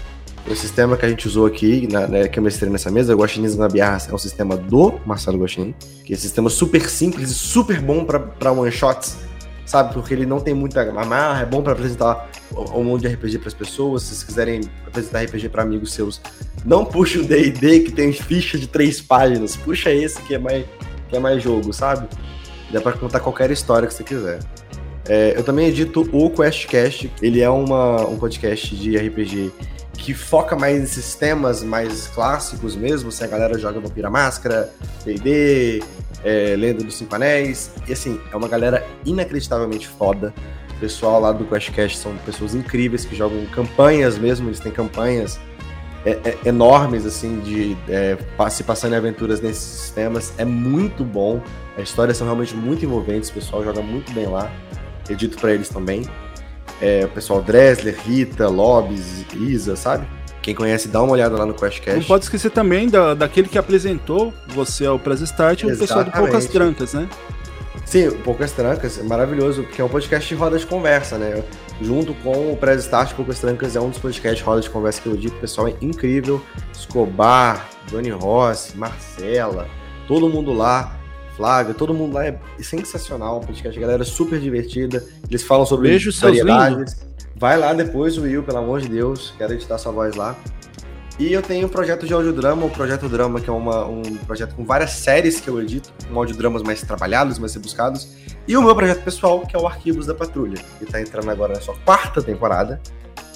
O sistema que a gente usou aqui, na, né, que eu mestrei nessa mesa, o Guaxinins na Biarra, é um sistema do Marcelo Guaxinim, que é um sistema super simples e super bom para one-shots, sabe? Porque ele não tem muita amarra, é bom para apresentar um monte de RPG para as pessoas. Se vocês quiserem apresentar RPG para amigos seus, não puxa o D&D que tem ficha de três páginas, puxa esse que é mais, que é mais jogo, sabe? Dá para contar qualquer história que você quiser. É, eu também edito o QuestCast, ele é uma, um podcast de RPG que foca mais nesses temas mais clássicos mesmo, se a galera joga Vampira Máscara, D&D, é, Lenda dos Cinco Anéis, e assim, é uma galera inacreditavelmente foda. O pessoal lá do QuestCast são pessoas incríveis que jogam campanhas mesmo, eles têm campanhas é, é, enormes, assim, de é, se passando em aventuras nesses sistemas. É muito bom, as histórias são realmente muito envolventes, o pessoal joga muito bem lá. Edito pra eles também. É, o pessoal Dresler, Rita, Lobes, Isa, sabe? Quem conhece, dá uma olhada lá no Não QuestCast. pode esquecer também da, daquele que apresentou você ao Press Start, o pessoal do Poucas Exatamente. Trancas, né? Sim, Poucas Trancas é maravilhoso, porque é um podcast de roda de conversa, né? Junto com o Press Start, Poucas Trancas é um dos podcasts de roda de conversa que eu digo, o pessoal é incrível. Escobar, Johnny Rossi, Marcela, todo mundo lá Flávia, todo mundo lá é sensacional. Podcast, a galera é super divertida. Eles falam sobre Beijo, variedades. Vai lá depois, Will, pelo amor de Deus. Quero editar sua voz lá. E eu tenho um projeto de audiodrama, o Projeto Drama, que é uma, um projeto com várias séries que eu edito, com audiodramas mais trabalhados, mais rebuscados. E o meu projeto pessoal, que é o Arquivos da Patrulha, que está entrando agora na sua quarta temporada.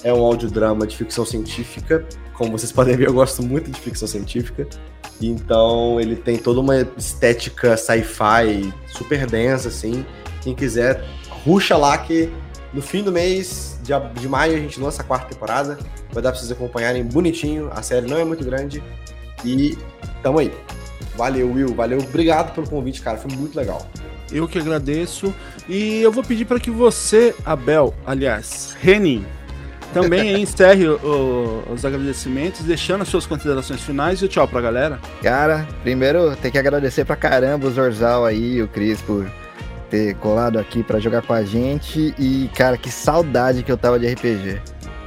É um audiodrama de ficção científica. Como vocês <laughs> podem ver, eu gosto muito de ficção científica. Então ele tem toda uma estética sci-fi super densa, assim. Quem quiser, ruxa lá que no fim do mês de, de maio a gente lança a quarta temporada. Vai dar pra vocês acompanharem bonitinho. A série não é muito grande. E tamo aí. Valeu, Will. Valeu. Obrigado pelo convite, cara. Foi muito legal. Eu que agradeço. E eu vou pedir para que você, Abel, aliás, Renin, também encerre o- os agradecimentos, deixando as suas considerações finais e o tchau pra galera. Cara, primeiro tem que agradecer pra caramba o Zorzal aí, o Cris, por ter colado aqui pra jogar com a gente. E, cara, que saudade que eu tava de RPG.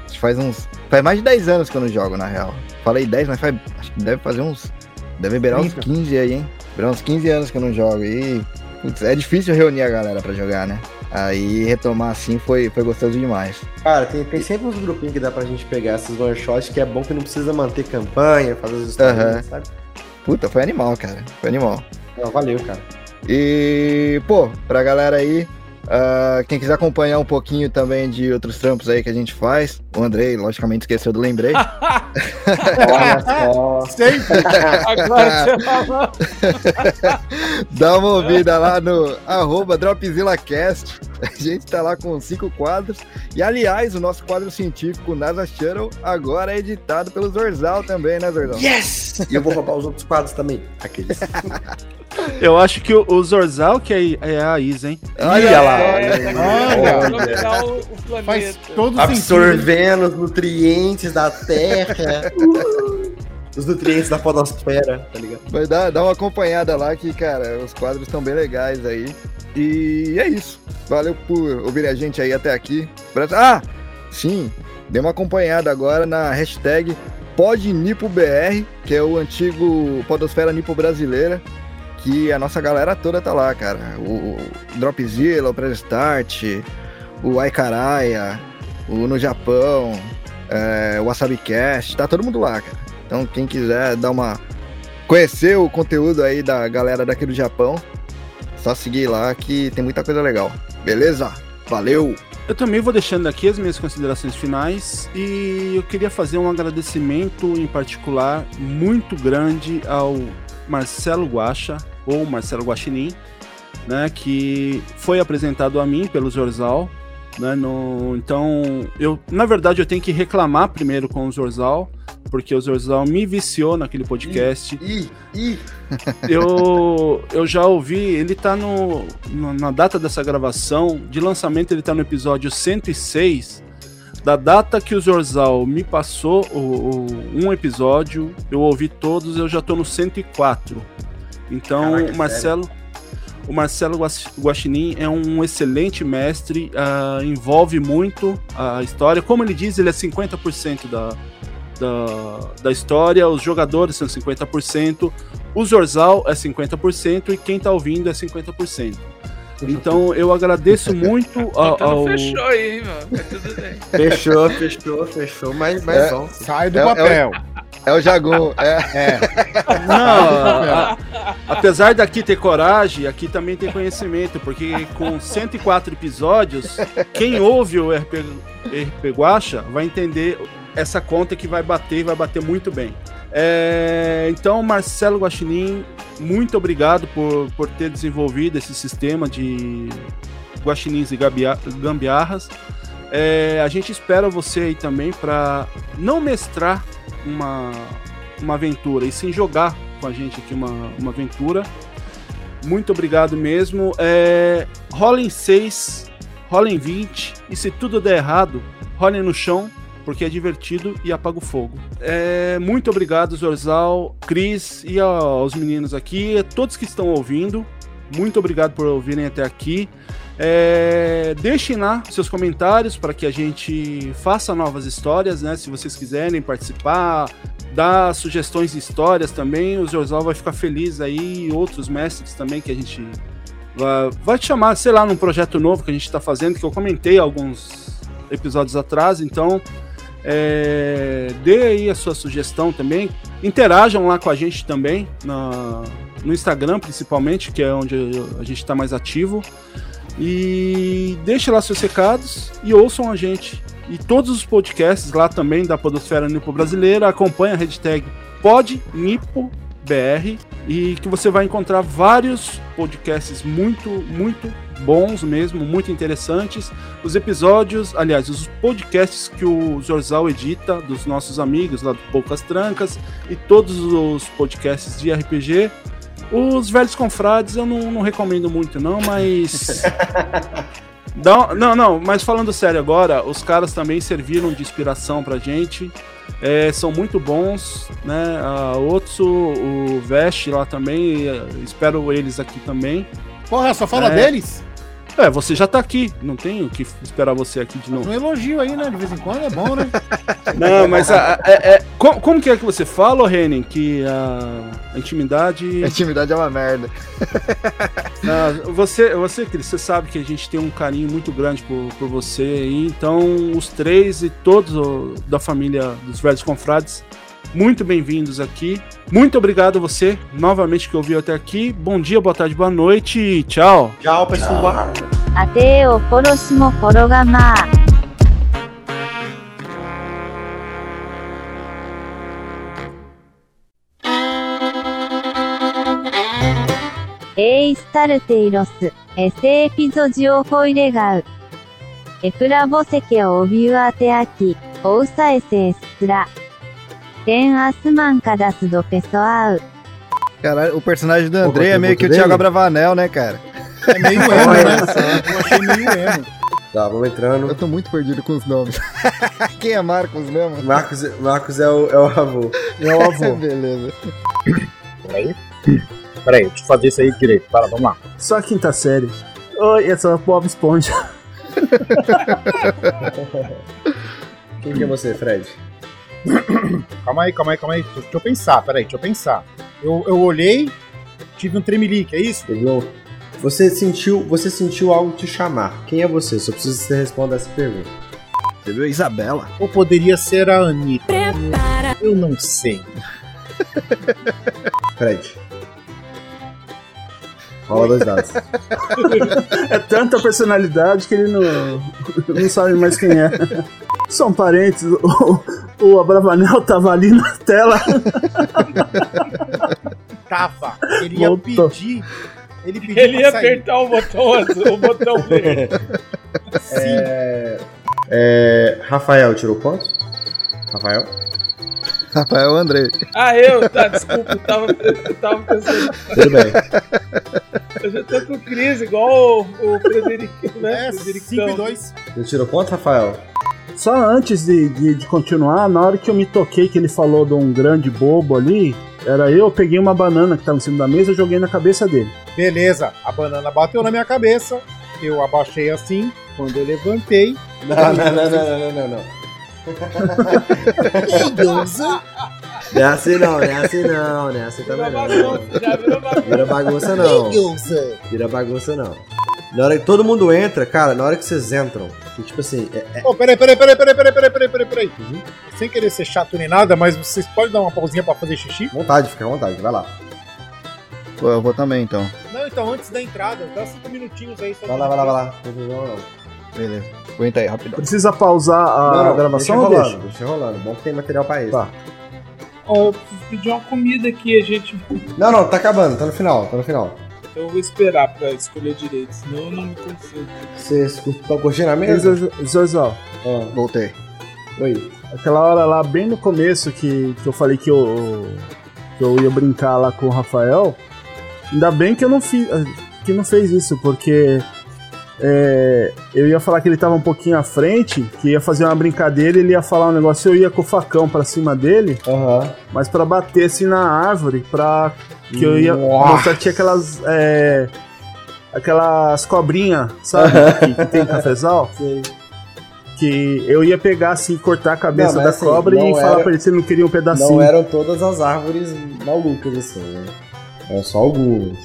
Acho que faz uns. Faz mais de 10 anos que eu não jogo, na real. Falei 10, mas faz. Acho que deve fazer uns. Deve beirar uns 30. 15 aí, hein? Beirar uns 15 anos que eu não jogo. E. putz, é difícil reunir a galera pra jogar, né? Aí retomar assim foi, foi gostoso demais. Cara, tem, tem sempre uns grupinhos que dá pra gente pegar esses one shots que é bom que não precisa manter campanha, fazer as histórias, Aham. sabe? Puta, foi animal, cara. Foi animal. Não, valeu, cara. E, pô, pra galera aí, ah, quem quiser acompanhar um pouquinho também de outros trampos aí que a gente faz, o Andrei, logicamente, esqueceu do lembrei. <laughs> Olha <laughs> só. Sempre. Agora você falou. <laughs> Dá uma ouvida lá no arroba DropzillaCast. A gente tá lá com cinco quadros. E, aliás, o nosso quadro científico NASA Shuttle agora é editado pelo Zorzal também, né, Zorzal? Yes! E eu vou roubar os outros quadros também. Aqueles. Eu acho que o, o Zorzal que é, é a Isa, hein? Olha lá. Olha. Faz todo sentido. Absorvendo os nutrientes da terra. <laughs> os nutrientes da podosfera, tá ligado? Vai dar, dá uma acompanhada lá que, cara, os quadros estão bem legais aí. E é isso. Valeu por ouvir a gente aí até aqui. Ah, sim. Dê uma acompanhada agora na hashtag PodNipoBR, que é o antigo Podosfera Nipo Brasileira. Que a nossa galera toda tá lá, cara. O Dropzilla, o Press Start, o Aikaraia, o No Japão, é, o WasabiCast, tá todo mundo lá, cara. Então quem quiser dar uma conhecer o conteúdo aí da galera daqui do Japão, só seguir lá que tem muita coisa legal. Beleza? Valeu! Eu também vou deixando aqui as minhas considerações finais e eu queria fazer um agradecimento em particular muito grande ao Marcelo Guacha, ou Marcelo Guaxinim, né, que foi apresentado a mim pelo Zorzal. Né, no, então, eu, na verdade, eu tenho que reclamar primeiro com o Zorzal, porque o Zorzal me viciou naquele podcast. Ih, ih. <laughs> Eu, eu já ouvi, ele tá no, no- na data dessa gravação, de lançamento ele tá no episódio 106. Da data que o Zorzal me passou o, o- um episódio, eu ouvi todos, eu já tô no 104. Então, Caraca, o Marcelo, o Marcelo Guax- Guaxinim é um excelente mestre, ah, envolve muito a história. Como ele diz, ele é 50% da, da, da história, os jogadores são 50%, o Zorzal é 50% e quem tá ouvindo é 50%. Então eu agradeço muito <laughs> ao. Tudo ao- fechou aí, mano. Bem. Fechou, fechou, fechou. Mas, mas É. bom. Sai do É- é o- papel. É o Jagun. É, É. Não, a- apesar daqui ter coragem, aqui também tem conhecimento, porque com 104 episódios, quem ouve o RP, RP Guacha vai entender essa conta que vai bater vai bater muito bem. É, então, Marcelo Guaxinim, muito obrigado por, por ter desenvolvido esse sistema de guaxinins e gambiarras. É, a gente espera você aí também para não mestrar uma, uma aventura e sim jogar com a gente aqui uma, uma aventura. Muito obrigado mesmo. É, rolem 6, rolem 20 e se tudo der errado, rolem no chão porque é divertido e apaga o fogo. É, muito obrigado, Zorzal, Cris e aos meninos aqui, a todos que estão ouvindo. Muito obrigado por ouvirem até aqui. É, deixem lá seus comentários para que a gente faça novas histórias, né? Se vocês quiserem participar, dá sugestões de histórias também, o Zorzal vai ficar feliz aí, e outros mestres também que a gente vai, vai te chamar, sei lá, num projeto novo que a gente está fazendo, que eu comentei alguns episódios atrás, então é, dê aí a sua sugestão também, interajam lá com a gente também, na, no Instagram principalmente, que é onde a gente está mais ativo, e deixe lá seus recados e ouçam a gente. E todos os podcasts lá também da Podosfera Nipo Brasileira, acompanha a hashtag PodNipoBR e que você vai encontrar vários podcasts muito, muito bons mesmo, muito interessantes. Os episódios, aliás, os podcasts que o Zorzal edita, dos nossos amigos lá do Poucas Trancas, e todos os podcasts de RPG. Os velhos confrades eu não, não recomendo muito, não, mas. <laughs> Dá- não, não, mas falando sério agora, os caras também serviram de inspiração pra gente. É, são muito bons, né? A Otsu, o Vest lá também, eh, espero eles aqui também. Porra, só fala É. deles? É, você já tá aqui, não tem o que esperar você aqui de novo. Um elogio aí, né? De vez em quando é bom, né? <laughs> Não, mas a- a- é, é- como, como que é que você fala, ô Renin, que a, a intimidade. A intimidade é uma merda. Não, <laughs> você, você, Cris, você sabe que a gente tem um carinho muito grande por, por você aí, então os três e todos o- da família dos Velhos Confrades, muito bem-vindos aqui. Muito obrigado a você novamente que ouviu até aqui. Bom dia, boa tarde, boa noite. Tchau. Tchau, pessoal. Até o próximo programa. Eistarteiros, esse episódio foi legal. É e você que ouviu até aqui, ouça esse extra. エセエピゾジオフォイレガウ。エプラボセケオビュアテアキ、オウサエセエスツラ。テンアスマンカダスドペソアウ。 Caralho, o personagem do Pô, André é qual meio que o dele? Thiago Abravanel, né, cara? É meio <laughs> emo, né? Eu achei meio emo. Tá, vamos entrando. Eu tô muito perdido com os nomes. <laughs> Quem é Marcos mesmo? Marcos, Marcos é, o, é o avô. É o avô. Beleza. <laughs> Peraí. Peraí, deixa eu fazer isso aí direito. Para, vamos lá. Só a quinta série. Oi, essa é a Bob Esponja. Quem que é você, Fred? <coughs> Calma aí, calma aí, calma aí. Deixa eu pensar, peraí, deixa eu pensar. Eu, eu olhei, tive um tremelique, é isso? Você sentiu, você sentiu algo te chamar. Quem é você? Só precisa que você responda essa pergunta. Você viu a Isabela? Ou poderia ser a Anitta? Eu não sei. Fred. Rola dois dados. <laughs> É tanta personalidade que ele não, não sabe mais quem é. São parentes, o, o Abravanel tava ali na tela. Tava. Ele ia Voltou. pedir. Ele pediu Ele ia sair. apertar o botão azul, o botão <laughs> verde. É, é, Rafael tirou quanto? Rafael? Rafael André. Ah, eu? Tá, desculpa, eu tava, eu tava pensando. Tudo bem. Eu já tô com crise, igual o, o Frederico, né? É, 5 e Fredericão. 2. Você tirou quanto, Rafael? Só antes de, de, de continuar, na hora que eu me toquei que ele falou de um grande bobo ali, era eu, peguei uma banana que tava em cima da mesa e joguei na cabeça dele. Beleza, a banana bateu na minha cabeça. Eu abaixei assim. Quando eu levantei, Não, não, não, não, não, não, não. Maravilhoso. Não é assim não, não é assim não, não é assim também não. Vira bagunça não. Vira bagunça não. Na hora que todo mundo entra, cara, na hora que vocês entram, que, tipo assim, é, é- Ô, peraí, peraí, peraí, peraí, peraí, peraí, peraí, peraí, peraí. Uhum. Sem querer ser chato nem nada, mas vocês podem dar uma pausinha pra fazer xixi? vontade, fica à vontade, vai lá. Pô, eu vou também então. Não, então, antes da entrada, dá cinco minutinhos aí. Só Vai lá, vai lá, vai lá. Não, não, não. Beleza. Aguenta aí, rapidão. Precisa pausar a Não, não, gravação deixa ou rolando, deixa? deixa rolando. Bom que tem material pra isso. Tá. Ó, eu preciso pedir uma comida aqui, a gente. Não, não, tá acabando, tá no final, tá no final. Então eu vou esperar pra escolher direito, senão eu não me concentro. Vocês estão curtindo a mesa? Zor- Zorzal, Ah, Voltei. oi. aquela hora lá, bem no começo, que, que eu falei que eu, que eu ia brincar lá com o Rafael, ainda bem que eu não fiz, que não fez isso, porque é, eu ia falar que ele tava um pouquinho à frente, que ia fazer uma brincadeira, ele ia falar um negócio, eu ia com o facão pra cima dele, Aham. mas pra bater assim na árvore, pra que eu ia Nossa. mostrar que tinha aquelas é, aquelas cobrinhas, sabe, que, que tem em cafezal. <laughs> Que eu ia pegar assim, cortar a cabeça Não, da assim, cobra e não falar era- pra ele se ele não queria um pedacinho. Não eram todas as árvores malucas, assim, né? Eram só algumas.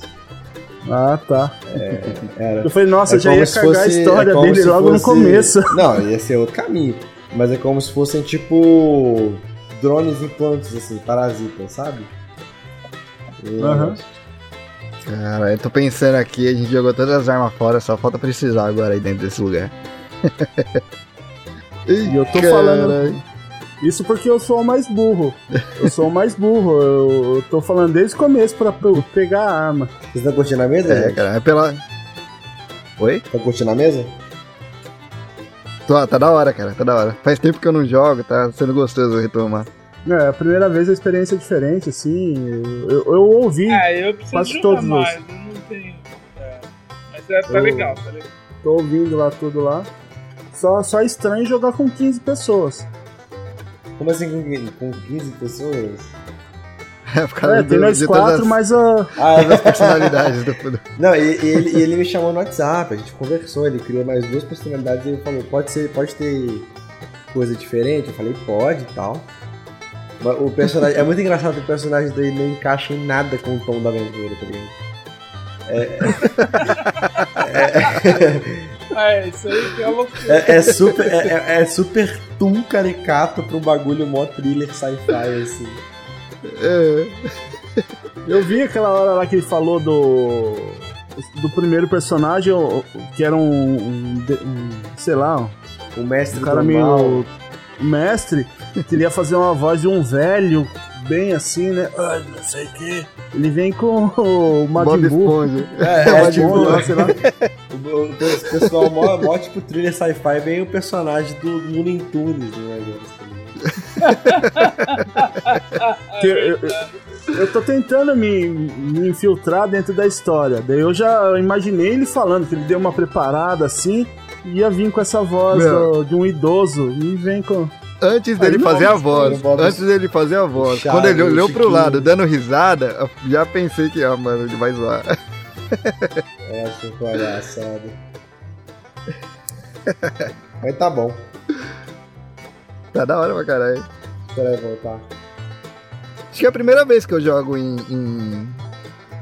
Ah, tá. <laughs> Era. Eu falei, nossa, É já ia cagar a fosse- história é dele logo no fosse- começo. <laughs> Não, ia ser outro caminho. Mas é como se fossem tipo drones implantes, assim, parasitas, sabe? E- Aham. Cara, eu tô pensando aqui, a gente jogou todas as armas fora, só falta precisar agora aí dentro desse lugar. <laughs> E eu tô falando. Isso porque eu sou o mais burro. Eu sou o mais burro. Eu, eu tô falando desde o começo pra pe- pegar a arma. Vocês estão curtindo a mesa? É, gente? cara, é pela. Oi? Estão curtindo a mesa? Tô, tá da hora, cara, tá da hora. Faz tempo que eu não jogo, tá sendo gostoso retomar. É, a primeira vez a experiência é diferente, assim. Eu, eu- eu ouvi. Ah, eu preciso Quase jogar todos mais, os. eu não tenho. é. Mas é, tá Eu- legal, tá legal. Tô ouvindo lá tudo lá. Só, só é estranho jogar com 15 pessoas. Como assim com, com 15 pessoas? É, por causa É, tem do- nós quatro, as- mas a. Ah, as <laughs> personalidades do, Não, e, e ele, e ele me chamou no WhatsApp, a gente conversou, ele criou mais duas personalidades e ele falou, pode ser, pode ter coisa diferente? Eu falei, pode e tal. Mas o personagem. é muito engraçado que o personagem dele não encaixa em nada com o tom da aventura, tá ligado? É, <laughs> <laughs> isso aí que é loucura. É, é super, é, é- é super tum caricato pra um bagulho mó thriller sci-fi, assim. É, Eu vi aquela hora lá que ele falou do. Do primeiro personagem, que era um. um um, sei lá, O mestre um cara do mal. meio. mestre, que ele ia fazer uma voz de um velho, bem assim, né? Ai, não sei o que. Ele vem com <laughs> o Bob Majin Buu. Esponja. É, É, é, Majin tipo, Buu, sei lá. o, o pessoal mó, mó tipo thriller sci-fi, bem o personagem do Looney Tunes do negócio. Que eu, eu- eu tô tentando me, me infiltrar dentro da história. Daí eu já imaginei ele falando que ele deu uma preparada assim, ia vir com essa voz do- de um idoso e vem com. Antes dele fazer a voz, Bob- antes dele fazer a voz, quando ele olhou pro lado dando risada, eu já pensei que, ah, mano, ele vai zoar. <laughs> É, acho que palhaçada. Mas tá bom. Tá da hora pra caralho. Espera aí voltar. Acho que é a primeira vez que eu jogo em, em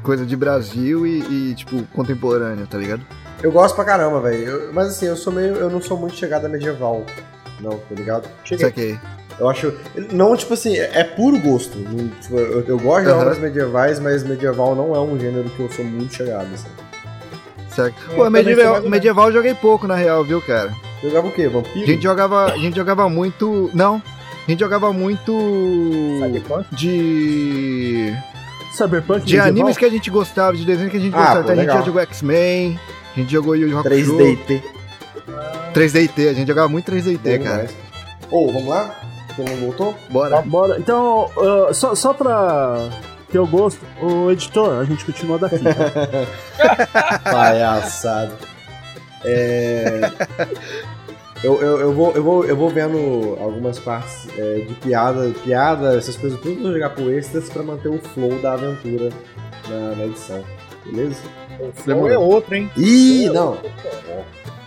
coisa de Brasil e, e, tipo, contemporâneo, tá ligado? Eu gosto pra caramba, velho. Mas assim, eu sou meio. Eu não sou muito chegada medieval. Não, tá ligado? Saquei. Eu acho. Não, tipo assim, é é puro gosto. Tipo, eu, eu gosto de obras medievais, mas medieval não é um gênero que eu sou muito chegado, assim. Saca. Eu Pô, medieval, medieval eu joguei pouco, na real, viu, cara? Jogava o quê? A Vampiro? gente jogava, a gente jogava muito... Não, a gente jogava muito Cyberpunk? de... Cyberpunk De medieval? animes que a gente gostava, de desenho que a gente Ah, gostava. pô, Então, a gente já jogou X-Men, a gente jogou Yu Yu Hakusho. 3DT. 3DT, a gente jogava muito 3DT, cara. Ô, vamos lá? Todo mundo voltou? Bora. Bora. Então, ah, só, só pra ter o gosto, o editor, a gente continua daqui. tá? <laughs> Palhaçado. É. Eu, eu, eu, vou, eu, vou, eu vou vendo algumas partes é, de piada, piada, essas coisas tudo vou jogar pro extras pra manter o flow da aventura na, na edição. Beleza? O Flow é outro, hein? Ih, é não. Outro,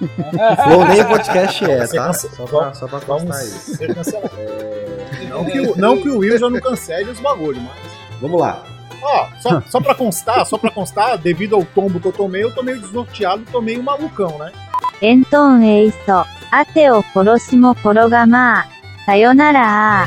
o é. Flow nem podcast é, tá? Só pra, só pra constar isso. É. Não, que o, não que o Will já não cancele os bagulhos, mas... Vamos lá. Ó, oh, só, só pra constar, só pra constar, devido ao tombo que eu tomei, eu tomei desnorteado, tomei um malucão, né? Então é isso. Até o próximo programa. Sayonara.